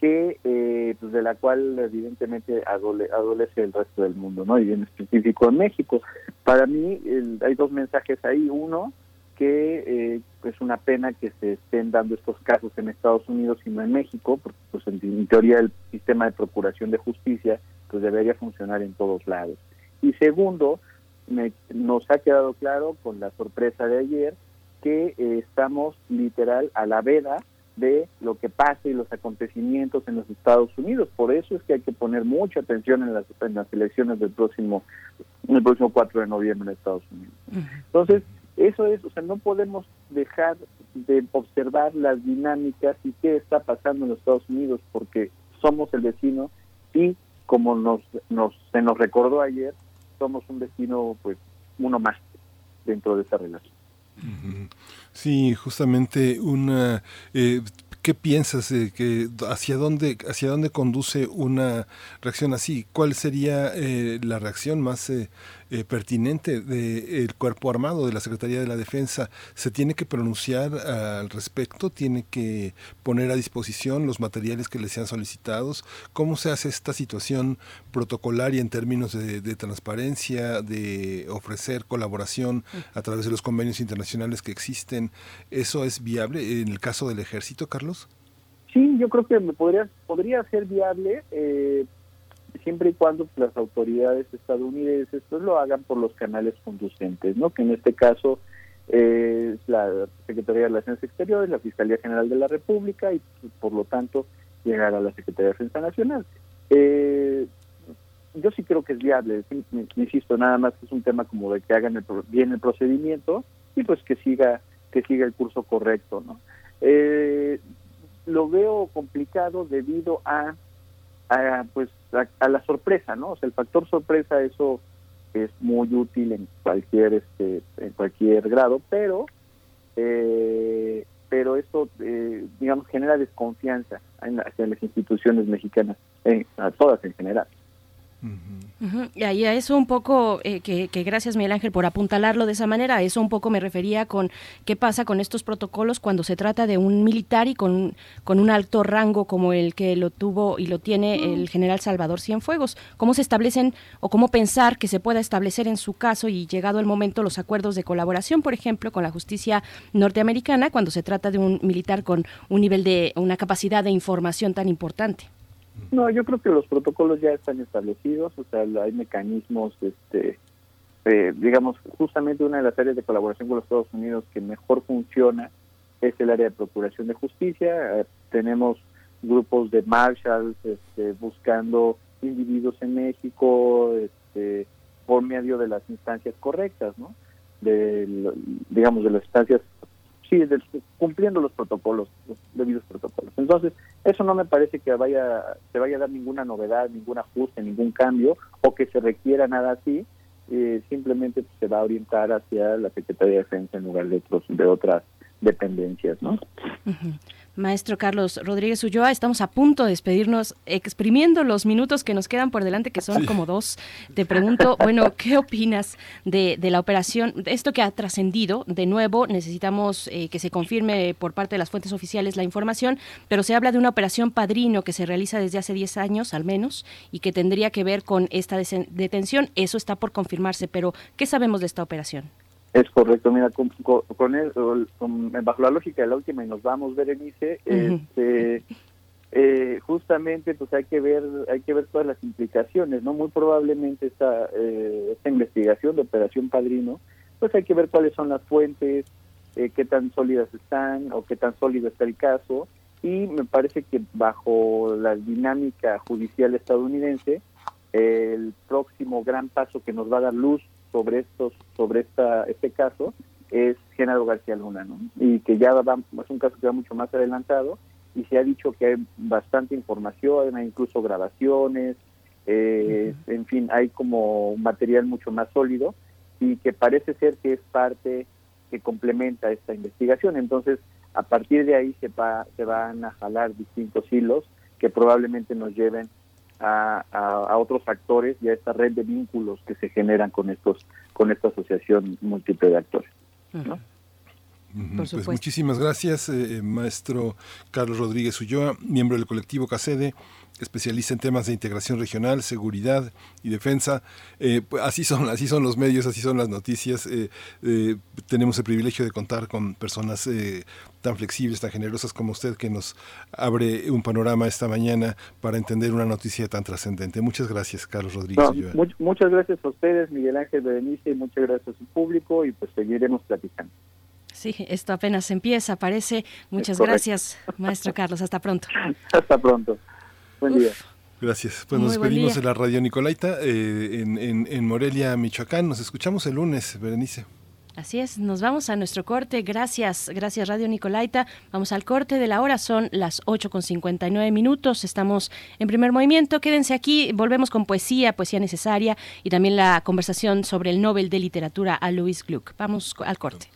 que eh, pues de la cual evidentemente adolece el resto del mundo, ¿no? Y en específico en México. Para mí hay dos mensajes ahí. Uno, que eh, es una pena que se estén dando estos casos en Estados Unidos y no en México, porque pues en, teoría el sistema de procuración de justicia pues debería funcionar en todos lados. Y segundo, me, nos ha quedado claro con la sorpresa de ayer que eh, estamos literal a la veda de lo que pasa y los acontecimientos en los Estados Unidos. Por eso es que hay que poner mucha atención en las, en las elecciones del próximo, el próximo 4 de noviembre en Estados Unidos. Entonces, eso es, o sea, no podemos dejar de observar las dinámicas y qué está pasando en los Estados Unidos, porque somos el vecino y como nos, nos se nos recordó ayer, somos un vecino, pues, uno más dentro de esa relación. Sí, justamente una... Eh, ¿Qué piensas de que hacia dónde hacia dónde conduce una reacción así? ¿Cuál sería eh, la reacción más eh, pertinente del cuerpo armado de la Secretaría de la Defensa? ¿Se tiene que pronunciar al respecto? ¿Tiene que poner a disposición los materiales que le sean solicitados? ¿Cómo se hace esta situación protocolaria en términos de, de transparencia, de ofrecer colaboración a través de los convenios internacionales que existen? ¿Eso es viable en el caso del ejército, Carlos? Sí, yo creo que podría, podría ser viable eh, siempre y cuando las autoridades estadounidenses pues, lo hagan por los canales conducentes, ¿no? que en este caso eh, es la Secretaría de Relaciones Exteriores, la Fiscalía General de la República y pues, por lo tanto llegar a la Secretaría de Defensa Nacional. Eh, yo sí creo que es viable, insisto, nada más que es un tema como de que hagan bien el procedimiento y pues que siga que siga el curso correcto, ¿no? Eh, lo veo complicado debido a, pues a, la sorpresa, ¿no? O sea, el factor sorpresa eso es muy útil en cualquier este en cualquier grado, pero eh, pero esto eh, digamos genera desconfianza en, en las instituciones mexicanas, a todas en general. Y ahí a eso un poco, eh, que, gracias Miguel Ángel por apuntalarlo de esa manera, a eso un poco me refería con qué pasa con estos protocolos cuando se trata de un militar y con, con un alto rango como el que lo tuvo y lo tiene el general Salvador Cienfuegos. ¿Cómo se establecen o cómo pensar que se pueda establecer en su caso y llegado el momento los acuerdos de colaboración, por ejemplo, con la justicia norteamericana cuando se trata de un militar con un nivel de, una capacidad de información tan importante? No, yo creo que los protocolos ya están establecidos, o sea, hay mecanismos, este, eh, digamos, justamente una de las áreas de colaboración con los Estados Unidos que mejor funciona es el área de procuración de justicia. Eh, tenemos grupos de marshals este, buscando individuos en México, este, por medio de las instancias correctas, ¿no? De, digamos, de las instancias, sí, cumpliendo los protocolos, los debidos protocolos. Entonces, eso no me parece que vaya, se vaya a dar ninguna novedad, ningún ajuste, ningún cambio, o que se requiera nada así, eh, simplemente se va a orientar hacia la Secretaría de Defensa en lugar de, otros, de otras dependencias, ¿no? Maestro Carlos Rodríguez Ulloa, estamos a punto de despedirnos, exprimiendo los minutos que nos quedan por delante, que son como dos. Te pregunto, bueno, ¿qué opinas de, la operación, de esto que ha trascendido? De nuevo, necesitamos eh, que se confirme por parte de las fuentes oficiales la información, pero se habla de una operación padrino que se realiza desde hace 10 años al menos y que tendría que ver con esta detención. Eso está por confirmarse, pero ¿qué sabemos de esta operación? Es correcto, mira, con, con, bajo la lógica de la última y nos vamos, Berenice, este, eh, justamente pues hay que ver hay que ver todas las implicaciones, ¿no? Muy probablemente esta, eh, esta investigación de Operación Padrino, pues hay que ver cuáles son las fuentes, eh, qué tan sólidas están o qué tan sólido está el caso y me parece que bajo la dinámica judicial estadounidense, el próximo gran paso que nos va a dar luz sobre estos sobre esta este caso es Genaro García Luna, ¿no? Y que ya va, es un caso que va mucho más adelantado y se ha dicho que hay bastante información, hay incluso grabaciones, eh, en fin, hay como material mucho más sólido y que parece ser que es parte que complementa esta investigación. Entonces, a partir de ahí se, va, se van a jalar distintos hilos que probablemente nos lleven a, otros actores y a esta red de vínculos que se generan con estos con esta asociación múltiple de actores. Pues muchísimas gracias, eh, maestro Carlos Rodríguez Ulloa, miembro del colectivo CACEDE, especialista en temas de integración regional, seguridad y defensa. Eh, pues, así son, así son los medios, así son las noticias. Eh, eh, tenemos el privilegio de contar con personas tan flexibles, tan generosas como usted, que nos abre un panorama esta mañana para entender una noticia tan trascendente. Muchas gracias, Carlos Rodríguez. muchas gracias a ustedes, Miguel Ángel Berenice, y muchas gracias a su público y pues seguiremos platicando. Sí, esto apenas empieza, parece. Muchas gracias, maestro Carlos. Hasta pronto. Hasta pronto. Buen día. Gracias. Pues nos despedimos de la radio Nicolaita eh, en, en, Morelia, Michoacán. Nos escuchamos el lunes, Berenice. Así es, nos vamos a nuestro corte. Gracias, gracias Radio Nicolaita. Vamos al corte de la hora, son las 8 con 59 minutos. Estamos en primer movimiento. Quédense aquí, volvemos con poesía, poesía necesaria y también la conversación sobre el Nobel de Literatura a Louis Gluck. Vamos al corte.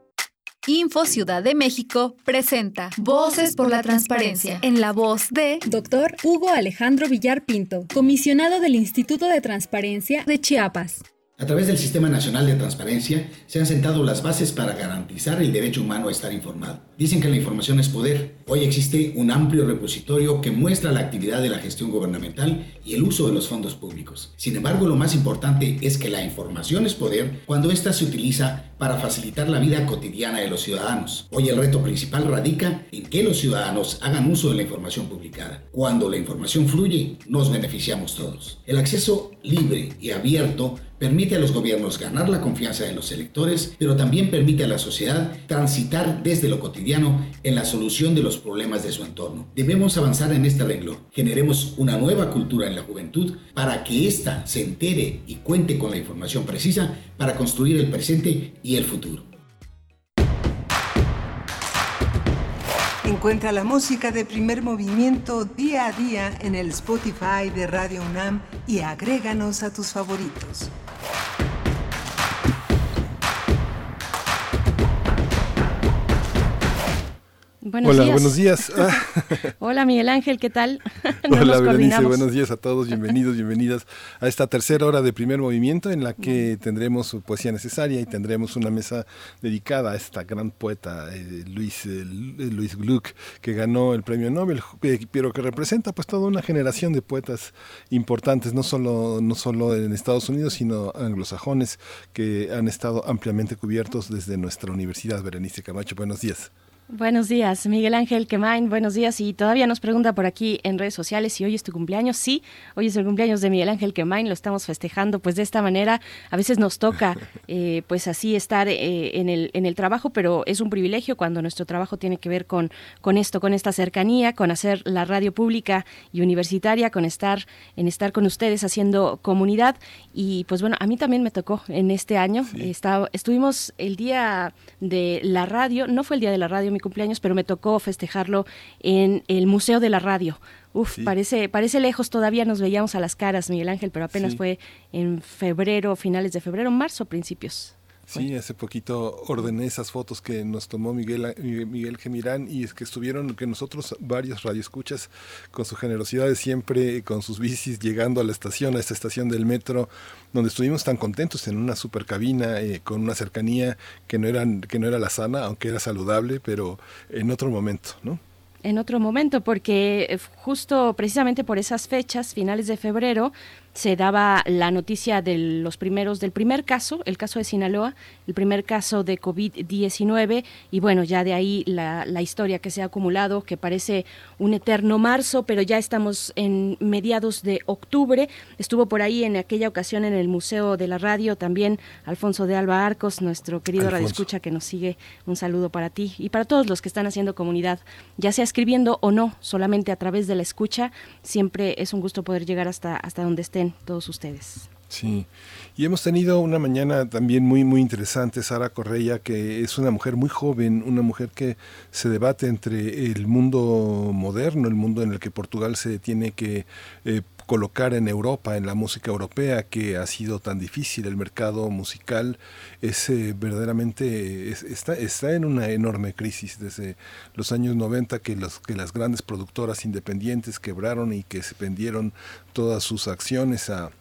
Info Ciudad de México presenta Voces por la Transparencia en la voz de Dr. Hugo Alejandro Villar Pinto, comisionado del Instituto de Transparencia de Chiapas. A través del Sistema Nacional de Transparencia se han sentado las bases para garantizar el derecho humano a estar informado. Dicen que la información es poder. Hoy existe un amplio repositorio que muestra la actividad de la gestión gubernamental y el uso de los fondos públicos. Sin embargo, lo más importante es que la información es poder cuando ésta se utiliza para facilitar la vida cotidiana de los ciudadanos. Hoy el reto principal radica en que los ciudadanos hagan uso de la información publicada. Cuando la información fluye, nos beneficiamos todos. El acceso libre y abierto permite a los gobiernos ganar la confianza de los electores, pero también permite a la sociedad transitar desde lo cotidiano en la solución de los problemas de su entorno. Debemos avanzar en este arreglo. Generemos una nueva cultura en la juventud para que ésta se entere y cuente con la información precisa para construir el presente y el futuro. Encuentra la música de primer movimiento día a día en el Spotify de Radio UNAM y agréganos a tus favoritos. Buenos Hola, días. buenos días. Ah. Hola Miguel Ángel, ¿qué tal? No Hola, Berenice, buenos días a todos, bienvenidos, bienvenidas a esta tercera hora de primer movimiento en la que tendremos poesía necesaria y tendremos una mesa dedicada a esta gran poeta eh, Luis, eh, Luis Gluck, que ganó el premio Nobel, eh, pero que representa pues toda una generación de poetas importantes, no solo, no solo en Estados Unidos, sino anglosajones, que han estado ampliamente cubiertos desde nuestra universidad. Berenice Camacho, buenos días. Buenos días, Miguel Ángel Quemain, buenos días. Y todavía nos pregunta por aquí en redes sociales si hoy es tu cumpleaños. Sí, hoy es el cumpleaños de Miguel Ángel Quemain, lo estamos festejando pues de esta manera. A veces nos toca eh, pues así estar eh, en, el, en el trabajo, pero es un privilegio cuando nuestro trabajo tiene que ver con, con esto, con esta cercanía, con hacer la radio pública y universitaria, con estar, en estar con ustedes haciendo comunidad. Y pues bueno, a mí también me tocó en este año. Estaba- estuvimos el día de la radio, no fue el día de la radio, mi cumpleaños, pero me tocó festejarlo en el Museo de la Radio. Uf, parece, parece lejos, todavía nos veíamos a las caras, Miguel Ángel, pero apenas Sí. fue en febrero, finales de febrero, marzo, principios. Sí, hace poquito ordené esas fotos que nos tomó Miguel, Miguel Gemirán y es que estuvieron que nosotros varios radioescuchas con su generosidad de siempre, con sus bicis llegando a la estación, a esta estación del metro, donde estuvimos tan contentos en una super cabina eh, con una cercanía que no eran que no era la sana, aunque era saludable, pero en otro momento, ¿no? en otro momento, porque eh, justo precisamente por esas fechas, finales de febrero, se daba la noticia de los primeros, del primer caso, el caso de Sinaloa, el primer caso de COVID-19, y bueno, ya de ahí la, la historia que se ha acumulado, que parece un eterno marzo, pero ya estamos en mediados de octubre. Estuvo por ahí en aquella ocasión en el Museo de la Radio también Alfonso de Alba Arcos, nuestro querido Alfonso. radioescucha que nos sigue. Un saludo para ti y para todos los que están haciendo comunidad, ya sea escribiendo o no, solamente a través de la escucha. Siempre es un gusto poder llegar hasta, hasta donde todos ustedes. Sí, y hemos tenido una mañana también muy muy interesante, Sara Correia, que es una mujer muy joven, una mujer que se debate entre el mundo moderno, el mundo en el que Portugal se tiene que eh, colocar en Europa, en la música europea, que ha sido tan difícil, el mercado musical es eh, verdaderamente, es- está, está en una enorme crisis desde los años 90 que, los, que las grandes productoras independientes quebraron y que se vendieron todas sus acciones a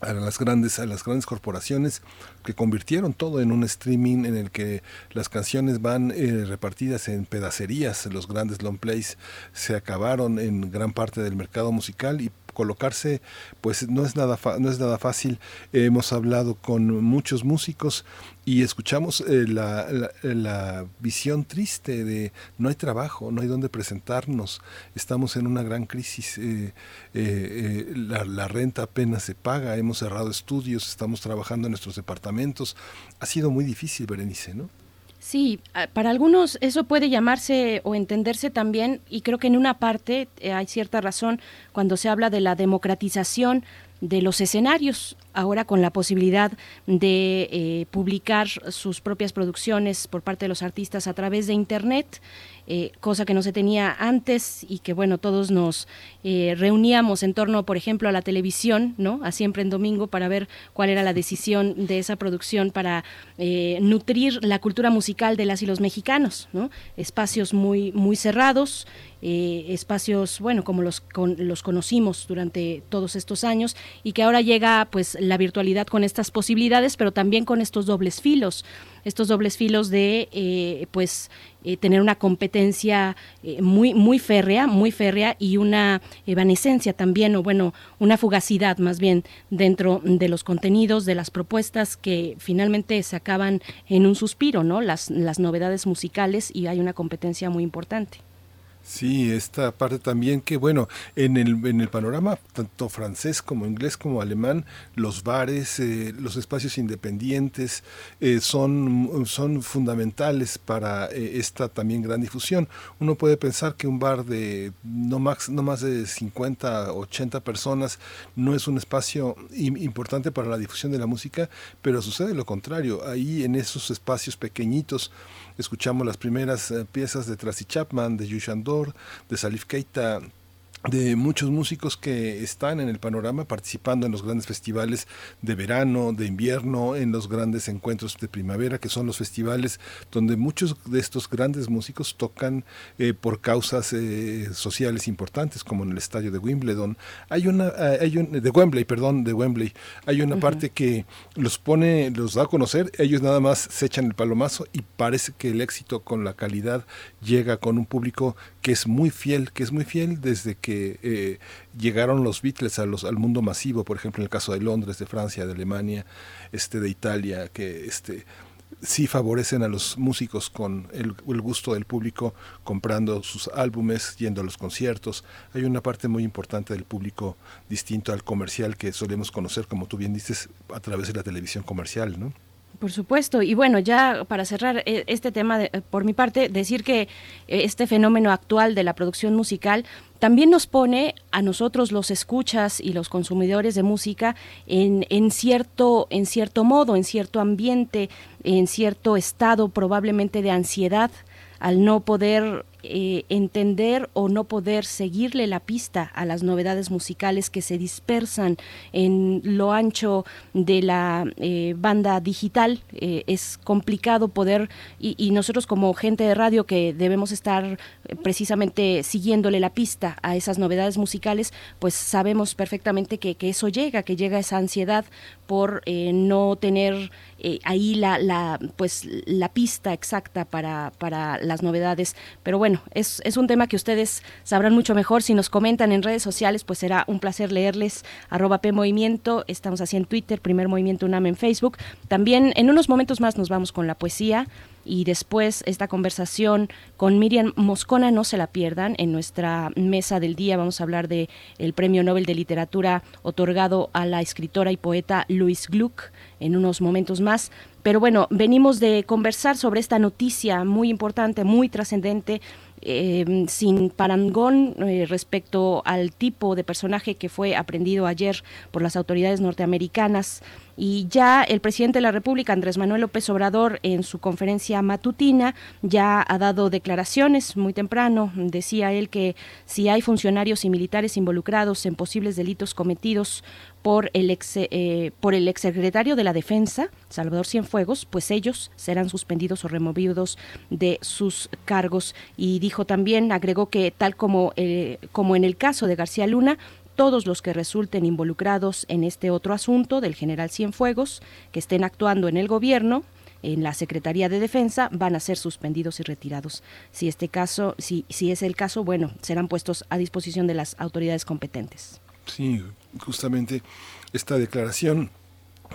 a las grandes a las grandes corporaciones que convirtieron todo en un streaming en el que las canciones van eh, repartidas en pedacerías. Los grandes long plays se acabaron en gran parte del mercado musical y colocarse pues no es nada no es nada fácil hemos hablado con muchos músicos y escuchamos eh, la, la- visión triste de no hay trabajo, no hay dónde presentarnos, estamos en una gran crisis, eh, eh, la, la renta apenas se paga, hemos cerrado estudios, estamos trabajando en nuestros departamentos, ha sido muy difícil, Berenice, ¿no? Sí, para algunos eso puede llamarse o entenderse también, y creo que en una parte eh, hay cierta razón cuando se habla de la democratización de los escenarios, ahora con la posibilidad de eh, publicar sus propias producciones por parte de los artistas a través de Internet. Eh, cosa que no se tenía antes y que bueno, todos nos eh, reuníamos en torno, por ejemplo, a la televisión, ¿no? A siempre en domingo para ver cuál era la decisión de esa producción para nutrir la cultura musical de las y los mexicanos, ¿no? Espacios muy, muy cerrados, espacios, bueno, como los, los conocimos durante todos estos años y que ahora llega pues la virtualidad con estas posibilidades, pero también con estos dobles filos estos dobles filos de eh, pues eh, tener una competencia eh, muy muy férrea, muy férrea y una evanescencia también o bueno, una fugacidad más bien dentro de los contenidos, de las propuestas que finalmente se acaban en un suspiro, ¿no? Las las novedades musicales y hay una competencia muy importante. Sí, esta parte también que, bueno, en el, en el panorama tanto francés como inglés como alemán, los bares, eh, los espacios independientes eh, son, son fundamentales para eh, esta también gran difusión. Uno puede pensar que un bar de no más, no más de 50, 80 personas no es un espacio importante para la difusión de la música, pero sucede lo contrario. Ahí en esos espacios pequeñitos, escuchamos las primeras eh, piezas de Tracy Chapman, de Yushandor, de Salif Keita, de muchos músicos que están en el panorama participando en los grandes festivales de verano, de invierno, en los grandes encuentros de primavera, que son los festivales donde muchos de estos grandes músicos tocan eh, por causas eh, sociales importantes, como en el estadio de Wimbledon. Hay una, eh, hay un, de Wembley, perdón, de Wembley. Hay una parte que los pone, los da a conocer, ellos nada más se echan el palomazo y parece que el éxito con la calidad llega con un público que es muy fiel, que es muy fiel desde que eh, llegaron los Beatles a los, al mundo masivo, por ejemplo en el caso de Londres, de Francia, de Alemania, este, de Italia, que este, sí favorecen a los músicos con el, el, gusto del público comprando sus álbumes, yendo a los conciertos. Hay una parte muy importante del público distinto al comercial que solemos conocer, como tú bien dices, a través de la televisión comercial, ¿no? Por supuesto. Y bueno, ya para cerrar eh, este tema, por mi parte, decir que eh, este fenómeno actual de la producción musical también nos pone a nosotros los escuchas y los consumidores de música en, en, cierto, en cierto modo, en cierto ambiente, en cierto estado probablemente de ansiedad al no poder eh, entender o no poder seguirle la pista a las novedades musicales que se dispersan en lo ancho de la eh, banda digital. Eh, es complicado poder, y, nosotros como gente de radio que debemos estar precisamente siguiéndole la pista a esas novedades musicales, pues sabemos perfectamente que, que eso llega, que llega esa ansiedad por no tener ahí la, la, pues, la pista exacta para, para las novedades. Pero bueno, es, es, un tema que ustedes sabrán mucho mejor. Si nos comentan en redes sociales, pues será un placer leerles. Arroba Movimiento, estamos así en Twitter, Primer Movimiento UNAM en Facebook. También en unos momentos más nos vamos con la poesía y después esta conversación con Miriam Moscona no se la pierdan en nuestra mesa del día vamos a hablar de Premio Nobel de Literatura otorgado a la escritora y poeta Louise Gluck en unos momentos más pero bueno, venimos de conversar sobre esta noticia muy importante, muy trascendente eh, sin parangón eh, respecto al tipo de personaje que fue aprendido ayer por las autoridades norteamericanas. Y ya el presidente de la República, Andrés Manuel López Obrador, en su conferencia matutina, ya ha dado declaraciones muy temprano. Decía él que si hay funcionarios y militares involucrados en posibles delitos cometidos por el ex eh, por el exsecretario de la Defensa, Salvador Cienfuegos, pues ellos serán suspendidos o removidos de sus cargos y dijo también agregó que tal como eh, como en el caso de García Luna todos los que resulten involucrados en este otro asunto del general Cienfuegos, que estén actuando en el gobierno, en la Secretaría de Defensa van a ser suspendidos y retirados. Si este caso, si, si es el caso, bueno, serán puestos a disposición de las autoridades competentes. Sí, justamente esta declaración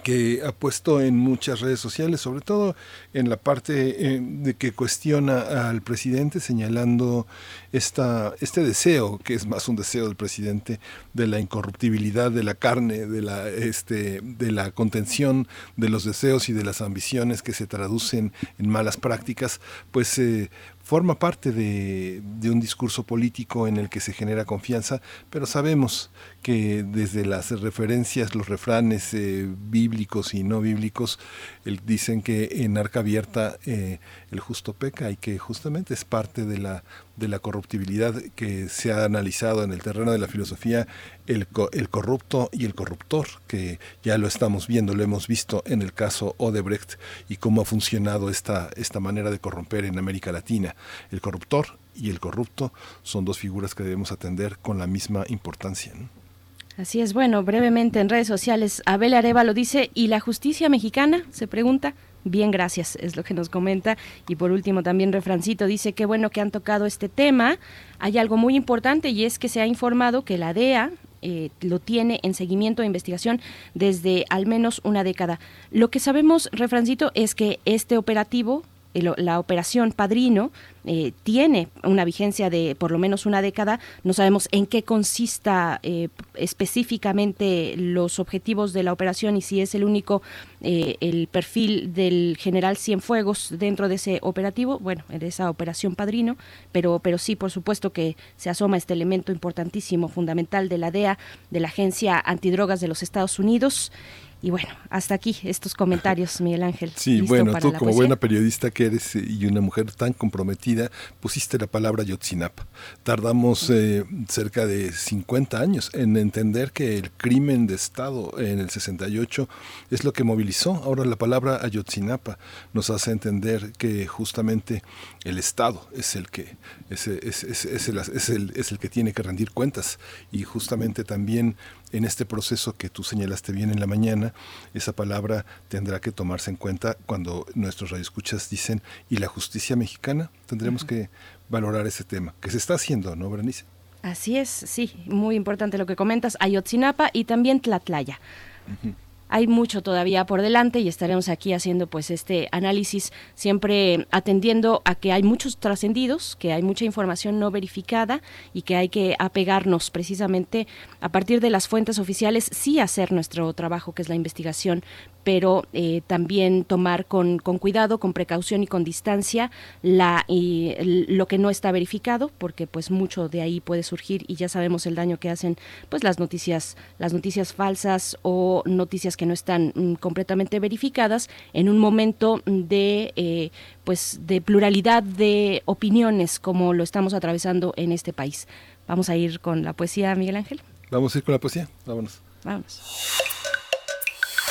que ha puesto en muchas redes sociales, sobre todo en la parte eh, de que cuestiona al presidente señalando esta, este deseo, que es más un deseo del presidente, de la incorruptibilidad de la carne, de la, este, de la contención de los deseos y de las ambiciones que se traducen en malas prácticas, pues eh, forma parte de, un discurso político en el que se genera confianza, pero sabemos que desde las referencias, los refranes eh, bíblicos y no bíblicos, dicen que en arca abierta eh, el justo peca y que justamente es parte de la, de la corruptibilidad que se ha analizado en el terreno de la filosofía, el, el corrupto y el corruptor, que ya lo estamos viendo, lo hemos visto en el caso Odebrecht y cómo ha funcionado esta, esta manera de corromper en América Latina. El corruptor y el corrupto son dos figuras que debemos atender con la misma importancia. Así es, bueno, brevemente en redes sociales, Abel Areva lo dice, ¿y la justicia mexicana? Se pregunta. Bien, gracias, es lo que nos comenta. Y por último, también Refrancito dice que bueno que han tocado este tema. Hay algo muy importante y es que se ha informado que la DEA eh, lo tiene en seguimiento e investigación desde al menos una década. Lo que sabemos, Refrancito, es que este operativo la operación Padrino eh, tiene una vigencia de por lo menos una década. No sabemos en qué consista eh, específicamente los objetivos de la operación y si es el único eh, el perfil del general Cienfuegos dentro de ese operativo, bueno, en esa operación Padrino, pero, pero sí, por supuesto que se asoma este elemento importantísimo, fundamental de la DEA, de la Agencia Antidrogas de los Estados Unidos. Y bueno, hasta aquí estos comentarios, Miguel Ángel. Sí, bueno, tú como buena periodista que eres eh, y una mujer tan comprometida, pusiste la palabra Yotzinapa. Tardamos eh, cerca de 50 años en entender que el crimen de Estado en el 68 es lo que movilizó. Ahora la palabra Ayotzinapa nos hace entender que justamente el Estado es el que es, es, es, es, el, es, el, es el que tiene que rendir cuentas y justamente también en este proceso que tú señalaste bien en la mañana, esa palabra tendrá que tomarse en cuenta cuando nuestros radioescuchas dicen y la justicia mexicana, tendremos que valorar ese tema, que se está haciendo, ¿no, Berenice? Así es, sí, muy importante lo que comentas, Ayotzinapa y también Tlatlaya hay mucho todavía por delante y estaremos aquí haciendo pues este análisis siempre atendiendo a que hay muchos trascendidos, que hay mucha información no verificada y que hay que apegarnos precisamente a partir de las fuentes oficiales, sí hacer nuestro trabajo que es la investigación, pero eh, también tomar con, con, cuidado, con precaución y con distancia la, y lo que no está verificado, porque pues mucho de ahí puede surgir y ya sabemos el daño que hacen pues las noticias, las noticias falsas o noticias que no están mm, completamente verificadas en un momento de eh, pues de pluralidad de opiniones como lo estamos atravesando en este país. Vamos a ir con la poesía, Miguel Ángel. Vamos a ir con la poesía. Vámonos. Vámonos.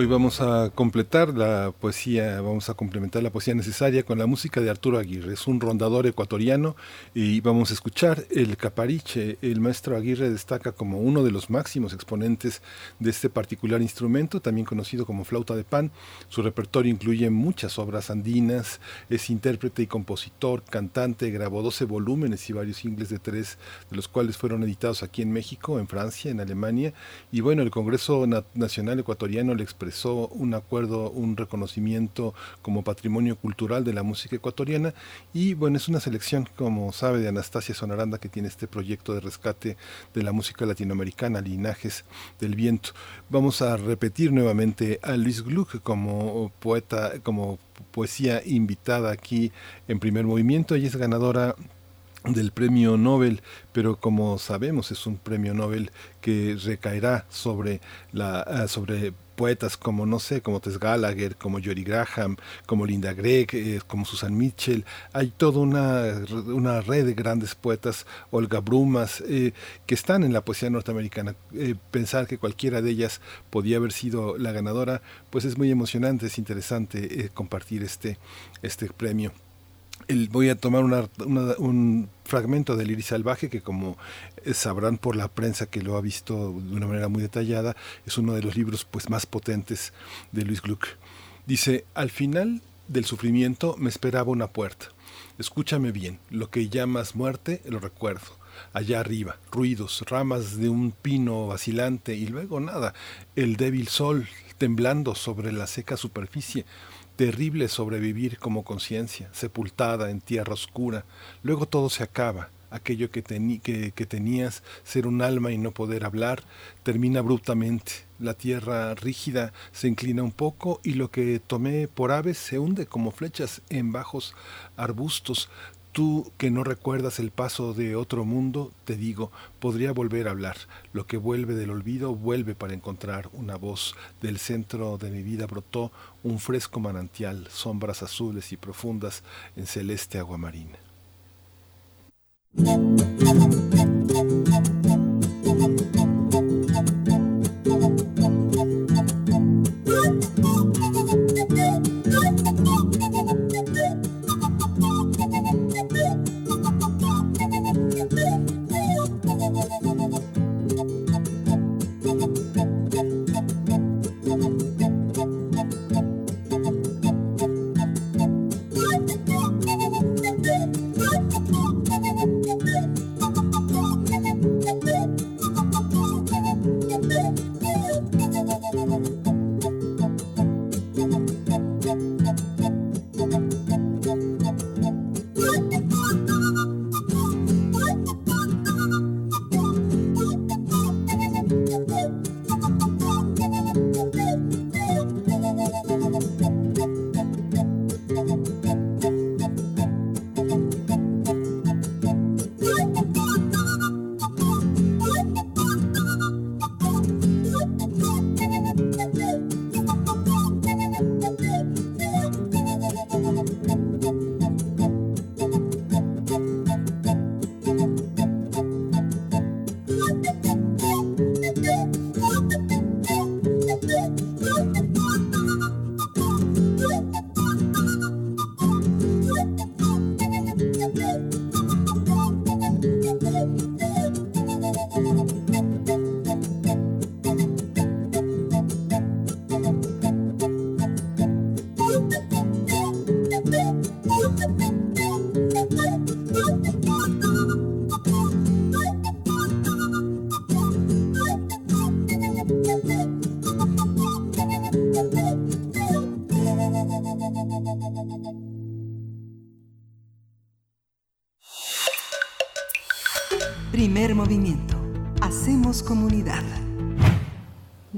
Hoy vamos a completar la poesía, vamos a complementar la poesía necesaria con la música de Arturo Aguirre. Es un rondador ecuatoriano y vamos a escuchar el capariche. El maestro Aguirre destaca como uno de los máximos exponentes de este particular instrumento, también conocido como flauta de pan. Su repertorio incluye muchas obras andinas, es intérprete y compositor, cantante, grabó 12 volúmenes y varios singles de tres, de los cuales fueron editados aquí en México, en Francia, en Alemania. Y bueno, el Congreso Nacional Ecuatoriano le expresó un acuerdo, un reconocimiento como patrimonio cultural de la música ecuatoriana y bueno, es una selección, como sabe, de Anastasia Sonaranda que tiene este proyecto de rescate de la música latinoamericana, Linajes del Viento. Vamos a repetir nuevamente a Luis Gluck como poeta, como poesía invitada aquí en primer movimiento. Ella es ganadora del premio Nobel, pero como sabemos es un premio Nobel que recaerá sobre la sobre poetas como, no sé, como Tess Gallagher, como Jory Graham, como Linda Gregg, eh, como Susan Mitchell. Hay toda una, una, red de grandes poetas, Olga Brumas, eh, que están en la poesía norteamericana. Eh, pensar que cualquiera de ellas podía haber sido la ganadora, pues es muy emocionante, es interesante compartir este, este premio voy a tomar un fragmento del Iris Salvaje que como sabrán por la prensa que lo ha visto de una manera muy detallada, es uno de los libros pues más potentes de Luis Gluck. Dice, al final del sufrimiento me esperaba una puerta. Escúchame bien, lo que llamas muerte lo recuerdo. Allá arriba, ruidos, ramas de un pino vacilante y luego nada, el débil sol temblando sobre la seca superficie, terrible sobrevivir como conciencia, sepultada en tierra oscura, luego todo se acaba, aquello que, que, tenías, ser un alma y no poder hablar, termina abruptamente. La tierra rígida se inclina un poco y lo que tomé por aves se hunde como flechas en bajos arbustos. Tú que no recuerdas el paso de otro mundo, te digo, podría volver a hablar. Lo que vuelve del olvido vuelve para encontrar una voz. Del centro de mi vida brotó un fresco manantial, sombras azules y profundas en celeste Thank you.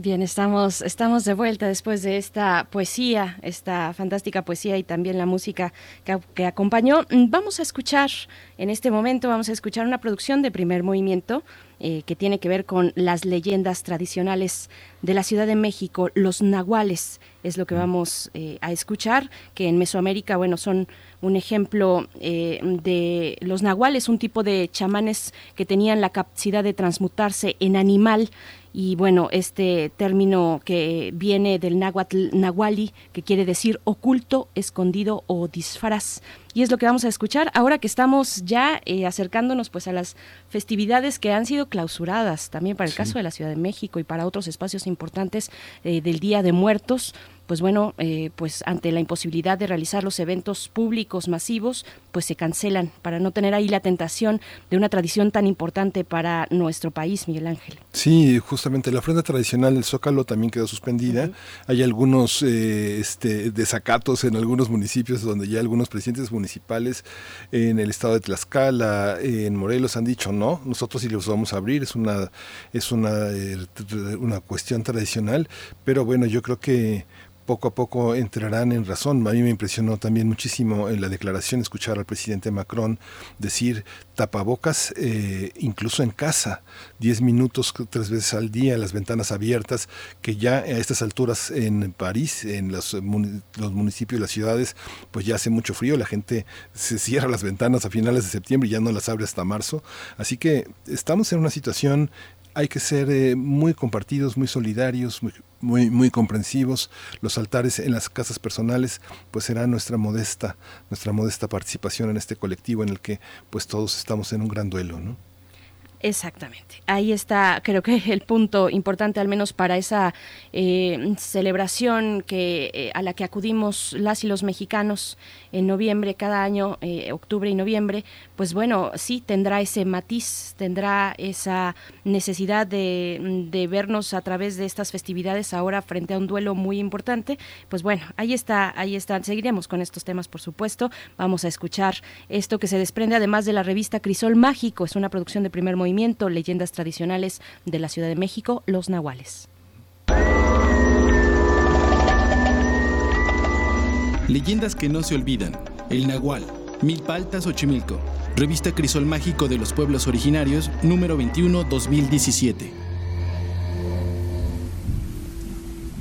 Bien, estamos, estamos de vuelta después de esta poesía, esta fantástica poesía y también la música que, acompañó. Vamos a escuchar, en este momento vamos a escuchar una producción de primer movimiento eh, que tiene que ver con las leyendas tradicionales de la Ciudad de México, los nahuales, es lo que vamos eh, a escuchar, que en Mesoamérica, bueno, son un ejemplo eh, de los nahuales, un tipo de chamanes que tenían la capacidad de transmutarse en animal y bueno, este término que viene del náhuatl nahuali, que quiere decir oculto, escondido o disfraz. Y es lo que vamos a escuchar ahora que estamos ya eh, acercándonos pues a las festividades que han sido clausuradas, también para el caso de la Ciudad de México y para otros espacios importantes eh, del Día de Muertos pues bueno, eh, pues ante la imposibilidad de realizar los eventos públicos masivos, pues se cancelan para no tener ahí la tentación de una tradición tan importante para nuestro país, Miguel Ángel. Sí, justamente la ofrenda tradicional del Zócalo también quedó suspendida. Hay algunos eh, este, desacatos en algunos municipios donde ya algunos presidentes municipales en el estado de Tlaxcala, en Morelos han dicho no, nosotros sí los vamos a abrir, es una es una, eh, una cuestión tradicional, pero bueno, yo creo que poco a poco entrarán en razón. A mí me impresionó también muchísimo en la declaración escuchar al presidente Macron decir tapabocas eh, incluso en casa, 10 minutos tres veces al día, las ventanas abiertas, que ya a estas alturas en París, en los, los municipios, las ciudades, pues ya hace mucho frío, la gente se cierra las ventanas a finales de septiembre y ya no las abre hasta marzo. Así que estamos en una situación hay que ser eh, muy compartidos, muy solidarios, muy, muy, muy comprensivos. Los altares en las casas personales, pues será nuestra modesta, nuestra modesta participación en este colectivo en el que pues todos estamos en un gran duelo, ¿no? Exactamente. Ahí está, creo que el punto importante, al menos para esa eh, celebración que eh, a la que acudimos las y los mexicanos en noviembre cada año, eh, octubre y noviembre, pues bueno, sí tendrá ese matiz, tendrá esa necesidad de, vernos a través de estas festividades ahora frente a un duelo muy importante. Pues bueno, ahí está, ahí está. Seguiremos con estos temas, por supuesto. Vamos a escuchar esto que se desprende además de la revista Crisol Mágico, es una producción de primer movimiento Leyendas Tradicionales de la Ciudad de México, Los Nahuales. Leyendas que no se olvidan. El Nahual, Milpaltas Xochimilco. Revista Crisol Mágico de los Pueblos Originarios, número 21, 2017.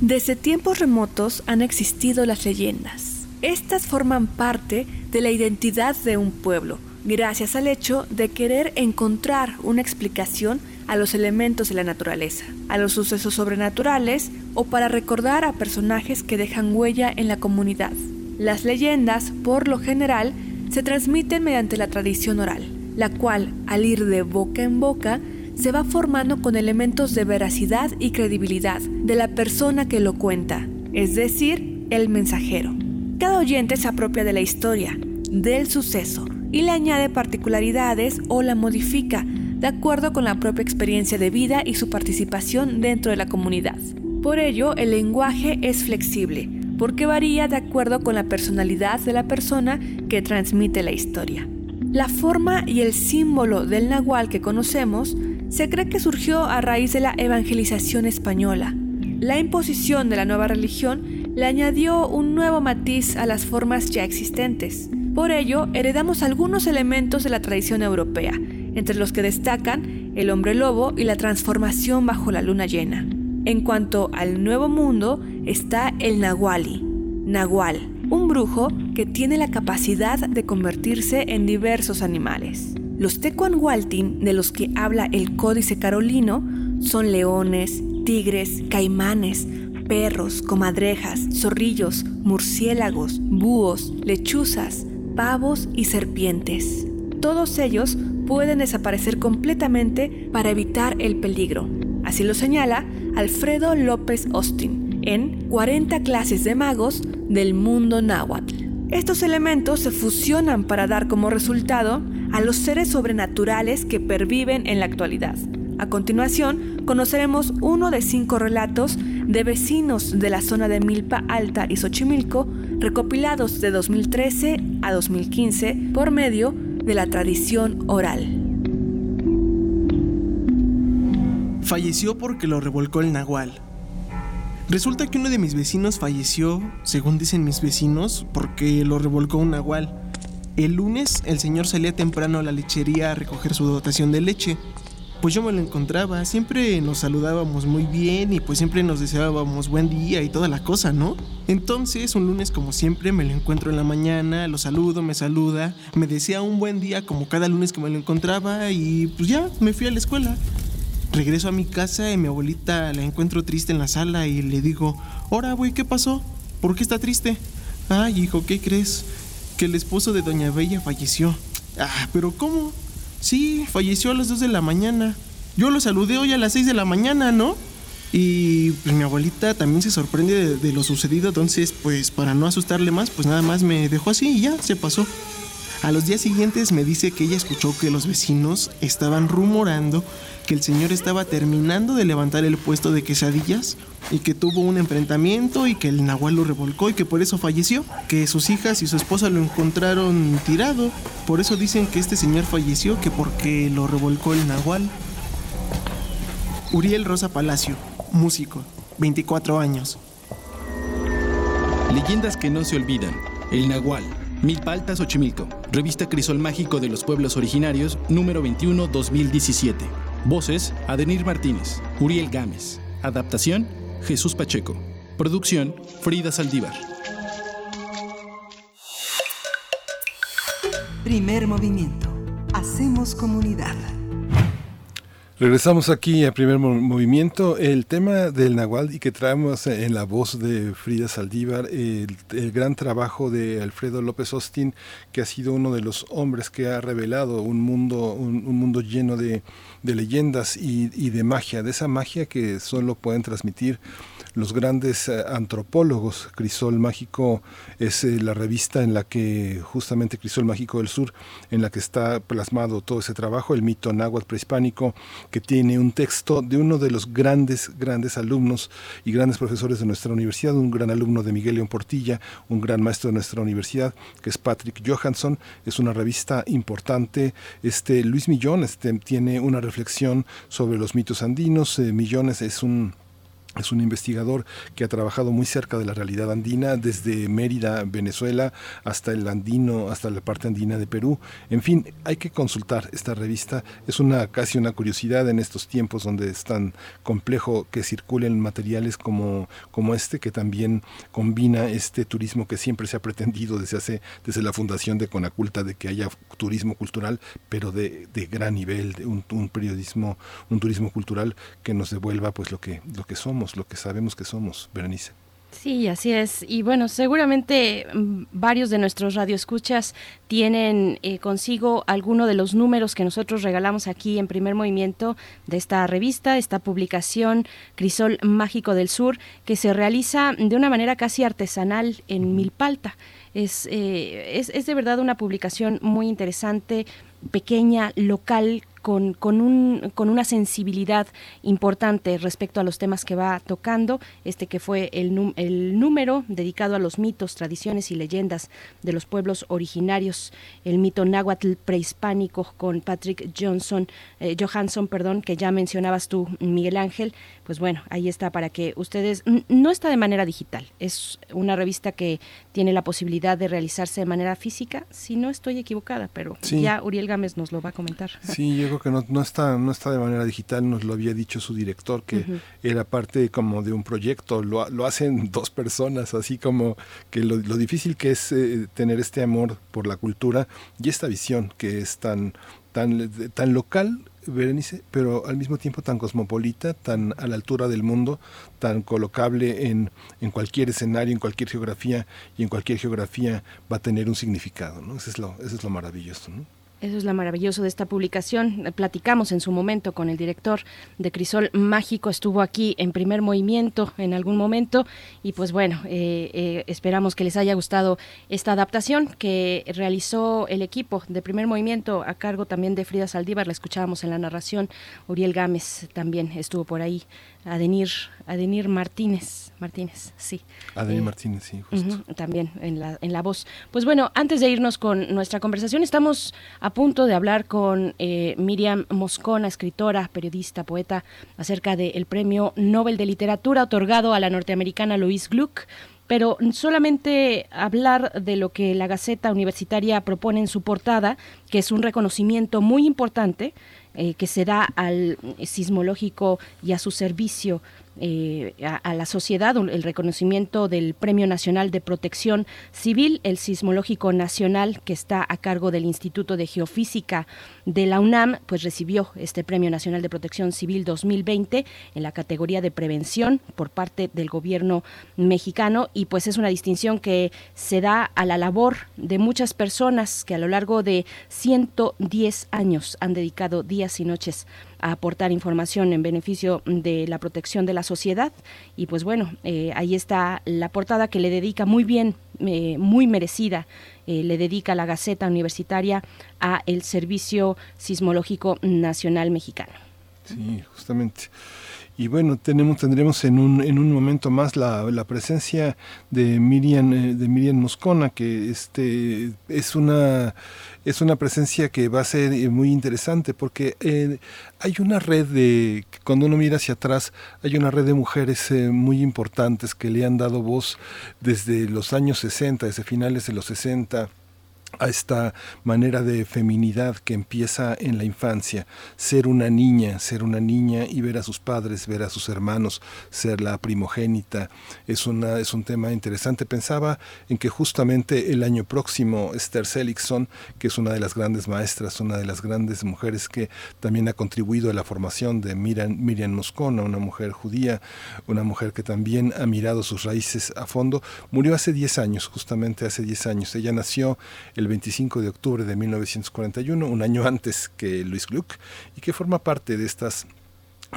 Desde tiempos remotos han existido las leyendas. Estas forman parte de la identidad de un pueblo gracias al hecho de querer encontrar una explicación a los elementos de la naturaleza, a los sucesos sobrenaturales o para recordar a personajes que dejan huella en la comunidad. Las leyendas, por lo general, se transmiten mediante la tradición oral, la cual, al ir de boca en boca, se va formando con elementos de veracidad y credibilidad de la persona que lo cuenta, es decir, el mensajero. Cada oyente se apropia de la historia, del suceso, y le añade particularidades o la modifica de acuerdo con la propia experiencia de vida y su participación dentro de la comunidad. Por ello, el lenguaje es flexible, porque varía de acuerdo con la personalidad de la persona que transmite la historia. La forma y el símbolo del nahual que conocemos se cree que surgió a raíz de la evangelización española. La imposición de la nueva religión le añadió un nuevo matiz a las formas ya existentes. Por ello, heredamos algunos elementos de la tradición europea, entre los que destacan el hombre lobo y la transformación bajo la luna llena. En cuanto al nuevo mundo, está el Nahuali, Nahual, un brujo que tiene la capacidad de convertirse en diversos animales. Los Tecuanhualtin, de los que habla el Códice Carolino, son leones, tigres, caimanes, perros, comadrejas, zorrillos, murciélagos, búhos, lechuzas, pavos y serpientes. Todos ellos pueden desaparecer completamente para evitar el peligro. Así lo señala Alfredo López Austin en 40 clases de magos del mundo náhuatl. Estos elementos se fusionan para dar como resultado a los seres sobrenaturales que perviven en la actualidad. A continuación, conoceremos uno de cinco relatos de vecinos de la zona de Milpa Alta y Xochimilco recopilados de 2013 a 2015 por medio de la tradición oral. Falleció porque lo revolcó el nahual. Resulta que uno de mis vecinos falleció, según dicen mis vecinos, porque lo revolcó un nahual. El lunes el señor salía temprano a la lechería a recoger su dotación de leche pues yo me lo encontraba, siempre nos saludábamos muy bien y pues siempre nos deseábamos buen día y toda la cosa, ¿no? Entonces, un lunes como siempre me lo encuentro en la mañana, lo saludo, me saluda, me desea un buen día como cada lunes que me lo encontraba y pues ya me fui a la escuela. Regreso a mi casa y mi abuelita la encuentro triste en la sala y le digo, "Ahora, güey, ¿qué pasó? ¿Por qué está triste?" "Ay, hijo, ¿qué crees? Que el esposo de doña Bella falleció." "Ah, pero ¿cómo?" Sí, falleció a las 2 de la mañana. Yo lo saludé hoy a las 6 de la mañana, ¿no? Y pues mi abuelita también se sorprende de, lo sucedido, entonces pues para no asustarle más, pues nada más me dejó así y ya se pasó. A los días siguientes me dice que ella escuchó que los vecinos estaban rumorando que el señor estaba terminando de levantar el puesto de quesadillas y que tuvo un enfrentamiento y que el nahual lo revolcó y que por eso falleció, que sus hijas y su esposa lo encontraron tirado. Por eso dicen que este señor falleció, que porque lo revolcó el nahual. Uriel Rosa Palacio, músico, 24 años. Leyendas que no se olvidan. El nahual. Milpaltas Xochimilco. Revista Crisol Mágico de los Pueblos Originarios, número 21, 2017. Voces, Adenir Martínez, Uriel Gámez. Adaptación, Jesús Pacheco. Producción, Frida Saldívar. Primer movimiento. Hacemos comunidad. Regresamos aquí a primer movimiento. El tema del Nahual y que traemos en la voz de Frida Saldívar, el, gran trabajo de Alfredo López Austin, que ha sido uno de los hombres que ha revelado un mundo, un, mundo lleno de, leyendas y, y, de magia, de esa magia que solo pueden transmitir los grandes eh, antropólogos. Crisol Mágico es eh, la revista en la que justamente Crisol Mágico del Sur, en la que está plasmado todo ese trabajo, el mito náhuatl prehispánico, que tiene un texto de uno de los grandes, grandes alumnos y grandes profesores de nuestra universidad, un gran alumno de Miguel León Portilla, un gran maestro de nuestra universidad, que es Patrick Johansson. Es una revista importante. Este Luis Millón este, tiene una reflexión sobre los mitos andinos. Eh, Millones es un es un investigador que ha trabajado muy cerca de la realidad andina, desde Mérida, Venezuela, hasta el andino, hasta la parte andina de Perú. En fin, hay que consultar esta revista. Es una casi una curiosidad en estos tiempos donde es tan complejo que circulen materiales como, como este, que también combina este turismo que siempre se ha pretendido desde hace, desde la fundación de Conaculta, de que haya turismo cultural, pero de, de gran nivel, de un, un periodismo, un turismo cultural que nos devuelva pues lo que, lo que somos lo que sabemos que somos, Berenice. Sí, así es. Y bueno, seguramente mm, varios de nuestros radioescuchas tienen eh, consigo alguno de los números que nosotros regalamos aquí en primer movimiento de esta revista, esta publicación Crisol Mágico del Sur, que se realiza de una manera casi artesanal en Milpalta. Es, eh, es, es de verdad una publicación muy interesante, pequeña, local, con, con, un, con una sensibilidad importante respecto a los temas que va tocando, este que fue el, el número dedicado a los mitos, tradiciones y leyendas de los pueblos originarios, el mito náhuatl prehispánico con Patrick Johnson, eh, Johansson, perdón, que ya mencionabas tú, Miguel Ángel, pues bueno, ahí está para que ustedes, no está de manera digital, es una revista que tiene la posibilidad de realizarse de manera física, si no estoy equivocada, pero ya Uriel Gámez nos lo va a comentar. Sí, yo que no, no, está, no está de manera digital, nos lo había dicho su director, que era parte como de un proyecto, lo, lo, hacen dos personas, así como que lo, difícil que es eh, tener este amor por la cultura y esta visión que es tan, tan, tan local Berenice, pero al mismo tiempo tan cosmopolita, tan a la altura del mundo, tan colocable en, en, cualquier escenario, en cualquier geografía, y en cualquier geografía va a tener un significado, ¿no? Eso es lo, eso es lo maravilloso, ¿no? Eso es lo maravilloso de esta publicación. Platicamos en su momento con el director de Crisol Mágico, estuvo aquí en primer movimiento en algún momento. Y pues bueno, eh, eh, esperamos que les haya gustado esta adaptación que realizó el equipo de primer movimiento a cargo también de Frida Saldívar, la escuchábamos en la narración, Uriel Gámez también estuvo por ahí. Adenir, Adenir Martínez, Martínez, sí. Adenir eh, Martínez, sí, justo. también en la, en la voz. Pues bueno, antes de irnos con nuestra conversación, estamos a punto de hablar con eh, Miriam Moscona, escritora, periodista, poeta, acerca del premio Nobel de Literatura otorgado a la norteamericana Louise Gluck pero solamente hablar de lo que la Gaceta Universitaria propone en su portada, que es un reconocimiento muy importante eh, que se da al sismológico y a su servicio eh, a, la sociedad, el reconocimiento del Premio Nacional de Protección Civil, el Sismológico Nacional, que está a cargo del Instituto de Geofísica de la UNAM, pues recibió este Premio Nacional de Protección Civil 2020 en la categoría de prevención por parte del gobierno mexicano y pues es una distinción que se da a la labor de muchas personas que a lo largo de 110 años han dedicado días y noches a aportar información en beneficio de la protección de la sociedad. Y pues bueno, eh, ahí está la portada que le dedica muy bien, eh, muy merecida, eh, le dedica la Gaceta Universitaria a el Servicio Sismológico Nacional Mexicano. Sí, justamente. Y bueno, tenemos, tendremos en un, en un momento más la, la presencia de Miriam, de Miriam Moscona, que este, es una es una presencia que va a ser eh, muy interesante porque eh, hay una red de, cuando uno mira hacia atrás, hay una red de mujeres eh, muy importantes que le han dado voz desde los años 60, desde finales de los 60 a esta manera de feminidad que empieza en la infancia, ser una niña, ser una niña y ver a sus padres, ver a sus hermanos, ser la primogénita, es, una, es un tema interesante. Pensaba en que justamente el año próximo Esther Seligson, que es una de las grandes maestras, una de las grandes mujeres que también ha contribuido a la formación de Miriam, Miriam Moscona, una mujer judía, una mujer que también ha mirado sus raíces a fondo, murió hace 10 años, justamente hace 10 años. Ella nació el 25 de octubre de 1941, un año antes que Luis Gluck, y que forma parte de estas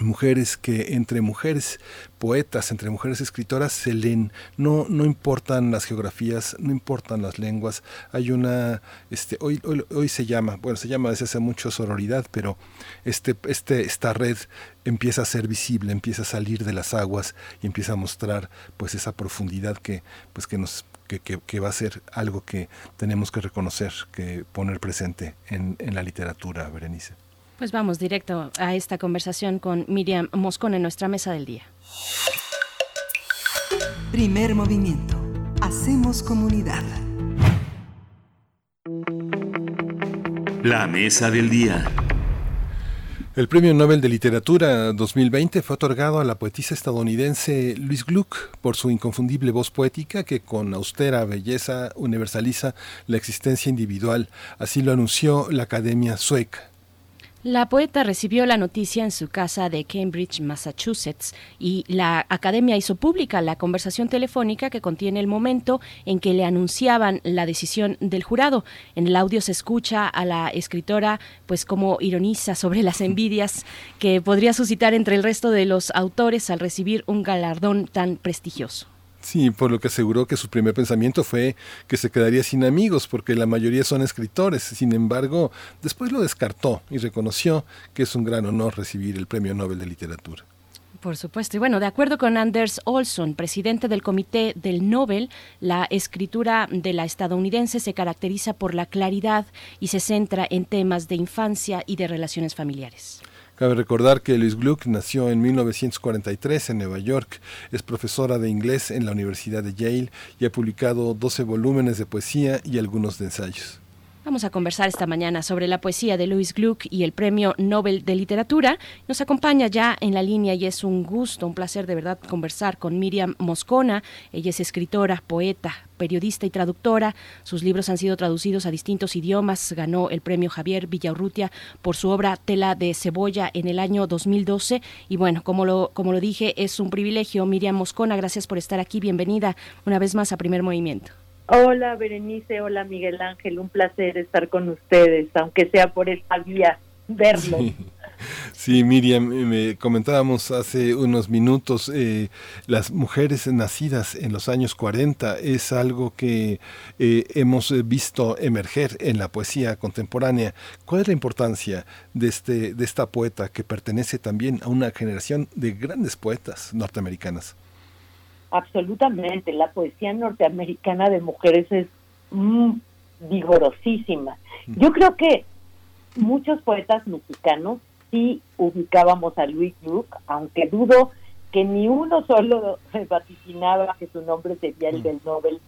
mujeres que entre mujeres poetas, entre mujeres escritoras se leen, no, no importan las geografías, no importan las lenguas, hay una, este, hoy, hoy, hoy se llama, bueno, se llama desde hace mucho sororidad, pero este, este, esta red empieza a ser visible, empieza a salir de las aguas y empieza a mostrar pues esa profundidad que, pues, que nos que, que, que, va a ser algo que tenemos que reconocer, que poner presente en, en la literatura, Berenice. Pues vamos directo a esta conversación con Miriam Moscón en nuestra mesa del día. Primer movimiento. Hacemos comunidad. La mesa del día. El Premio Nobel de Literatura 2020 fue otorgado a la poetisa estadounidense Louise Gluck por su inconfundible voz poética que con austera belleza universaliza la existencia individual. Así lo anunció la Academia Sueca. La poeta recibió la noticia en su casa de Cambridge, Massachusetts, y la academia hizo pública la conversación telefónica que contiene el momento en que le anunciaban la decisión del jurado. En el audio se escucha a la escritora, pues como ironiza sobre las envidias que podría suscitar entre el resto de los autores al recibir un galardón tan prestigioso. Sí, por lo que aseguró que su primer pensamiento fue que se quedaría sin amigos porque la mayoría son escritores. Sin embargo, después lo descartó y reconoció que es un gran honor recibir el Premio Nobel de Literatura. Por supuesto. Y bueno, de acuerdo con Anders Olson, presidente del Comité del Nobel, la escritura de la estadounidense se caracteriza por la claridad y se centra en temas de infancia y de relaciones familiares. Cabe recordar que Louise Gluck nació en 1943 en Nueva York, es profesora de inglés en la Universidad de Yale y ha publicado 12 volúmenes de poesía y algunos de ensayos. Vamos a conversar esta mañana sobre la poesía de Louis Gluck y el Premio Nobel de Literatura. Nos acompaña ya en la línea y es un gusto, un placer de verdad conversar con Miriam Moscona. Ella es escritora, poeta, periodista y traductora. Sus libros han sido traducidos a distintos idiomas. Ganó el premio Javier Villaurrutia por su obra Tela de Cebolla en el año 2012. Y bueno, como lo, como lo dije, es un privilegio. Miriam Moscona, gracias por estar aquí. Bienvenida una vez más a Primer Movimiento. Hola Berenice, hola Miguel Ángel, un placer estar con ustedes, aunque sea por esta vía, verlo. Sí. Miriam, me comentábamos hace unos minutos, eh, las mujeres nacidas en los años 40 es algo que eh, hemos visto emerger en la poesía contemporánea. ¿Cuál es la importancia de, este, de esta poeta que pertenece también a una generación de grandes poetas norteamericanas? Absolutamente, la poesía norteamericana de mujeres es mm, vigorosísima. Yo creo que muchos poetas mexicanos sí ubicábamos a Louis Gluck, aunque dudo que ni uno solo vaticinaba que su nombre sería el del Nobel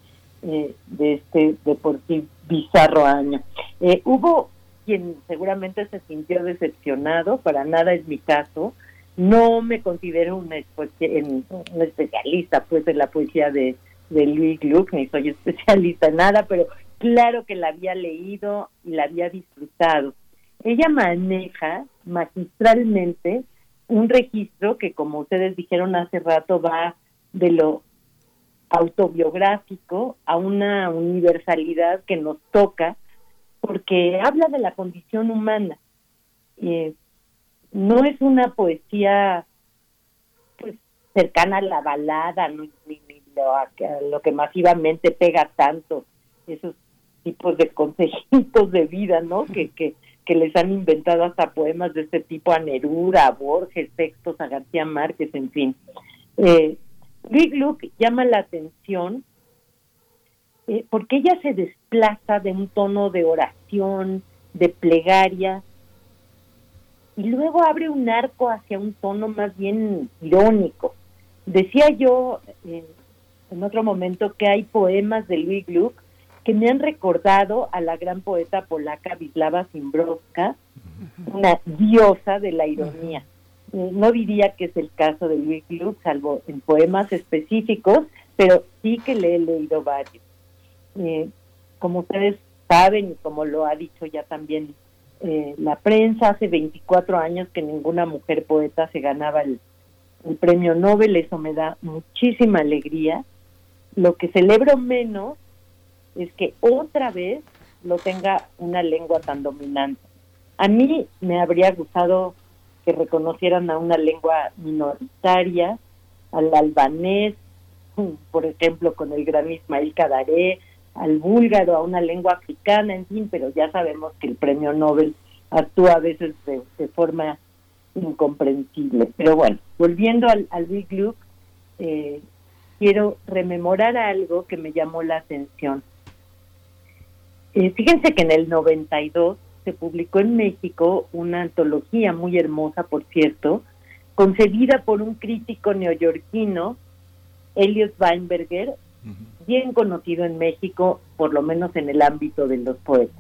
eh, de este de por sí bizarro año. Eh, hubo quien seguramente se sintió decepcionado, para nada es mi caso, no me considero una, especialista pues en la poesía de, de Louis Gluck, ni soy especialista en nada, pero claro que la había leído y la había disfrutado. Ella maneja magistralmente un registro que, como ustedes dijeron hace rato, va de lo autobiográfico a una universalidad que nos toca, porque habla de la condición humana. Eh, no es una poesía pues cercana a la balada, ni, ni, ni lo, a, lo que masivamente pega tanto, esos tipos de consejitos de vida, ¿no? Que, que, que les han inventado hasta poemas de este tipo a Neruda, a Borges, textos a García Márquez, en fin. Eh, Big Luke llama la atención eh, porque ella se desplaza de un tono de oración, de plegaria, y luego abre un arco hacia un tono más bien irónico. Decía yo eh, en otro momento que hay poemas de Louis Gluck que me han recordado a la gran poeta polaca Wisława Szymborska, una diosa de la ironía. Eh, no diría que es el caso de Louis Gluck, salvo en poemas específicos, pero sí que le he leído varios. Eh, como ustedes saben y como lo ha dicho ya también eh, la prensa, hace 24 años que ninguna mujer poeta se ganaba el, premio Nobel, eso me da muchísima alegría. Lo que celebro menos es que otra vez lo tenga una lengua tan dominante. A mí me habría gustado que reconocieran a una lengua minoritaria, al albanés, por ejemplo, con el gran Ismail Kadaré, al búlgaro, a una lengua africana, en fin, pero ya sabemos que el premio Nobel actúa a veces de, forma incomprensible. Pero bueno, volviendo al, Big Look, eh, quiero rememorar algo que me llamó la atención. Eh, fíjense que en el 92 se publicó en México una antología muy hermosa, por cierto, concebida por un crítico neoyorquino, Elliot Weinberger, bien conocido en México, por lo menos en el ámbito de los poetas.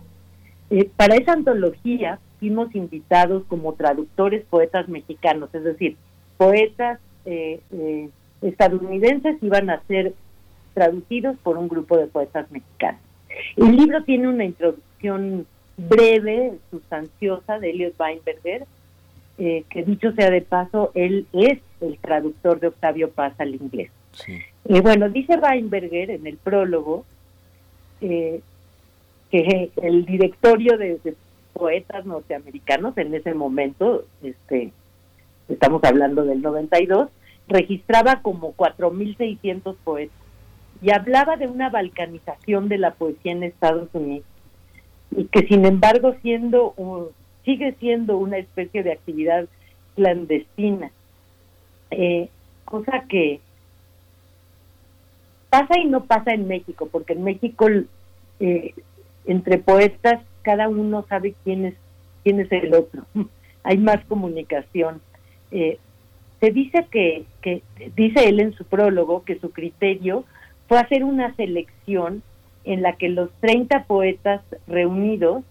Eh, para esa antología fuimos invitados como traductores poetas mexicanos, es decir, poetas eh, eh, estadounidenses iban a ser traducidos por un grupo de poetas mexicanos. El libro tiene una introducción breve, sustanciosa de Elliot Weinberger, eh, que dicho sea de paso, él es el traductor de Octavio Paz al inglés. Y bueno, dice Weinberger en el prólogo que el directorio de, de, poetas norteamericanos en ese momento, este, estamos hablando del 92, registraba como 4.600 poetas y hablaba de una balcanización de la poesía en Estados Unidos. Y que sin embargo siendo sigue siendo una especie de actividad clandestina. Eh, cosa que pasa y no pasa en México porque en México eh, entre poetas cada uno sabe quién es quién es el otro hay más comunicación eh, se dice que, que dice él en su prólogo que su criterio fue hacer una selección en la que los 30 poetas reunidos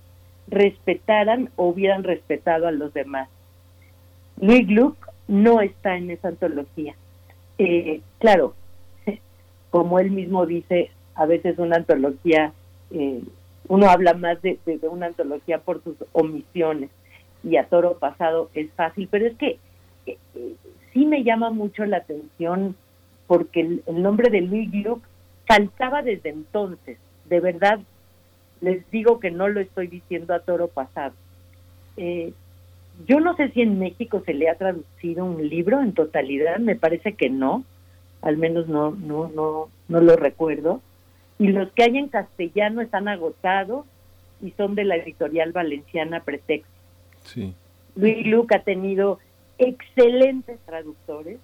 respetaran o hubieran respetado a los demás. Louis Gluck no está en esa antología. Eh, claro, como él mismo dice, a veces una antología, eh, uno habla más de, una antología por sus omisiones y a toro pasado es fácil, pero es que eh, sí me llama mucho la atención porque el, nombre de Louis Gluck faltaba desde entonces. De verdad, les digo que no lo estoy diciendo a toro pasado. Eh, yo no sé si en México se le ha traducido un libro en totalidad, me parece que no, al menos no, no, no, no lo recuerdo. Y los que hay en castellano están agotados y son de la editorial valenciana Pretexto. Sí. Luis Luc ha tenido excelentes traductores,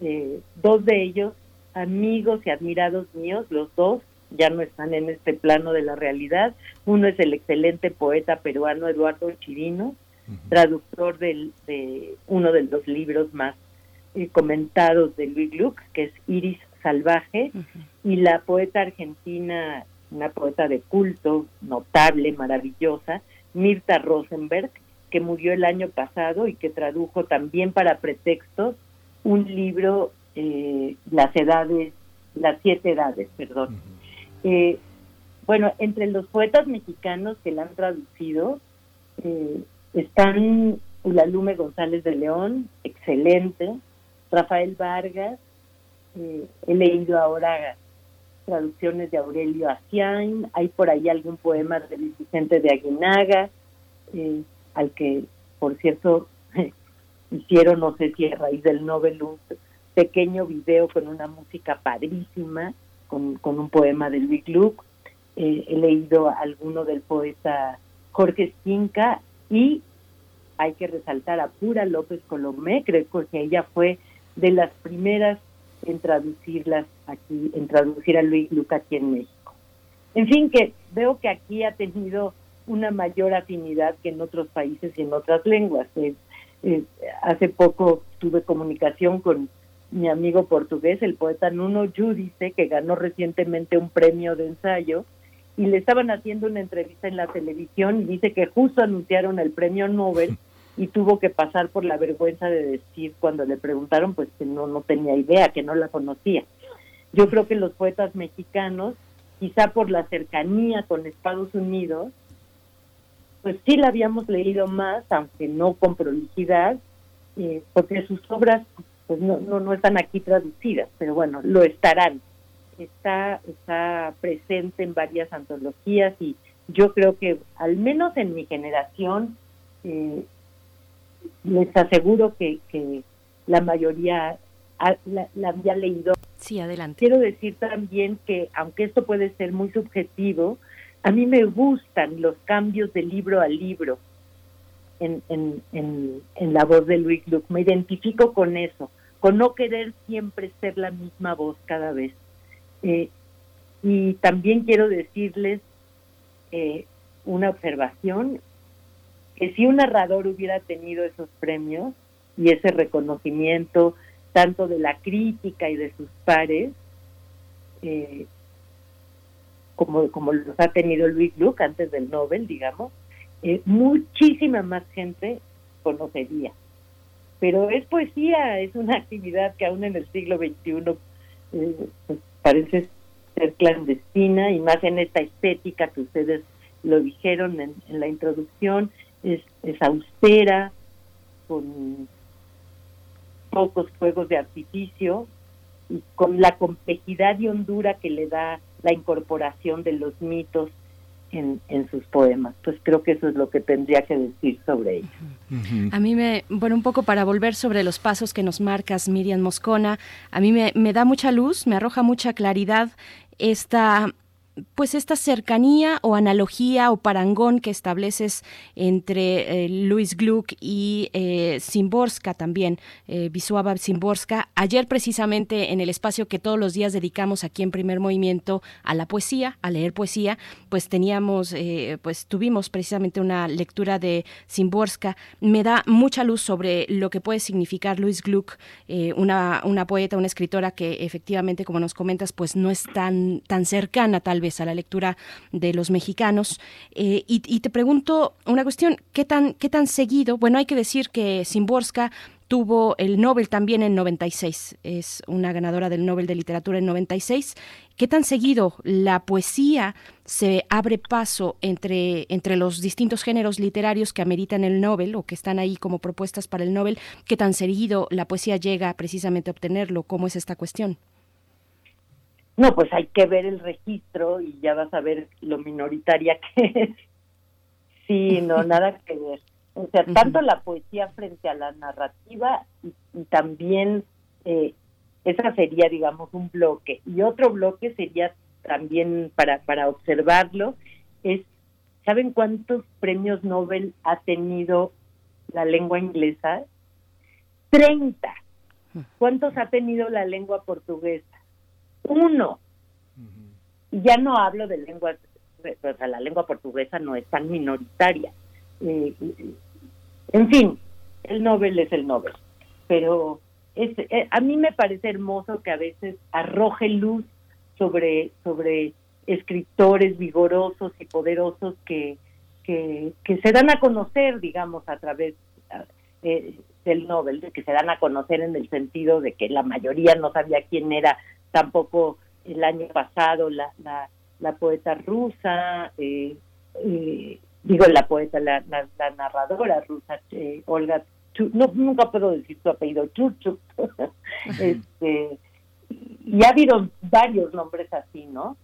eh, dos de ellos amigos y admirados míos, los dos ya no están en este plano de la realidad. Uno es el excelente poeta peruano Eduardo Chirino, traductor del, de uno de los libros más eh, comentados de Luis Gluck, que es Iris Salvaje, y la poeta argentina, una poeta de culto, notable, maravillosa, Mirta Rosenberg, que murió el año pasado y que tradujo también para pretextos un libro eh, las edades, las siete edades, perdón. Eh, bueno, entre los poetas mexicanos que la han traducido eh, están Ulalume González de León, excelente, Rafael Vargas, he leído ahora traducciones de Aurelio Asiain, hay por ahí algún poema de Vicente de Aguinaga, al que, por cierto, hicieron, no sé si a raíz del Nobel, un pequeño video con una música padrísima, con, un poema de Luis Gluck. Eh, he leído alguno del poeta Jorge Esquinca y hay que resaltar a Pura López Colomé, creo que ella fue de las primeras en traducirlas aquí, en traducir a Luis Gluck aquí en México. En fin, que veo que aquí ha tenido una mayor afinidad que en otros países y en otras lenguas. hace poco tuve comunicación con mi amigo portugués, el poeta Nuno Judice, que ganó recientemente un premio de ensayo, y le estaban haciendo una entrevista en la televisión y dice que justo anunciaron el premio Nobel y tuvo que pasar por la vergüenza de decir cuando le preguntaron pues que no no tenía idea, que no la conocía. Yo creo que los poetas mexicanos, quizá por la cercanía con Estados Unidos, pues sí la habíamos leído más, aunque no con prolijidad, eh, porque sus obras pues no, no, no están aquí traducidas, pero bueno, lo estarán. Está, está presente en varias antologías y yo creo que al menos en mi generación eh, les aseguro que, que la mayoría la, la, había leído. Sí, adelante. Quiero decir también que, aunque esto puede ser muy subjetivo, a mí me gustan los cambios de libro a libro en, en, en, en la voz de Luis Luke. Me identifico con eso, con no querer siempre ser la misma voz cada vez. Eh, y también quiero decirles eh, una observación, que si un narrador hubiera tenido esos premios y ese reconocimiento tanto de la crítica y de sus pares, eh, como, como los ha tenido Luis Luke antes del Nobel, digamos, eh, muchísima más gente conocería. Pero es poesía, es una actividad que aún en el siglo XXI eh, pues parece ser clandestina y más en esta estética que ustedes lo dijeron en, en la introducción, es, es austera, con pocos fuegos de artificio y con la complejidad y hondura que le da la incorporación de los mitos en, en, sus poemas. Pues creo que eso es lo que tendría que decir sobre ella. A mí me, bueno, un poco para volver sobre los pasos que nos marcas, Miriam Moscona, a mí me, me da mucha luz, me arroja mucha claridad esta pues esta cercanía o analogía o parangón que estableces entre eh, Luis Gluck y eh, Simborska también, eh, Wisława Simborska. Ayer precisamente en el espacio que todos los días dedicamos aquí en Primer Movimiento a la poesía, a leer poesía, pues teníamos, eh, pues tuvimos precisamente una lectura de Simborska. Me da mucha luz sobre lo que puede significar Luis Gluck, eh, una, una poeta, una escritora que efectivamente, como nos comentas, pues no es tan, tan cercana tal a la lectura de los mexicanos. Eh, y, y, te pregunto una cuestión, ¿qué tan, ¿qué tan seguido? Bueno, hay que decir que Simborska tuvo el Nobel también en 96, es una ganadora del Nobel de Literatura en 96. ¿Qué tan seguido la poesía se abre paso entre, entre los distintos géneros literarios que ameritan el Nobel o que están ahí como propuestas para el Nobel? ¿Qué tan seguido la poesía llega precisamente a obtenerlo? ¿Cómo es esta cuestión? No, pues hay que ver el registro y ya vas a ver lo minoritaria que es. Sí, no, nada que ver. O sea, tanto la poesía frente a la narrativa y, y también eh, esa sería, digamos, un bloque. Y otro bloque sería también para, para observarlo, es, ¿saben cuántos premios Nobel ha tenido la lengua inglesa? 30. ¿Cuántos ha tenido la lengua portuguesa? Uno. Y ya no hablo de lenguas, o sea, la lengua portuguesa no es tan minoritaria. Eh, en fin, el Nobel es el Nobel, pero es, eh, a mí me parece hermoso que a veces arroje luz sobre, sobre escritores vigorosos y poderosos que, que, que se dan a conocer, digamos, a través eh, del Nobel, de que se dan a conocer en el sentido de que la mayoría no sabía quién era tampoco el año pasado la, la, la poeta rusa, eh, eh, digo la poeta, la, la, narradora rusa, eh, Olga, no, nunca puedo decir su apellido, Chuchuk. este, y ha habido varios nombres así, ¿no?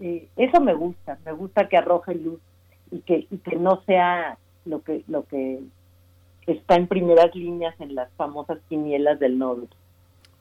Eh, eso me gusta, me gusta que arroje luz y que, y que no sea lo que, lo que está en primeras líneas en las famosas quinielas del Nobel.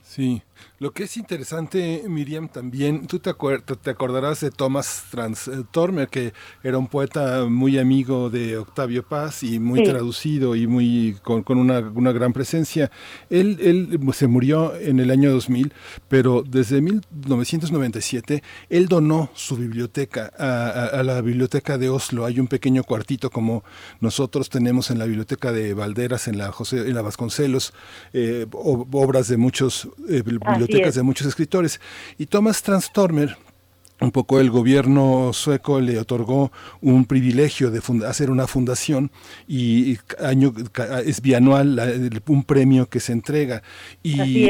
Sí, lo que es interesante, Miriam, también, tú te, te acordarás de Thomas Transtormer, que era un poeta muy amigo de Octavio Paz y muy sí. traducido y muy con, con una, una, gran presencia. Él, él se murió en el año 2000, pero desde 1997 él donó su biblioteca a, a, a, la biblioteca de Oslo. Hay un pequeño cuartito como nosotros tenemos en la biblioteca de Valderas, en la, José, en la Vasconcelos, eh, obras de muchos eh, bibliotecas de muchos escritores. Y Thomas Transtormer un poco el gobierno sueco le otorgó un privilegio de hacer una fundación y año es bianual un premio que se entrega. Y,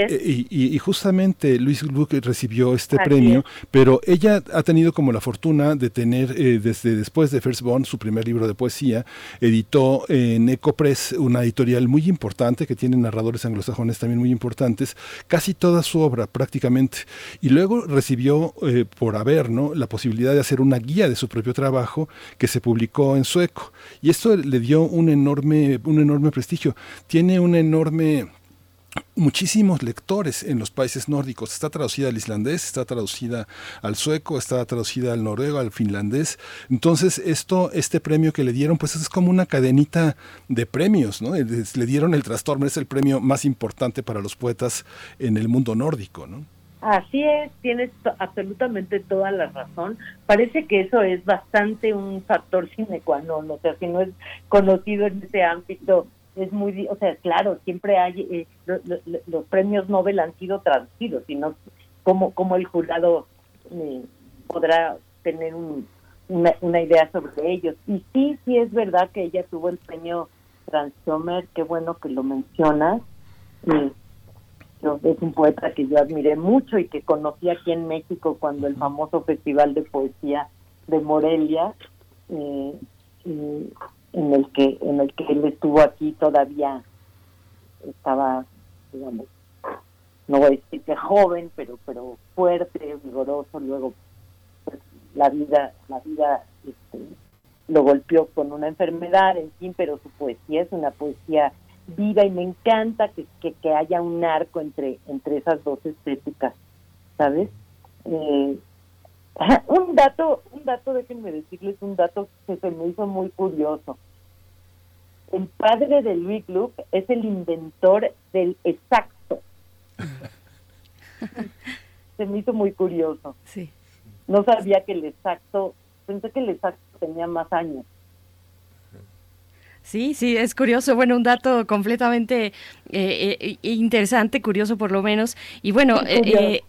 y, justamente Luis Gluck recibió este premio pero ella ha tenido como la fortuna de tener eh, desde después de First Born su primer libro de poesía editó en Ecopress una editorial muy importante que tiene narradores anglosajones también muy importantes casi toda su obra prácticamente. Y luego recibió eh, por haber la posibilidad de hacer una guía de su propio trabajo que se publicó en sueco. Y esto le dio un enorme, un enorme prestigio. Tiene un enorme muchísimos lectores en los países nórdicos. Está traducida al islandés, está traducida al sueco, está traducida al noruego, al finlandés. Entonces, esto, este premio que le dieron, pues es como una cadenita de premios, ¿no? Le dieron el trastorno, es el premio más importante para los poetas en el mundo nórdico. Así es, tienes absolutamente toda la razón. Parece que eso es bastante un factor sine qua non, o sea, si no es conocido en ese ámbito, es muy, o sea, claro, siempre hay, eh, los premios Nobel han sido traducidos, sino cómo, cómo el jurado eh, podrá tener una, una idea sobre ellos. Y sí, sí es verdad que ella tuvo el premio Transformer, qué bueno que lo mencionas. Eh, es un poeta que yo admiré mucho y que conocí aquí en México cuando el famoso Festival de Poesía de Morelia, eh, en el que en el que él estuvo aquí todavía estaba, digamos, no voy a decir que joven, pero pero fuerte, vigoroso. Luego, pues, la vida la vida este, lo golpeó con una enfermedad, en fin, pero su poesía es una poesía viva y me encanta que, que, haya un arco entre, entre esas dos estéticas, ¿sabes? Eh, un dato, un dato, déjenme decirles un dato que se me hizo muy curioso. El padre de Louis Gluck es el inventor del exacto. se me hizo muy curioso. Sí. No sabía que el exacto, pensé que el exacto tenía más años. Sí, sí, es curioso. Bueno, un dato completamente eh, eh, interesante, curioso por lo menos. Y bueno, eh,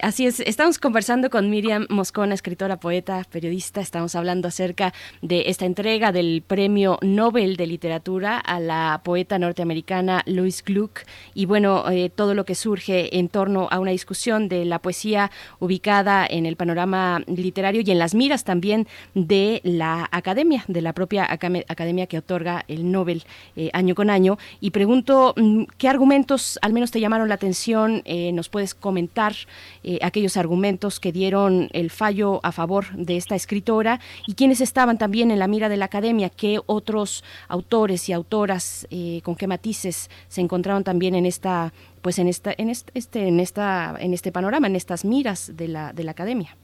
Así es, estamos conversando con Miriam Moscona, escritora, poeta, periodista. Estamos hablando acerca de esta entrega del Premio Nobel de Literatura a la poeta norteamericana Louise Gluck y bueno, eh, todo lo que surge en torno a una discusión de la poesía ubicada en el panorama literario y en las miras también de la academia, de la propia academia que otorga el Nobel eh, año con año. Y pregunto, mm, ¿qué argumentos al menos te llamaron la atención? Eh, ¿Nos puedes comentar? Eh, aquellos argumentos que dieron el fallo a favor de esta escritora y quienes estaban también en la mira de la academia, qué otros autores y autoras, eh, con qué matices se encontraron también en esta pues en esta en este en esta en este panorama en estas miras de la de la academia.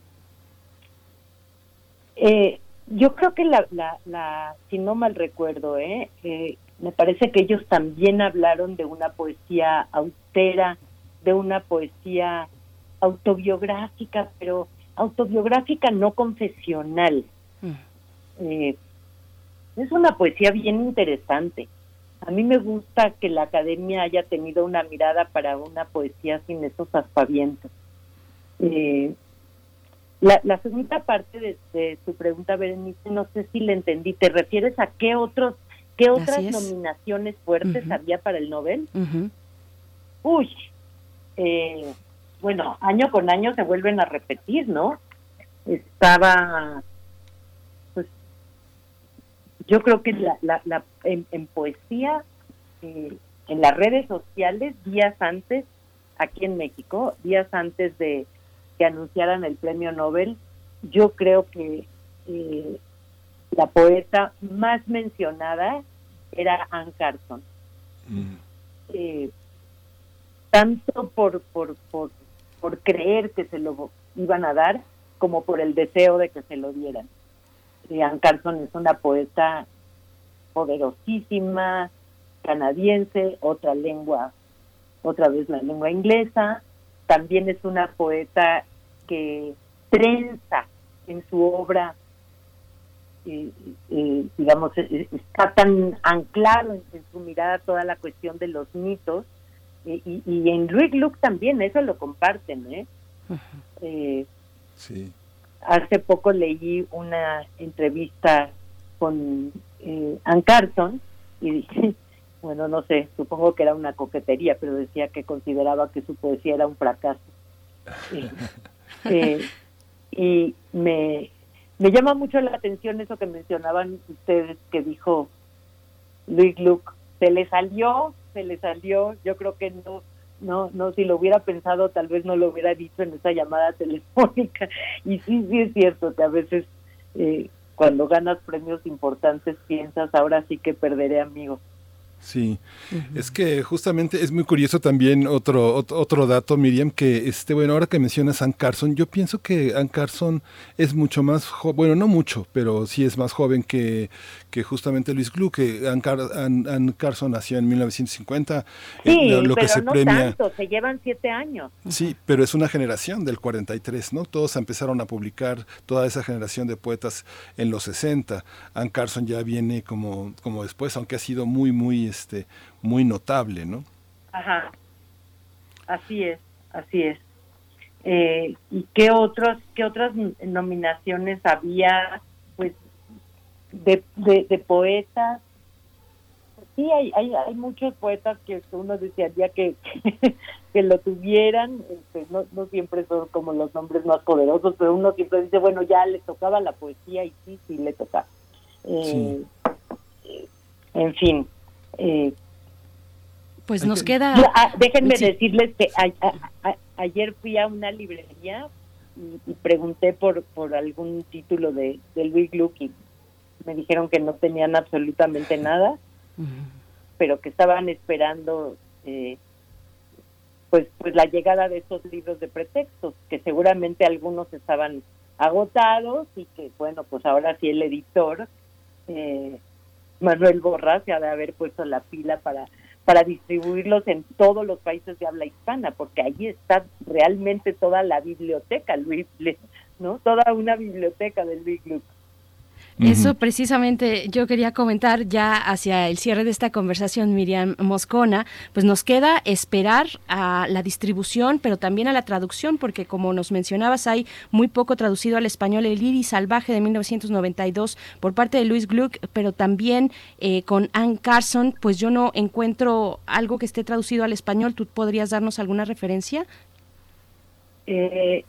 Eh, yo creo que la, la, si no mal recuerdo eh, me parece que ellos también hablaron de una poesía austera de una poesía autobiográfica, pero autobiográfica no confesional. Mm. Eh, es una poesía bien interesante. A mí me gusta que la academia haya tenido una mirada para una poesía sin esos aspavientos. Eh, la, segunda parte de, tu pregunta, Berenice, no sé si le entendí. ¿Te refieres a qué otros, qué otras nominaciones fuertes había para el Nobel? Uy, eh, bueno, año con año se vuelven a repetir, ¿no? Estaba, pues, yo creo que la, la, en, poesía, eh, en las redes sociales, días antes, aquí en México, días antes de que anunciaran el premio Nobel, yo creo que eh, la poeta más mencionada era Anne Carson. Mm. Eh, tanto por, por, por por creer que se lo iban a dar como por el deseo de que se lo dieran. Ian Carson es una poeta poderosísima, canadiense, otra lengua, otra vez la lengua inglesa. También es una poeta que trenza en su obra, digamos, e, e, está tan anclado en, su mirada toda la cuestión de los mitos y, y, en Rick Luke también, eso lo comparten, ¿eh? eh sí. hace poco leí una entrevista con eh, Ann Carson y dije, bueno, no sé, supongo que era una coquetería, pero decía que consideraba que su poesía era un fracaso. Eh, y me, me llama mucho la atención eso que mencionaban ustedes, que dijo Luis Luke, se le salió, se le salió, yo creo que no, no, no, si lo hubiera pensado tal vez no lo hubiera dicho en esa llamada telefónica. Y sí, sí es cierto que a veces eh, cuando ganas premios importantes piensas, ahora sí que perderé amigos. Sí, es que justamente es muy curioso también otro, otro, dato, Miriam, que este, bueno, ahora que mencionas a Ann Carson, yo pienso que Ann Carson es mucho más bueno, no mucho, pero sí es más joven que, que justamente Luis Gluck, que Ann, Carson nació en 1950, eh, sí, lo, que se no premia. Tanto, se llevan siete años. Sí, pero es una generación del 43, ¿no? Todos empezaron a publicar, toda esa generación de poetas en los 60. Ann Carson ya viene como, como después, aunque ha sido muy, muy este, muy notable, ¿no? Ajá, así es, así es. Eh, ¿Y qué, otros, qué otras nominaciones había, pues, de, de, poetas? Sí, hay, hay, hay muchos poetas que uno desearía que, que, lo tuvieran, este, no, no siempre son como los nombres más poderosos, pero uno siempre dice, bueno, ya le tocaba la poesía y sí, sí le toca. Eh, En fin, eh, pues nos queda... Ah, déjenme decirles que ayer fui a una librería y, pregunté por, por algún título de, de Luis Gluck y me dijeron que no tenían absolutamente nada, pero que estaban esperando eh, pues, pues la llegada de estos libros de pretextos, que seguramente algunos estaban agotados y que bueno, pues ahora sí el editor eh, Manuel Borra se ha de haber puesto la pila para para distribuirlos en todos los países de habla hispana, porque ahí está realmente toda la biblioteca, Luis, ¿no? Toda una biblioteca del Luis. Eso precisamente yo quería comentar ya hacia el cierre de esta conversación, Miriam Moscona, pues nos queda esperar a la distribución, pero también a la traducción, porque como nos mencionabas, hay muy poco traducido al español el Iris Salvaje de 1992 por parte de Luis Gluck, pero también eh, con Anne Carson, pues yo no encuentro algo que esté traducido al español. ¿Tú podrías darnos alguna referencia? Eh,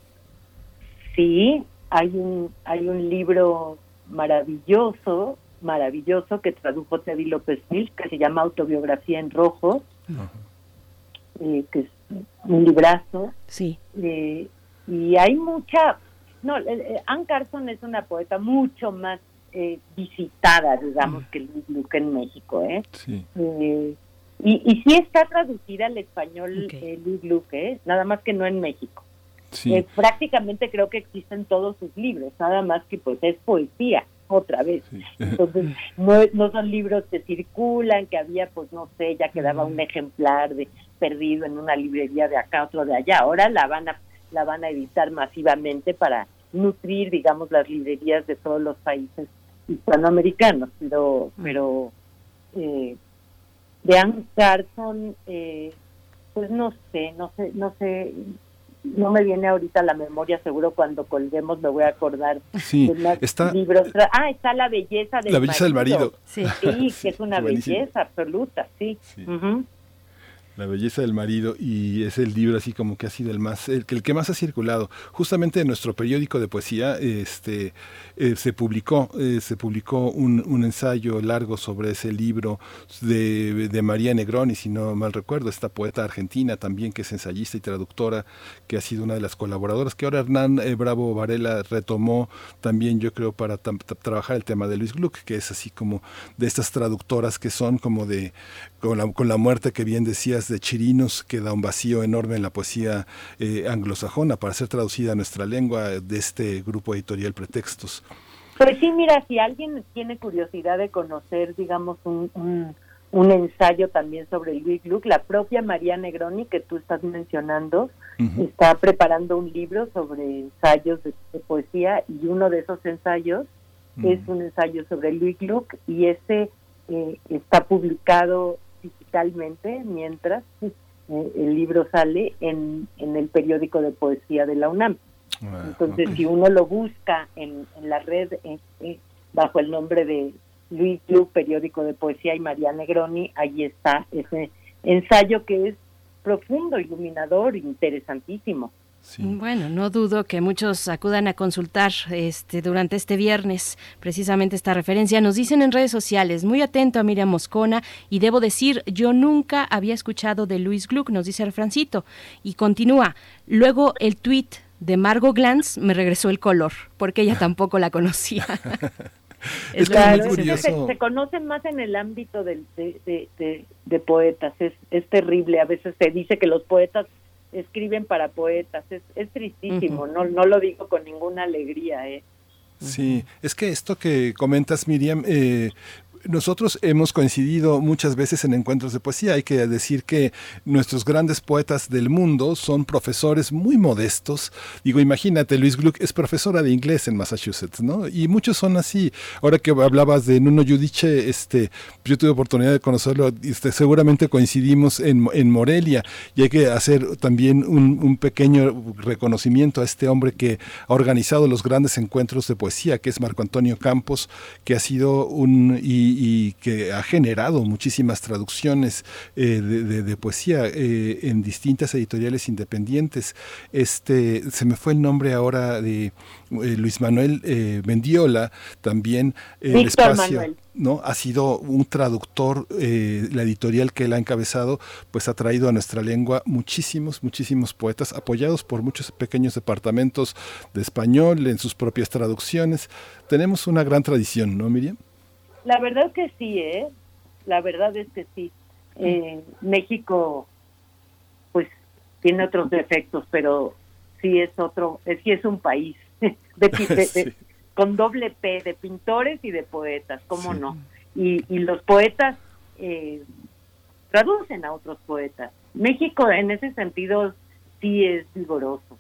sí, hay un, hay un libro maravilloso, maravilloso que tradujo Teddy López Mil, que se llama Autobiografía en Rojo, eh, que es un librazo. Sí. Eh, y hay mucha, no, eh, Anne Carson es una poeta mucho más visitada, digamos, que Luis Luque en México, ¿eh? Sí. y, y sí está traducida al español Luis Luque, nada más que no en México. Eh, prácticamente creo que existen todos sus libros, nada más que pues es poesía otra vez. Entonces, no, no son libros que circulan, que había, pues no sé, ya quedaba un ejemplar de perdido en una librería de acá, otro de allá. Ahora la van a, la van a editar masivamente para nutrir, digamos, las librerías de todos los países hispanoamericanos. Pero, pero eh, de Anne Carson, eh, pues no sé, no sé, no sé, no me viene ahorita a la memoria, seguro cuando colguemos me voy a acordar sí, de está, libros. Ah, está La belleza del la belleza marido. del marido. Sí, que es una belleza absoluta, sí. sí. La belleza del marido y es el libro así como que ha sido el más el, el que más ha circulado. Justamente en nuestro periódico de poesía este eh, se publicó eh, se publicó un, un, ensayo largo sobre ese libro de, de, María Negroni, si no mal recuerdo, esta poeta argentina también que es ensayista y traductora, que ha sido una de las colaboradoras que ahora Hernán eh, Bravo Varela retomó también yo creo para trabajar el tema de Luis Gluck, que es así como de estas traductoras que son como de con la, con la muerte que bien de Chirinos queda un vacío enorme en la poesía eh, anglosajona para ser traducida a nuestra lengua de este grupo editorial Pretextos. Pues sí, mira, si alguien tiene curiosidad de conocer, digamos, un, un, ensayo también sobre Luis Gluck, la propia María Negroni que tú estás mencionando, está preparando un libro sobre ensayos de, poesía y uno de esos ensayos es un ensayo sobre Luis Gluck y ese eh, está publicado digitalmente mientras eh, el libro sale en, en el periódico de poesía de la UNAM. Ah, Entonces, si uno lo busca en, la red bajo el nombre de Luis Club, periódico de poesía, y María Negroni, ahí está ese ensayo que es profundo, iluminador, interesantísimo. Bueno, no dudo que muchos acudan a consultar este durante este viernes precisamente esta referencia. Nos dicen en redes sociales, muy atento a Miriam Moscona y debo decir, yo nunca había escuchado de Luis Gluck, nos dice el Francito. Y continúa, luego el tweet de Margot Glantz me regresó el color, porque ella tampoco la conocía. es claro, curioso. Se, conocen más en el ámbito de, de, poetas, es, es terrible. A veces se dice que los poetas escriben para poetas, es, es tristísimo, no, no lo digo con ninguna alegría. ¿eh? Sí, es que esto que comentas, Miriam, eh, nosotros hemos coincidido muchas veces en encuentros de poesía. Hay que decir que nuestros grandes poetas del mundo son profesores muy modestos. Digo, imagínate, Luis Gluck es profesora de inglés en Massachusetts, ¿no? Y muchos son así. Ahora que hablabas de Nuno Yudiche, este, yo tuve oportunidad de conocerlo, este, seguramente coincidimos en, en Morelia y hay que hacer también un, un pequeño reconocimiento a este hombre que ha organizado los grandes encuentros de poesía, que es Marco Antonio Campos, que ha sido un... Y, y, que ha generado muchísimas traducciones eh, de, poesía eh, en distintas editoriales independientes. Este, se me fue el nombre ahora de eh, Luis Manuel Mendiola, también el espacio. ¿no? Ha sido un traductor, la editorial que él ha encabezado, pues ha traído a nuestra lengua muchísimos, muchísimos poetas, apoyados por muchos pequeños departamentos de español en sus propias traducciones. Tenemos una gran tradición, ¿no, Miriam? La verdad es que sí, ¿eh? La verdad es que sí. Eh, México, pues, tiene otros defectos, pero sí es otro, sí es un país de, con doble P, de pintores y de poetas, ¿cómo no? Y, y los poetas eh, traducen a otros poetas. México en ese sentido sí es vigoroso.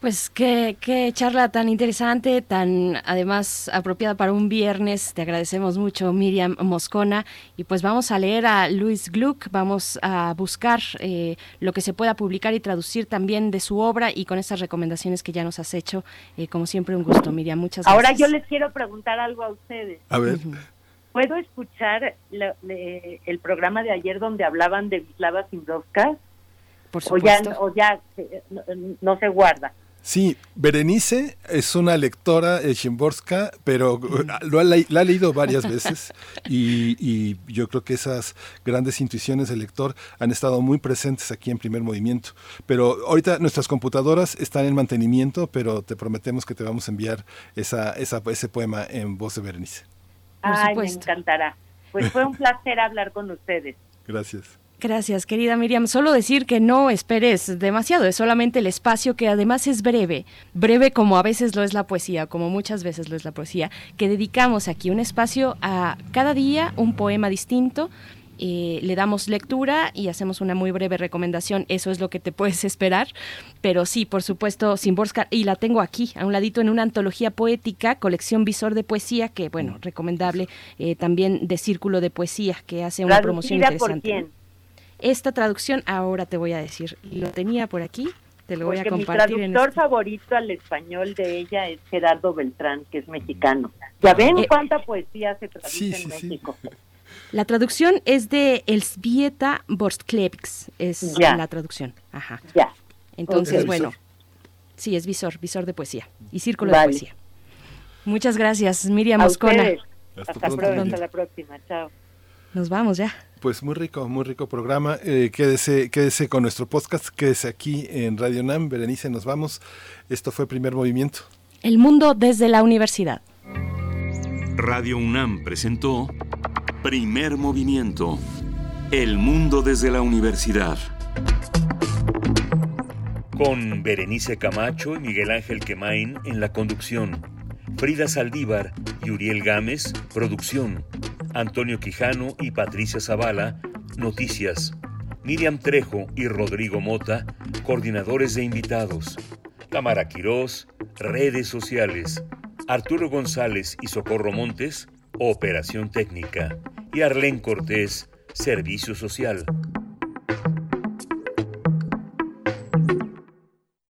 Pues qué, qué, charla tan interesante, tan además apropiada para un viernes. Te agradecemos mucho, Miriam Moscona. Y pues vamos a leer a Luis Gluck, vamos a buscar eh, lo que se pueda publicar y traducir también de su obra y con estas recomendaciones que ya nos has hecho. Eh, como siempre, un gusto, Miriam. Muchas gracias. Ahora yo les quiero preguntar algo a ustedes. A ver. ¿Puedo escuchar el programa de ayer donde hablaban de Vislava Simbrovska? Por supuesto. O ya, eh, no se guarda. Sí, Berenice es una lectora de Shimborska, pero lo ha, la ha leído varias veces y, yo creo que esas grandes intuiciones del lector han estado muy presentes aquí en Primer Movimiento. Pero ahorita nuestras computadoras están en mantenimiento, pero te prometemos que te vamos a enviar esa, esa ese poema en voz de Berenice. Ay, me encantará. Pues fue un placer hablar con ustedes. Gracias. Gracias, querida Miriam. Solo decir que no esperes demasiado, es solamente el espacio que además es breve, breve como a veces lo es la poesía, como muchas veces lo es la poesía, que dedicamos aquí un espacio a cada día un poema distinto. Eh, le damos lectura y hacemos una muy breve recomendación. Eso es lo que te puedes esperar. Pero sí, por supuesto, Simborska, y la tengo aquí, a un ladito, en una antología poética, colección Visor de Poesía, que, bueno, recomendable eh, también de Círculo de Poesía, que hace una promoción interesante. Esta traducción ahora te voy a decir, lo tenía por aquí, te lo voy a compartir. Mi traductor este favorito al español de ella es Gerardo Beltrán, que es mexicano. ¿Ya ven eh, cuánta poesía se traduce en México? La traducción es de Elzbieta Borstklevics, es la traducción. Ajá. Ya. Entonces, bueno, sí, es visor, visor de poesía y círculo de poesía. Muchas gracias, Miriam Moscona. Hasta, Hasta pronto, hasta la próxima. Chao. Nos vamos ya. Pues muy rico, muy rico programa. Eh, quédese, quédese con nuestro podcast, quédese aquí en Radio NAM. Berenice, nos vamos. Esto fue Primer Movimiento. El mundo desde la universidad. Radio UNAM presentó Primer Movimiento. El mundo desde la universidad. Con Berenice Camacho y Miguel Ángel Quemain en la conducción. Frida Saldívar y Uriel Gámez, producción. Antonio Quijano y Patricia Zavala, Noticias. Miriam Trejo y Rodrigo Mota, coordinadores de invitados. Tamara Quirós, redes sociales. Arturo González y Socorro Montes, operación técnica. Y Arlén Cortés, servicio social.